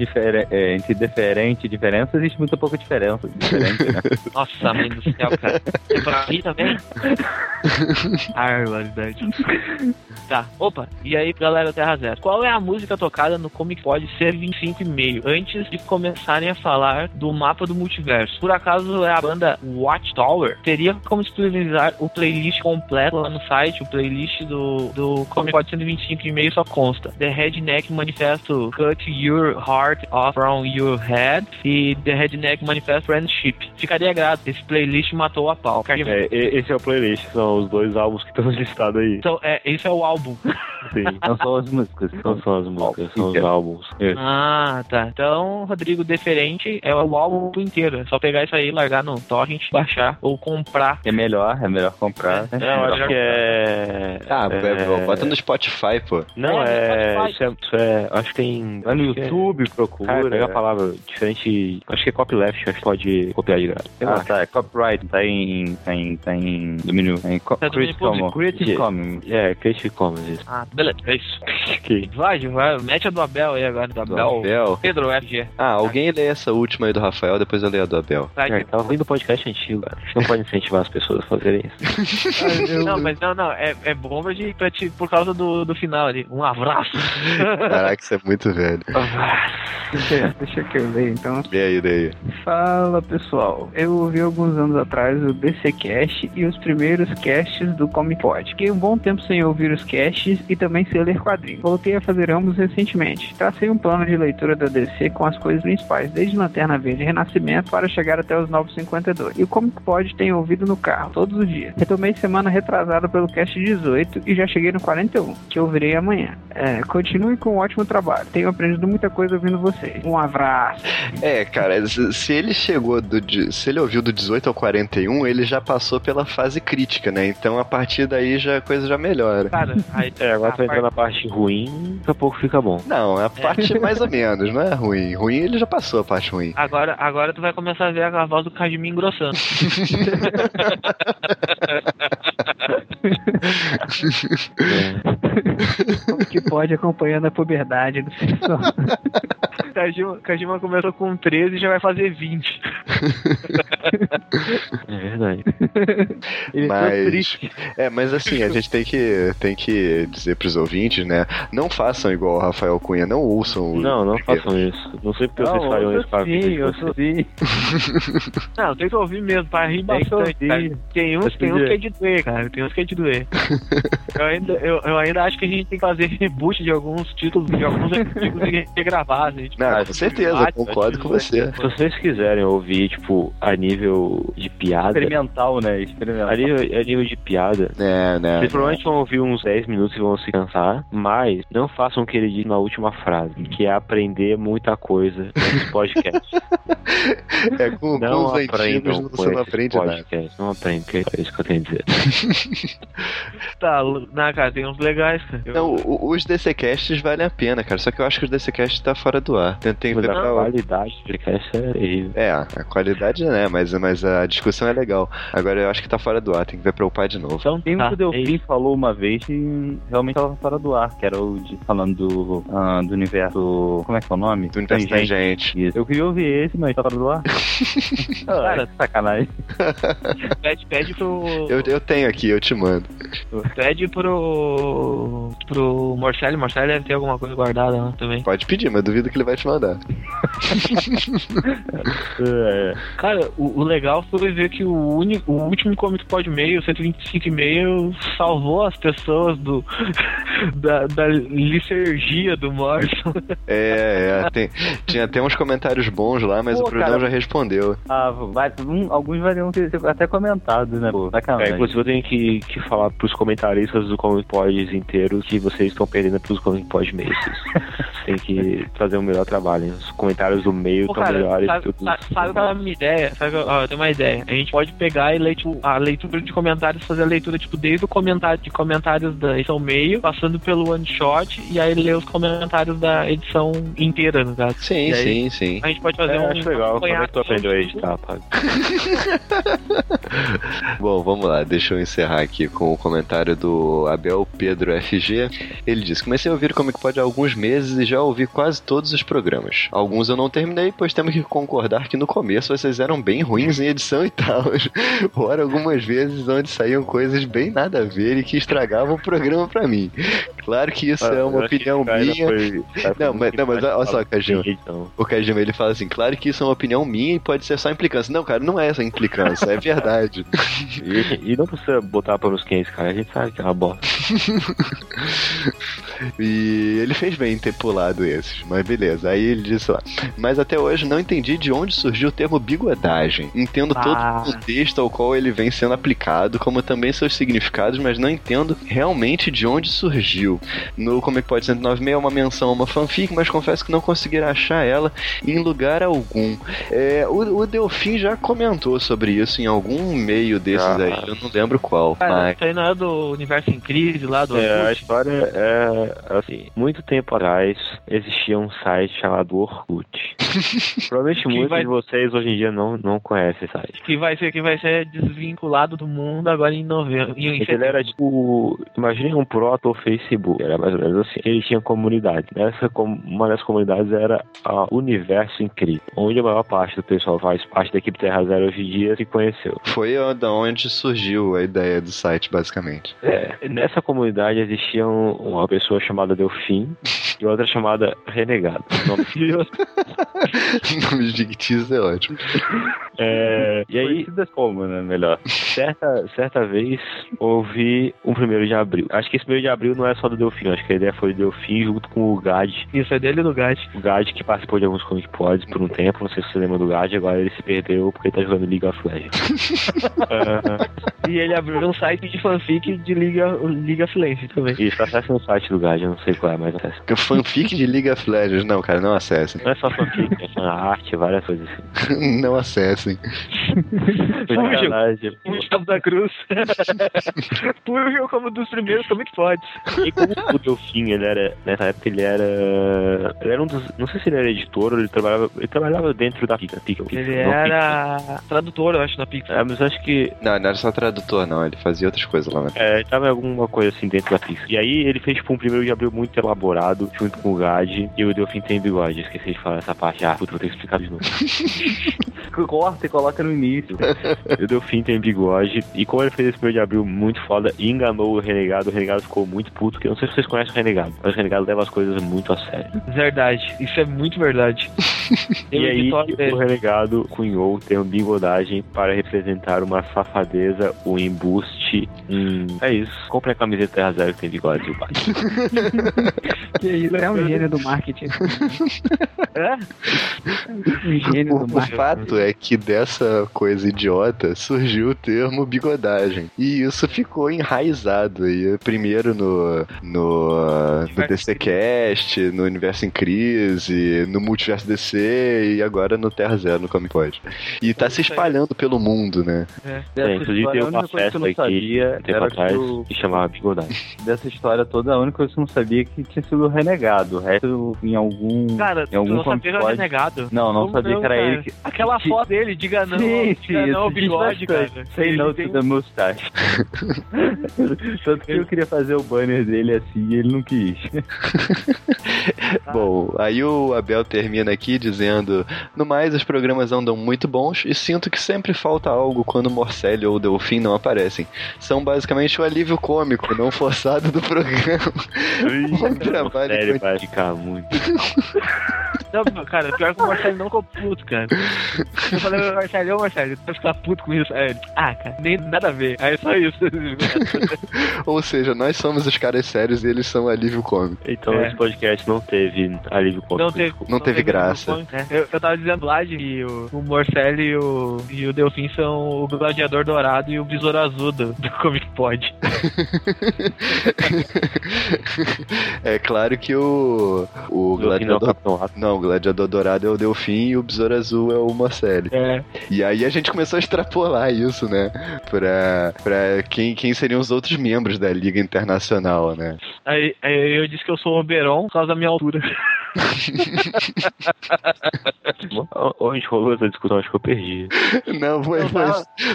é, entre diferente e diferença existe muita pouca diferença. Diferente, né? Nossa, mãe do céu, cara. É pra rir também? Ai, verdade. Tá, opa, e aí galera Terra Zero, qual é a música tocada no Comic Pod ser 25 e meio, antes de começarem a falar do mapa do multiverso? Por acaso é a banda Watchtower? Teria como disponibilizar o playlist completo lá no site, o playlist do, do Comic Pod 125 e meio só consta The Redneck Manifesto Cut Your Heart Off From Your Head e The Redneck Manifesto Friendship. Ficaria grato, esse playlist matou a pau. É, esse é o playlist, são os dois álbuns que estão listados aí. Então, é, esse é o álbum. Sim. Não são as músicas, Não são as músicas, são os álbuns. Isso. Ah, tá. Então, Rodrigo Deferente é o álbum inteiro. É só pegar isso aí, largar no torrent, baixar ou comprar. É melhor, é melhor comprar. né? É, eu acho que é. Ah, é... bota no Spotify, pô. Não, É, é. Isso é, isso é- Acho que tem. Vai no é- YouTube, procura. Cara, pega a palavra diferente. Acho que é copyleft, acho que pode copiar de graça. Ah, tá, é copyright, tá em. tá em. tá em domínio. Tá em co Tá domínio Creative. Commons. Creative Yeah. Commons. É, Creative Commons, isso. Ah, beleza. É isso. Ok. Vai, vai. Mete a do Abel aí agora. Do Do Abel. Abel. Pedro FG. Ah, alguém lê essa última aí do Rafael, depois eu leio a do Abel. Vai, É, tava ouvindo podcast antigo, cara. A gente não pode incentivar as pessoas a fazerem isso. Não, mas não, não. É, é bom pra te, pra te, por causa do, do final ali. Um abraço. Caraca, isso é muito velho. Deixa, deixa que eu ler então. Lê aí, lê aí. Fala pessoal, eu ouvi alguns anos atrás o DC Cast e os primeiros casts do Comic Pod. Fiquei um bom tempo sem ouvir os casts e também sei ler quadrinhos. Voltei a fazer ambos recentemente. Tracei um plano de leitura da DC com as coisas principais, desde Lanterna Verde e Renascimento para chegar até os 952. E o Comic Pod tem ouvido no carro, todos os dias. Retomei semana retrasada pelo cast 18 e já cheguei no 41, que ouvirei amanhã. É, continue com um ótimo trabalho. Tenho aprendido muita coisa ouvindo vocês. Um abraço. É, cara, se ele chegou do. Se ele ouviu do 18 ao 41, ele já passou pela fase crítica, né? Então a partir daí já a coisa já melhora. Cara, aí, É, agora a tu vai entrar parte- na parte ruim, daqui a pouco fica bom. Não, a parte mais ou menos, não é ruim. Ruim ele já passou a parte ruim. Agora, agora tu vai começar a ver a voz do Kajimi engrossando. Como que pode acompanhando a puberdade do pessoal? Kajima, Kajima começou com 13 e já vai fazer 20. É verdade. Ele tá Mas, triste. é, mas assim, a gente tem que, tem que dizer pros ouvintes, né? Não façam igual o Rafael Cunha, não ouçam o Não, não façam isso. Não sei porque vocês Não, fariam eu isso com a sou vida sim, eu vocês. sou sim. Não, tem que ouvir mesmo, pra rir Tem bastante. cara. Tem uns, tem uns que é de doer, cara. Tem uns que é de doer. eu, ainda, eu, eu ainda acho que a gente tem que fazer reboot de alguns títulos, de alguns artigos e regravar. Assim, tipo, Não, com certeza, eu concordo com você. Se vocês quiserem ouvir, tipo, a nível de piada. Experimental, né? Experimental. A nível, a nível de piada. É, né? Vocês provavelmente vão ouvir uns 10 minutos e vão se cansar, mas não façam o que ele disse na última frase, que é aprender muita coisa nesse podcast. É com, com Não os antigos não- com você não aprende nada. podcasts. Não aprende, é isso que eu tenho a dizer. Tá, na cara, tem uns legais, cara. Não, o- os DCcasts valem a pena, cara. Só que eu acho que os DCcasts tá fora do ar. Tem, tem que Mas a pra- qualidade do podcast é. É, a qualidade né, mas, mas a discussão é legal. Agora eu acho que tá fora do ar, tem que ver pra upar de novo. Então, Tem um tá, que o Delfim falou uma vez e realmente tava fora do ar, que era o de, falando do, ah, do universo. Como é que é o nome? Do universo tangente. Isso. Eu queria ouvir esse, mas tá fora do ar. Cara, sacanagem. pede, pede pro. Eu, eu tenho aqui, eu te mando. Pede pro. pro Morcelli. Morcelli deve ter alguma coisa guardada lá também. Pode pedir, mas duvido que ele vai te mandar. É, Cara, o, o legal foi ver que o, único, o último Comic Pod meio, 125 e meio, salvou as pessoas do da, da licergia do Morrison. É, é, tem- tinha até uns comentários bons lá, mas Pô, o Brunão cara. já respondeu. ah, vai, um- alguns variam ter até comentado, né? Pô, É, inclusive eu tenho que, que falar pros comentaristas do Comic Pods inteiros que vocês estão perdendo pros Comic Pod meios. Tem que fazer um melhor trabalho. Os comentários do meio estão melhores sabe, que os sabe, sabe qual é a minha ideia? Sabe, ó, eu tenho uma ideia. A gente pode pegar e ler tipo, a leitura de comentários, fazer a leitura tipo, desde o comentário de comentários da edição meio, passando pelo one shot, e aí ler os comentários da edição inteira, no caso. Sim, aí, sim, sim. A gente pode fazer É, um. acho legal. Como é que tu aprendeu a editar? Bom, vamos lá, deixa eu encerrar aqui com o comentário do Abel Pedro FG. Ele diz: Comecei a ouvir o Comic Pod há alguns meses e já ouvi quase todos os programas. Alguns eu não terminei, pois temos que concordar que no começo vocês eram bem ruins em edição e tal. Fora algumas vezes onde saíam coisas bem nada a ver e que estragavam o programa pra mim. Claro que isso é uma opinião minha. Não, mas, não, mas olha só, Kajima. Então, O Kajima ele fala assim: claro que isso é uma opinião minha e pode ser só implicância. Não, cara, não é essa implicância, é verdade. e, e não precisa botar panos quentes, cara. A gente sabe que é uma bosta. E ele fez bem em ter pulado esses, mas beleza. Aí ele disse lá: Mas até hoje não entendi de onde surgiu o termo bigodagem. Entendo todo Ah. o contexto ao qual ele vem sendo aplicado, como também seus significados, mas não entendo realmente de onde surgiu. No Comic Pod 196 é uma menção a uma fanfic, mas confesso que não consegui achar ela em lugar algum. É, o, o Delfim já comentou sobre isso em algum meio desses Já. aí, eu não lembro qual. Cara, mas... isso aí não é do Universo em Crise lá do É, a história é assim, muito tempo atrás existia um site chamado Orkut. Provavelmente Que muitos vai- de vocês hoje em dia não, não conhecem esse site. Que vai ser que vai ser desvinculado do mundo agora em novembro. Em, em Ele era tipo, imagine um proto Facebook, era mais ou menos assim. Ele tinha comunidade. Essa com- uma das comunidades era a Universo Incrível, onde a maior parte do pessoal faz parte da equipe Terra Zero hoje em dia se conheceu. Foi da onde surgiu a ideia do site, basicamente. É, nessa comunidade existia um- uma pessoa chamada Delfim e outra chamada Renegado. Nome Nomes fictícios é ótimo. É, e aí, Conhecidas como, né? Melhor. certa, certa vez houve um primeiro de abril. Acho que esse primeiro de abril não é só do Delfim, acho que a ideia foi do Delfim junto com o Gad. Isso é dele e do Gad. O Gad que participou de alguns Comic Pods por um tempo, não sei se você lembra do Gad, agora ele se perdeu porque ele tá jogando League of Legends. Ah, E ele abriu um site de fanfic de Liga, Liga of Legends também. Isso, acesse no site do Gad, eu não sei qual é, mas acesse. Que fanfic de League of Legends. Não, cara, não acessem. Não é só fanfic, é arte, várias coisas assim. não acessem. O Gustavo da Cruz. Público como dos primeiros Comic Pods. E o Delfim, ele era, nessa época ele era. Ele era um dos. Não sei se ele era editor ou ele trabalhava. Ele trabalhava dentro da Pica. Pica, Pica Ele não, era tradutor, eu acho, na Pixar. Pica. É, mas acho que. Não, não era só tradutor, não. Ele fazia outras coisas lá. Né? É, ele tava em alguma coisa assim dentro da Pixar. E aí ele fez tipo um primeiro de abril muito elaborado, junto com o Gad, e o Delfim tem bigode. Esqueci de falar essa parte. Ah, puta, vou ter que explicar de novo. Corta e coloca no início. O Delfim tem bigode. E como ele fez esse primeiro de abril muito foda e enganou o Renegado, o Renegado ficou muito puto. Eu não sei se vocês conhecem o Renegado, mas o Renegado leva as coisas muito a sério. Verdade. Isso é muito verdade. E aí o Renegado cunhou o termo bigodagem para representar uma safadeza, um embuste. Um... É isso. Compre a camiseta Terra Zero que tem bigode e o bate. Que isso, é um gênio do marketing. É? Um gênio O, do o marketing. fato é que dessa coisa idiota surgiu o termo bigodagem. E isso ficou enraizado aí. Primeiro no, no, no DCcast, no Universo em Crise, no Multiverso DC e agora no Terra Zero, no Comic Pod. E tá se espalhando pelo mundo, né? É. Dessa É, inclusive história, tem uma que festa não aqui, um tempo era que atrás, o- que chamava dessa história toda, a única coisa que eu não sabia é que tinha sido renegado. O resto, em algum. Cara, em algum tu não sabia que era renegado. Não, não Como sabia que era cara? ele que. Aquela que- foto dele, diga não, Sim, diga sim, não, bigode, cara. Say tem to the mustache. Tanto que eu queria fazer o banner dele assim e ele não quis. Bom, aí o Abel termina aqui dizendo: No mais, os programas andam muito bons e sinto que sempre falta algo quando Morcelli ou Delfim não aparecem. São basicamente o alívio cômico, não forçado do programa. um trabalho Sério, com- vai ficar muito. Não, cara, pior que o Marcelo não ficou puto, cara. Eu falei, "Ô, Marcelo, ô Marcelo, tu vai ficar puto com isso? Aí ele, ah, cara, nem nada a ver. Aí é só isso. Ou seja, nós somos os caras sérios e eles são alívio cômico. Então É. esse podcast não teve alívio cômico. Não teve, Não teve graça. É, eu, eu tava dizendo lá de que o, o Morcelli e o, e o Delfim são o Gladiador Dourado e o Besouro Azul do, do Comic Pod. é claro que o, o não gladiador. Capitão Ato. Não, o gladiador dourado é o Delfim e o besouro azul é o Marcelli. É. E aí a gente começou a extrapolar isso, né? Pra, pra quem, quem seriam os outros membros da Liga Internacional, né? Aí, aí eu disse que eu sou o Oberon por causa da minha altura. Onde rolou essa discussão, acho que eu perdi. Não, foi, Não, foi,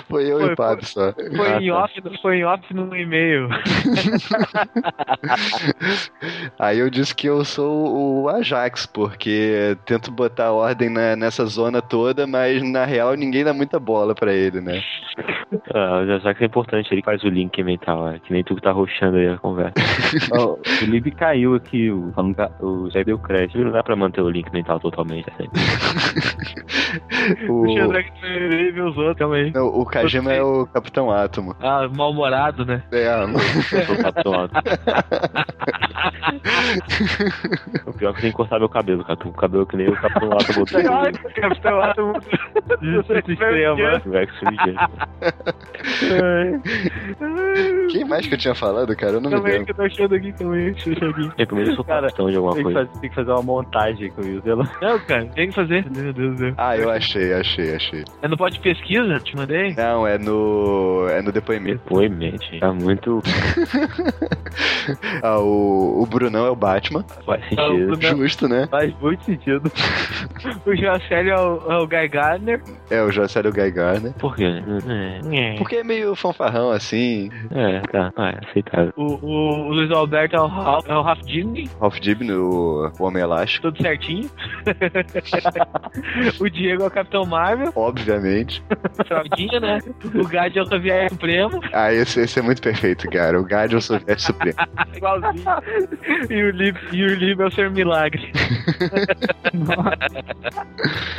foi eu e foi- o Pablo só. Foi Ah, em tá. off, foi em off no e-mail. Aí eu disse que eu sou o Ajax, porque tento botar ordem na- nessa zona toda, mas na real ninguém dá muita bola pra ele, né? Ah, já já que é importante, ele faz o link mental, é, que nem tu que tá roxando aí a conversa. Ó, o Felipe caiu aqui, o, falando que o Zé deu crédito. Não dá pra manter o link mental totalmente, é sempre. O, Deixa eu ver que ele os outros também. não, o Kajima é o Capitão Átomo. Ah, mal-humorado, né? É, Eu sou o Capitão Ato. O pior é que eu tenho que cortar meu cabelo, cara. Cabelo que nem o Capitão botou. Ai, Capitão Átomo. Justiça extrema. Quem mais que eu tinha falado, cara? Eu não me Também lembro. que eu tô achando aqui também. Deixa eu achar aqui. Eu primeiro sou Cara, capitão de alguma Tem que, coisa. fazer, tem que fazer uma montagem com isso. Não, cara, tem que fazer. Meu Deus do céu. Ah, eu achei, achei, achei. É no pod pesquisa? Te mandei? Não, é no. É no depoimento. Depoimento, gente. Tá muito. Ah, o, o Brunão é o Batman. Faz Ah, sentido. Justo, né? Faz muito sentido. O Jocélio é o, é o Guy Gardner. É o Jocélio Guy Gardner. Por quê? É, Porque é meio fanfarrão assim. é tá. Ah, é aceitável. O, o, o Luiz Alberto é o Ralph, é o Ralph Dibny. Ralph Dibny, o, o O elástico. Tudo certinho. o Diego é o Capitão Marvel. Obviamente. Fraldinha, né? O Gad é o Xavier Supremo. Ah, esse, esse é muito perfeito, cara. O Guardian Soviético Supremo. Igualzinho. E o Lib, e o Lib é o Ser Milagre.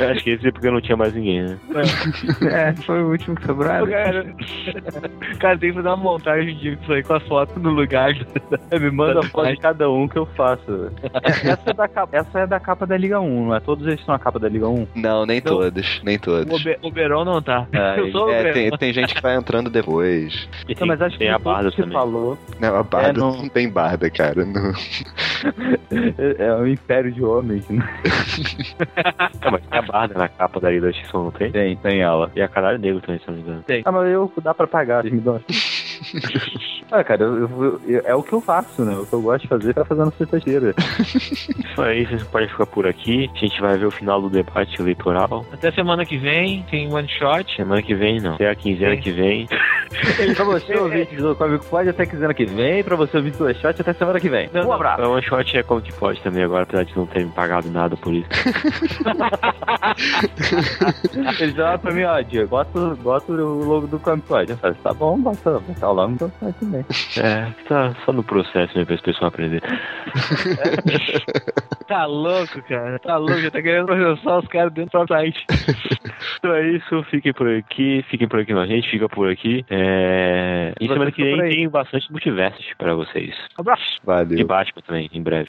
Eu Acho que esse é porque não tinha mais ninguém, né? É, foi o último que sobrou. Cara, cara, tem que fazer uma montagem disso aí com as fotos no lugar. Me manda foto de cada um que eu faço. Essa é, da capa, essa é da capa da Liga 1, não é? Todos eles são a capa da Liga 1? Não, nem todos. Nem O, todos. O Beron não tá. É, Eu sou é, tem, tem gente que vai entrando depois. Não, tem, mas acho tem que a barda que também. falou Não, a barda É, não- não... tem barda, cara. Não- é, é um império de homens, né? Não, mas tem a barda na capa da Ilha X, não tem? Tem, tem ela. E a caralho negro também, se não me engano. Ah, mas eu dá pra pagar, vocês me dão. ah, cara, eu, eu- eu- é o que eu faço, né? O que eu gosto de fazer tá fazendo sexta-feira. Isso aí, vocês podem ficar por aqui. A gente vai ver o final do debate eleitoral. Até semana que vem tem one shot. Semana que vem, não. Até a quinzena Sim. que vem. pra você, ouvinte do Comic Pod, até quinzena que vem. Pra você, ouvinte do Shot, até semana que vem. Não, um não. abraço. O one shot é como que pode também agora, apesar de não ter me pagado nada por isso. Eles falaram pra mim, ó, Diego, bota, bota o logo do Comic Pod. Eu falei, tá bom, bota, bota o logo do Comic Pod também. É, tá só no processo mesmo pra esse pessoal aprender. Tá louco, cara. Tá louco. Já tá querendo processar os caras dentro do site. Então é isso, fiquem por aqui, fiquem por aqui com a gente, fica por aqui. É... E semana que vem tem bastante multiversos pra vocês. Abraço. Valeu. E Batman também, em breve.